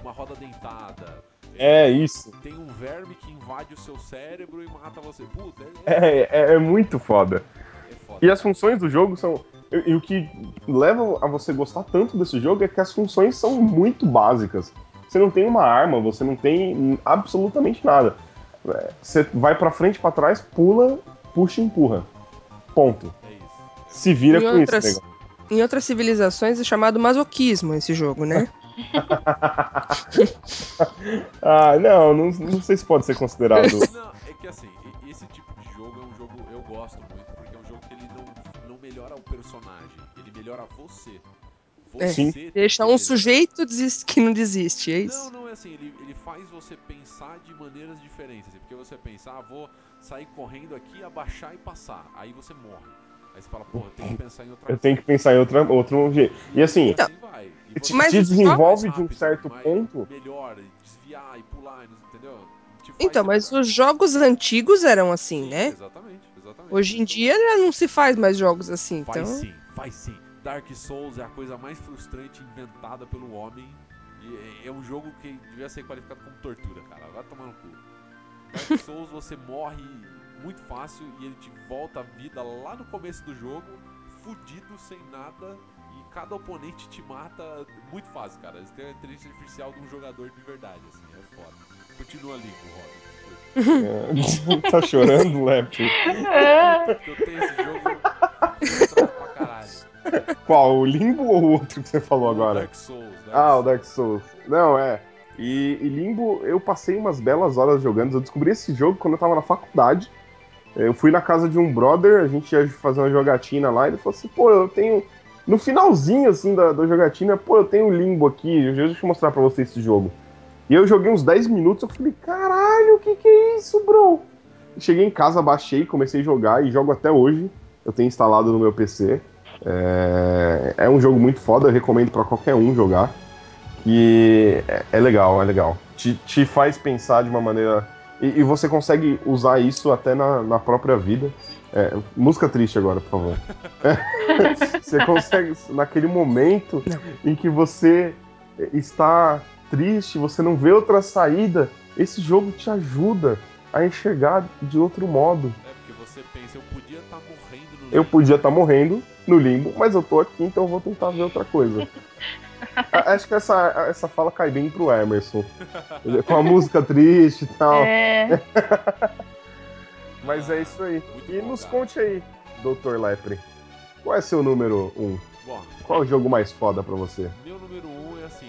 A: uma roda dentada.
D: É isso.
A: Tem um verme que invade o seu cérebro e mata você. Puta, é, é,
D: É, é, é muito foda.
A: é foda.
D: E as funções do jogo são. E, e o que leva a você gostar tanto desse jogo é que as funções são muito básicas. Você não tem uma arma, você não tem absolutamente nada. É, Você vai pra frente, pra trás, pula, puxa e empurra. Ponto.
A: É isso.
D: Se vira
C: Em
D: com
C: outras-
D: isso, negócio.
C: Em outras civilizações é chamado masoquismo esse jogo, né?
D: Ah, não, não, não sei se pode ser considerado.
A: Não, é que assim, esse tipo de jogo é um jogo eu gosto muito, personagem, ele melhora você.
C: É,
A: Você tem
C: Deixa um sujeito que não desiste, é
A: Não,
C: isso?
A: não é assim, ele, ele faz você pensar de maneiras diferentes. assim, porque você pensa, ah, vou sair correndo aqui, abaixar e passar. Aí você morre. Aí você fala, pô, eu tenho que pensar em outra
D: Eu tenho que pensar em outra, outro jeito. E assim,
A: E assim vai. E
D: te,
C: Mas
D: te desenvolve
A: mais
D: de um
A: rápido,
D: certo ponto.
A: Melhor, desviar e pular, não- entendeu?
C: Então, mas
A: melhor.
C: os jogos antigos eram assim,
A: Sim,
C: né?
A: Exatamente.
C: Hoje em dia já não se faz mais jogos assim,
A: Faz
C: então.
A: sim, faz sim. Dark Souls é a coisa mais frustrante inventada pelo homem. E é- é um jogo que devia ser qualificado como tortura, cara. Vai tomar no cu. Dark Souls você morre muito fácil e ele te volta a vida lá no começo do jogo, fudido, sem nada. E cada oponente te mata muito fácil, cara. Eles têm a inteligência artificial de um jogador de verdade, assim, é foda. Continua ali, Robin.
D: É, tá chorando, Lepre?
A: Porque eu tenho esse jogo pra caralho.
D: Qual? O Limbo ou o outro que você falou
A: O
D: agora?
A: Dark Souls. Dark
D: Ah, o. Dark Souls. Não, é. E, e Limbo, eu passei umas belas horas jogando. Eu descobri esse jogo quando eu tava na faculdade. Eu fui na casa de um brother, a gente ia fazer uma jogatina lá, e ele falou assim, pô, eu tenho. No finalzinho, assim, da, da jogatina, pô, eu tenho Limbo aqui, deixa eu mostrar pra você esse jogo. E eu joguei uns 10 minutos, eu falei, caralho, o que que é isso, bro? Cheguei em casa, baixei, comecei a jogar e jogo até hoje. Eu tenho instalado no meu PC. É, é um jogo muito foda, eu recomendo pra qualquer um jogar. E é, é legal, é legal. Te, te faz pensar de uma maneira. E, e você consegue usar isso até na, na própria vida. É, música triste agora, por favor. você consegue, naquele momento em que você está triste, você não vê outra saída, esse jogo te ajuda a enxergar de outro modo.
A: É, porque você pensa, eu podia estar morrendo no
D: Eu
A: limbo.
D: podia estar morrendo no limbo, mas eu tô aqui, então eu vou tentar ver outra coisa. Acho que essa, essa fala cai bem pro Emerson. Com a música triste e tal.
B: é.
D: Mas é isso aí. E
A: bom,
D: nos
A: cara.
D: conte aí, Dr. Lepre. Qual é seu número 1? Um?
A: Bom,
D: Qual é o jogo mais foda pra você?
A: meu número um é assim,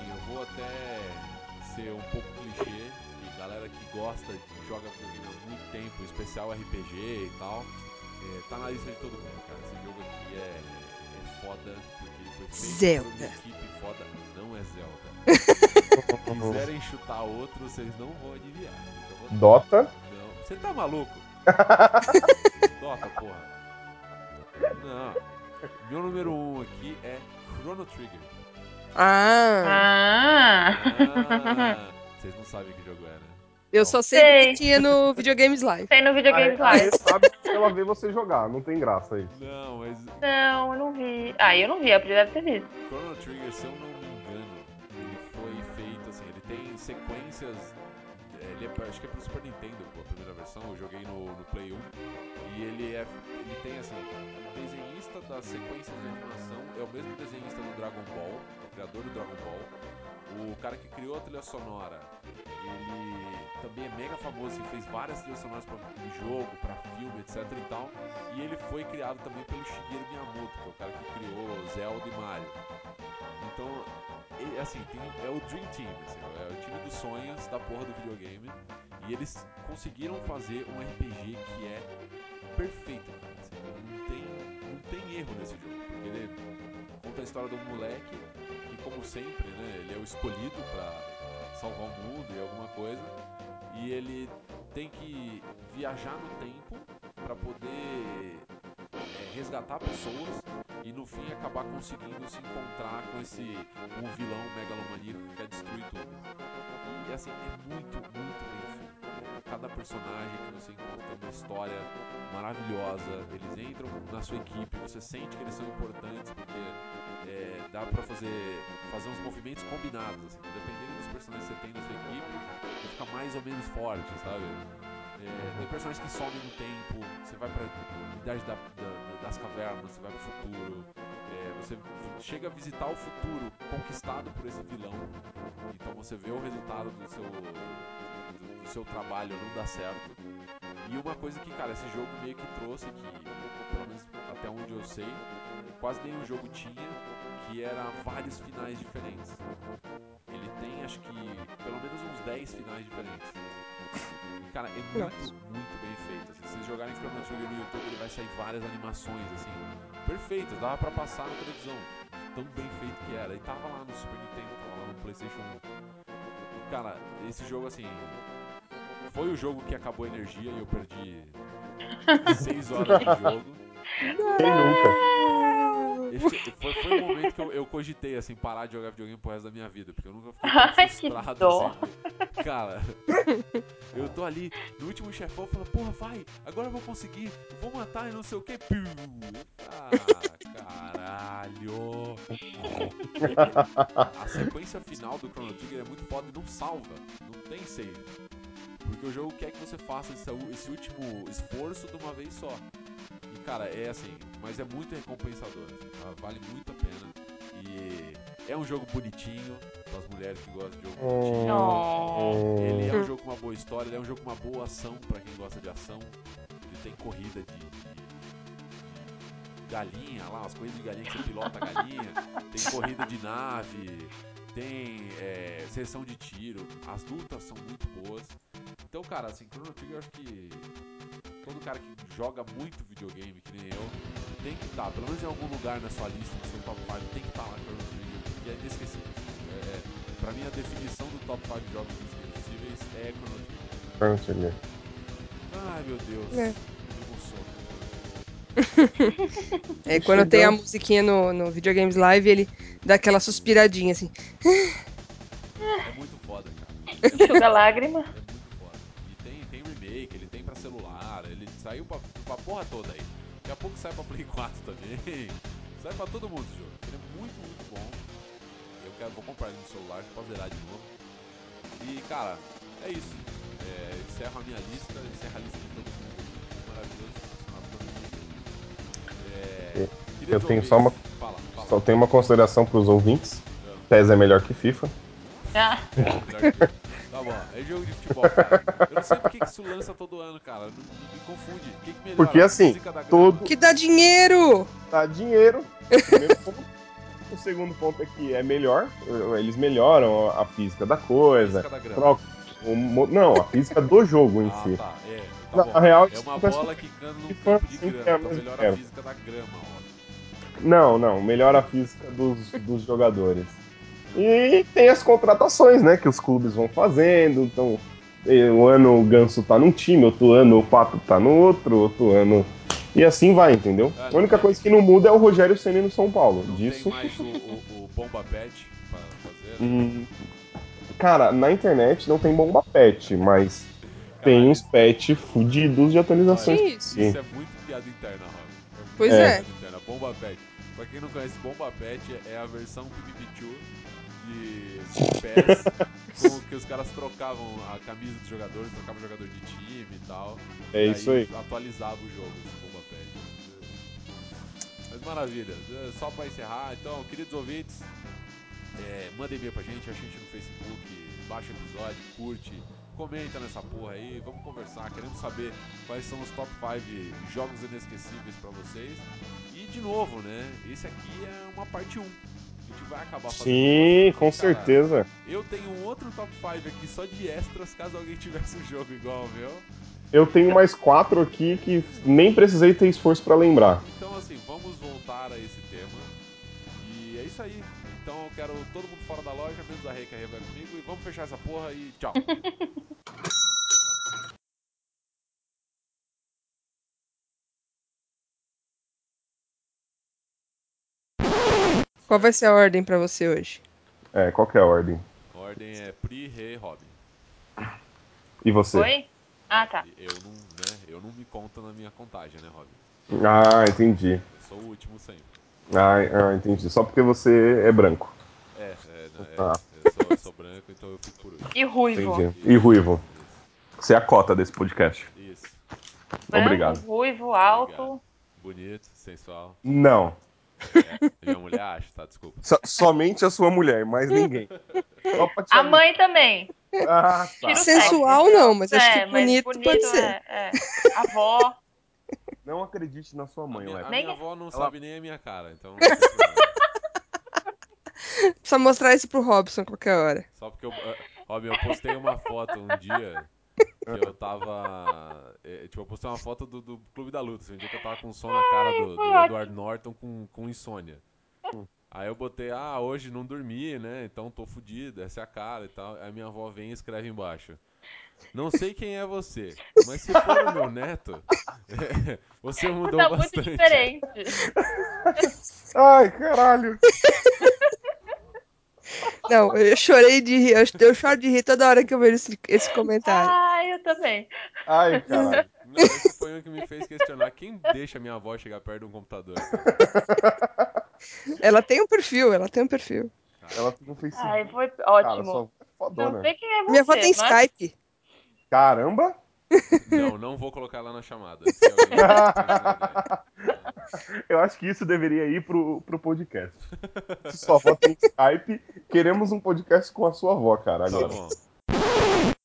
A: especial RPG e tal, é, tá na lista de todo mundo, cara. Esse jogo aqui é, é foda, porque ele foi feito
C: Zelda.
A: por uma equipe foda, não é Zelda. Se quiserem chutar outro, vocês não vão adivinhar. Então vou-
D: Dota?
A: Não, você tá maluco? Dota, porra. Não. Meu número um aqui é Chrono Trigger.
C: Ah,
B: Ah!
A: Ah, vocês não sabem que jogo é, né?
C: Eu só sei
B: Sei.
C: que tinha no Videogames Live.
B: Tem no videogame
D: Aí,
B: live.
D: aí sabe que ela vê você jogar, não tem graça isso.
A: Não, mas
B: Não, eu não vi. Ah, eu não vi, a Pri deve ter visto.
A: Chrono Trigger, se eu não me engano, ele foi feito assim, ele tem sequências. é, Ele é, acho que é pro Super Nintendo, a primeira versão, eu joguei no, no Play 1. E ele é. Ele tem assim, o desenhista das sequências de animação é o mesmo desenhista do Dragon Ball, o criador do Dragon Ball. O cara que criou a trilha sonora, ele também é mega famoso, ele fez várias trilhas sonoras pra jogo, pra filme, etc e tal. E ele foi criado também pelo Shigeru Miyamoto, que é o cara que criou Zelda e Mario. Então, e, assim, tem, é o Dream Team, assim, é o time dos sonhos da porra do videogame. E eles conseguiram fazer um RPG que é perfeito, cara. assim, não, tem, não tem erro nesse jogo, porque ele conta a história de um moleque que, como sempre, né, ele é o escolhido pra salvar o mundo e alguma coisa. E ele tem que viajar no tempo pra poder é, resgatar pessoas e no fim acabar conseguindo se encontrar com esse um vilão megalomaníaco que quer destruir tudo. E assim, é muito, muito bem Cada personagem que você encontra tem uma história maravilhosa. Eles entram na sua equipe, você sente que eles são importantes porque é, dá pra fazer, fazer uns movimentos combinados. Assim, dependendo dos personagens que você tem na sua equipe, ele fica mais ou menos forte, sabe? É, tem personagens que somem no tempo, você vai pra idade da- da- das cavernas, você vai pro futuro, é, você chega a visitar o futuro conquistado por esse vilão, então você vê o resultado do seu, do, seu trabalho não dar certo. E uma coisa que, cara, esse jogo meio que trouxe, que pelo menos até onde eu sei, quase nenhum jogo tinha, que era vários finais diferentes. Ele tem, acho que, pelo menos uns 10 finais diferentes. E, cara, é muito, muito bem feito. assim. se vocês jogarem Chrono Trigger no YouTube, ele vai sair várias animações, assim, perfeitas. Dava pra passar na televisão. Tão bem feito que era. E tava lá no Super Nintendo, tava lá no PlayStation 1. E, cara, esse jogo, assim, foi o jogo que acabou a energia e eu perdi 6 horas de jogo.
D: Quem nunca?
A: Esse foi, foi o momento que eu, eu cogitei, assim, parar de jogar videogame pro resto da minha vida, porque eu nunca fiquei
B: Ai,
A: tão
B: que
A: frustrado,
B: dó.
A: assim. Cara, eu tô ali, no último chefão, falando, porra, vai, agora eu vou conseguir, vou matar e não sei o que. Ah, caralho. A sequência final do Chrono Trigger é muito foda e não salva, não tem save. Porque o jogo quer que você faça esse, esse último esforço de uma vez só. E cara, é assim, mas é muito recompensador. assim, tá? Vale muito a pena. E é um jogo bonitinho, para as mulheres que gostam de jogo bonitinho.
B: Oh.
A: Ele é um jogo com uma boa história, ele é um jogo com uma boa ação pra quem gosta de ação. Ele tem corrida de, de- de galinha lá, as corridas de galinha que você pilota a galinha. Tem corrida de nave, tem é, sessão de tiro. As lutas são muito boas. Então, cara, assim, Chrono Trigger eu acho que todo cara que joga muito videogame, que nem eu, tem que estar, pelo menos em algum lugar na sua lista, no seu top 5, tem que estar lá Chrono Trigger, porque é inesquecível. É, é, pra mim, a definição do top 5 jogos inesquecíveis é Chrono Trigger.
D: Chrono Trigger.
A: Ai, meu Deus.
C: É. É, quando tem a musiquinha no, no Videogames Live, ele dá aquela suspiradinha assim.
A: É muito foda, cara.
B: Enxuga lágrima.
A: É muito foda. E tem, tem remake, ele tem pra celular, ele saiu pra, pra porra toda aí. Daqui a pouco sai pra Play 4 também. Sai pra todo mundo esse jogo. Ele é muito, muito bom. Eu quero, vou comprar ele no celular pra zerar de novo. E, cara, é isso. É, encerro a minha lista, encerro a lista de É,
D: Eu
A: te
D: tenho só uma-
A: Fala, fala.
D: Só tem uma consideração pros ouvintes. PES é melhor que FIFA.
B: Ah,
A: Tá bom, é jogo de futebol, cara. Eu não sei por que isso lança todo ano, cara. Não, me confunde. O que, que melhora?
D: Porque,
A: A
D: assim, todo-
C: Que dá dinheiro!
D: Dá dinheiro. O segundo ponto é que é melhor. Eles melhoram a física da coisa.
A: Física da grama.
D: Troca o Não, a física do jogo em
A: Ah,
D: si.
A: tá. É, tá
D: Na
A: bom.
D: real,
A: é uma
D: acontece
A: bola quicando num
D: que
A: campo de
D: sim,
A: grama.
D: é a
A: Então melhora a
D: quebra.
A: física da grama, ó.
D: Não, não, melhora a física dos, dos jogadores. E tem as contratações, né, que os clubes vão fazendo. Então, um ano o Ganso tá num time, outro ano o Pato tá no outro, outro ano E assim vai, entendeu?
A: Ah,
D: A única coisa que não muda é o Rogério Ceni no São Paulo.
A: Não
D: Disso.
A: tem mais o, o, o Bomba Pet pra fazer. né?
D: Hum, Cara, na internet não tem bomba pet, mas tem uns pet fudidos de atualizações.
C: Isso?
A: Isso é muito piada interna, Rob. muito
C: Pois
D: É.
C: é.
A: piada interna. Bomba Pet. Pra quem não conhece, Bomba Pet é a versão PvP2 de, de PES, com que os caras trocavam a camisa dos jogadores, trocavam o jogador de time e tal.
D: É
A: e
D: isso aí.
A: Atualizava o jogo, esse Bomba Pet. Mas maravilha. É, Só pra encerrar, então, queridos ouvintes, é, mandem e-mail pra gente, acha a gente no Facebook, baixa o episódio, curte, comenta nessa porra aí, vamos conversar, queremos saber quais são os top 5 jogos inesquecíveis pra vocês. E de novo, né? Esse aqui é uma parte 1. A gente vai acabar fazendo
D: Sim, com certeza.
A: Eu tenho um outro top 5 aqui só de extras, caso alguém tivesse um jogo igual meu.
D: Eu tenho mais quatro aqui que nem precisei ter esforço pra lembrar.
A: Então, assim, vamos voltar a esse tema. E é isso aí. Quero todo mundo fora da loja, menos a Rei que a vai comigo. E vamos fechar essa porra e tchau.
C: Qual vai ser a ordem pra você hoje?
D: É, qual que é a ordem?
A: Ordem é Pri, Rei, Robin.
D: E você?
B: Oi? Ah, tá.
A: Eu não, né, eu não me conto na minha contagem, né, Robin?
D: Ah, entendi.
A: Eu sou o último sempre.
D: Ah, ah, entendi. Só porque você é branco.
A: É, é, é,
D: Ah.
A: eu, sou, eu sou branco, então eu fico por último.
B: E ruivo.
D: Entendi. E ruivo. Você é a cota desse podcast.
A: Isso.
B: Branco,
D: Obrigado.
B: ruivo, alto.
A: Obrigado. Bonito, sensual.
D: Não.
A: É, minha mulher acha, tá? Desculpa.
D: So- somente a sua mulher, mais ninguém.
B: A mãe também.
D: Ah, tá.
C: Sensual não, mas acho
B: é,
C: que bonito,
B: mas
C: pode ser.
B: É, é. Avó.
D: Não acredite na sua
A: A
D: mãe,
A: minha,
D: Léo.
A: a minha avó não
D: Ela-
A: sabe nem a minha cara, então.
C: Precisa mostrar isso pro Robson qualquer hora.
A: Só porque eu. ah, Robin, eu postei uma foto um dia que eu tava. eh, tipo, eu postei uma foto do, do Clube da Luta. assim, Um dia que eu tava com som na cara do, do Edward Norton com, com insônia. Aí eu botei, ah, hoje não dormi, né? Então tô fudido, essa é a cara e tal. Aí minha avó vem e escreve embaixo. Não sei quem é você, mas se for o meu neto, você mudou
B: Tá muito
A: bastante.
B: diferente.
D: Ai, caralho.
C: Não, eu chorei de rir. eu- Eu choro de rir toda hora que eu vejo esse, esse comentário.
B: Ah, eu também.
D: Ai, caralho.
A: Não, esse foi um que me fez questionar quem deixa minha avó chegar perto de um computador.
C: Ela tem um perfil, ela tem um perfil.
D: Ela tem um Facebook.
B: Ai, foi
D: Cara,
B: ótimo.
D: só é fodona.
B: Não sei quem é você,
C: Minha avó tem
B: mas...
C: Skype.
D: Caramba.
A: Não, não vou colocar ela na chamada.
D: Eu acho que isso deveria ir pro, pro podcast. Se sua avó tem Skype, queremos um podcast com a sua avó, cara,
A: Tá
D: agora.
A: bom.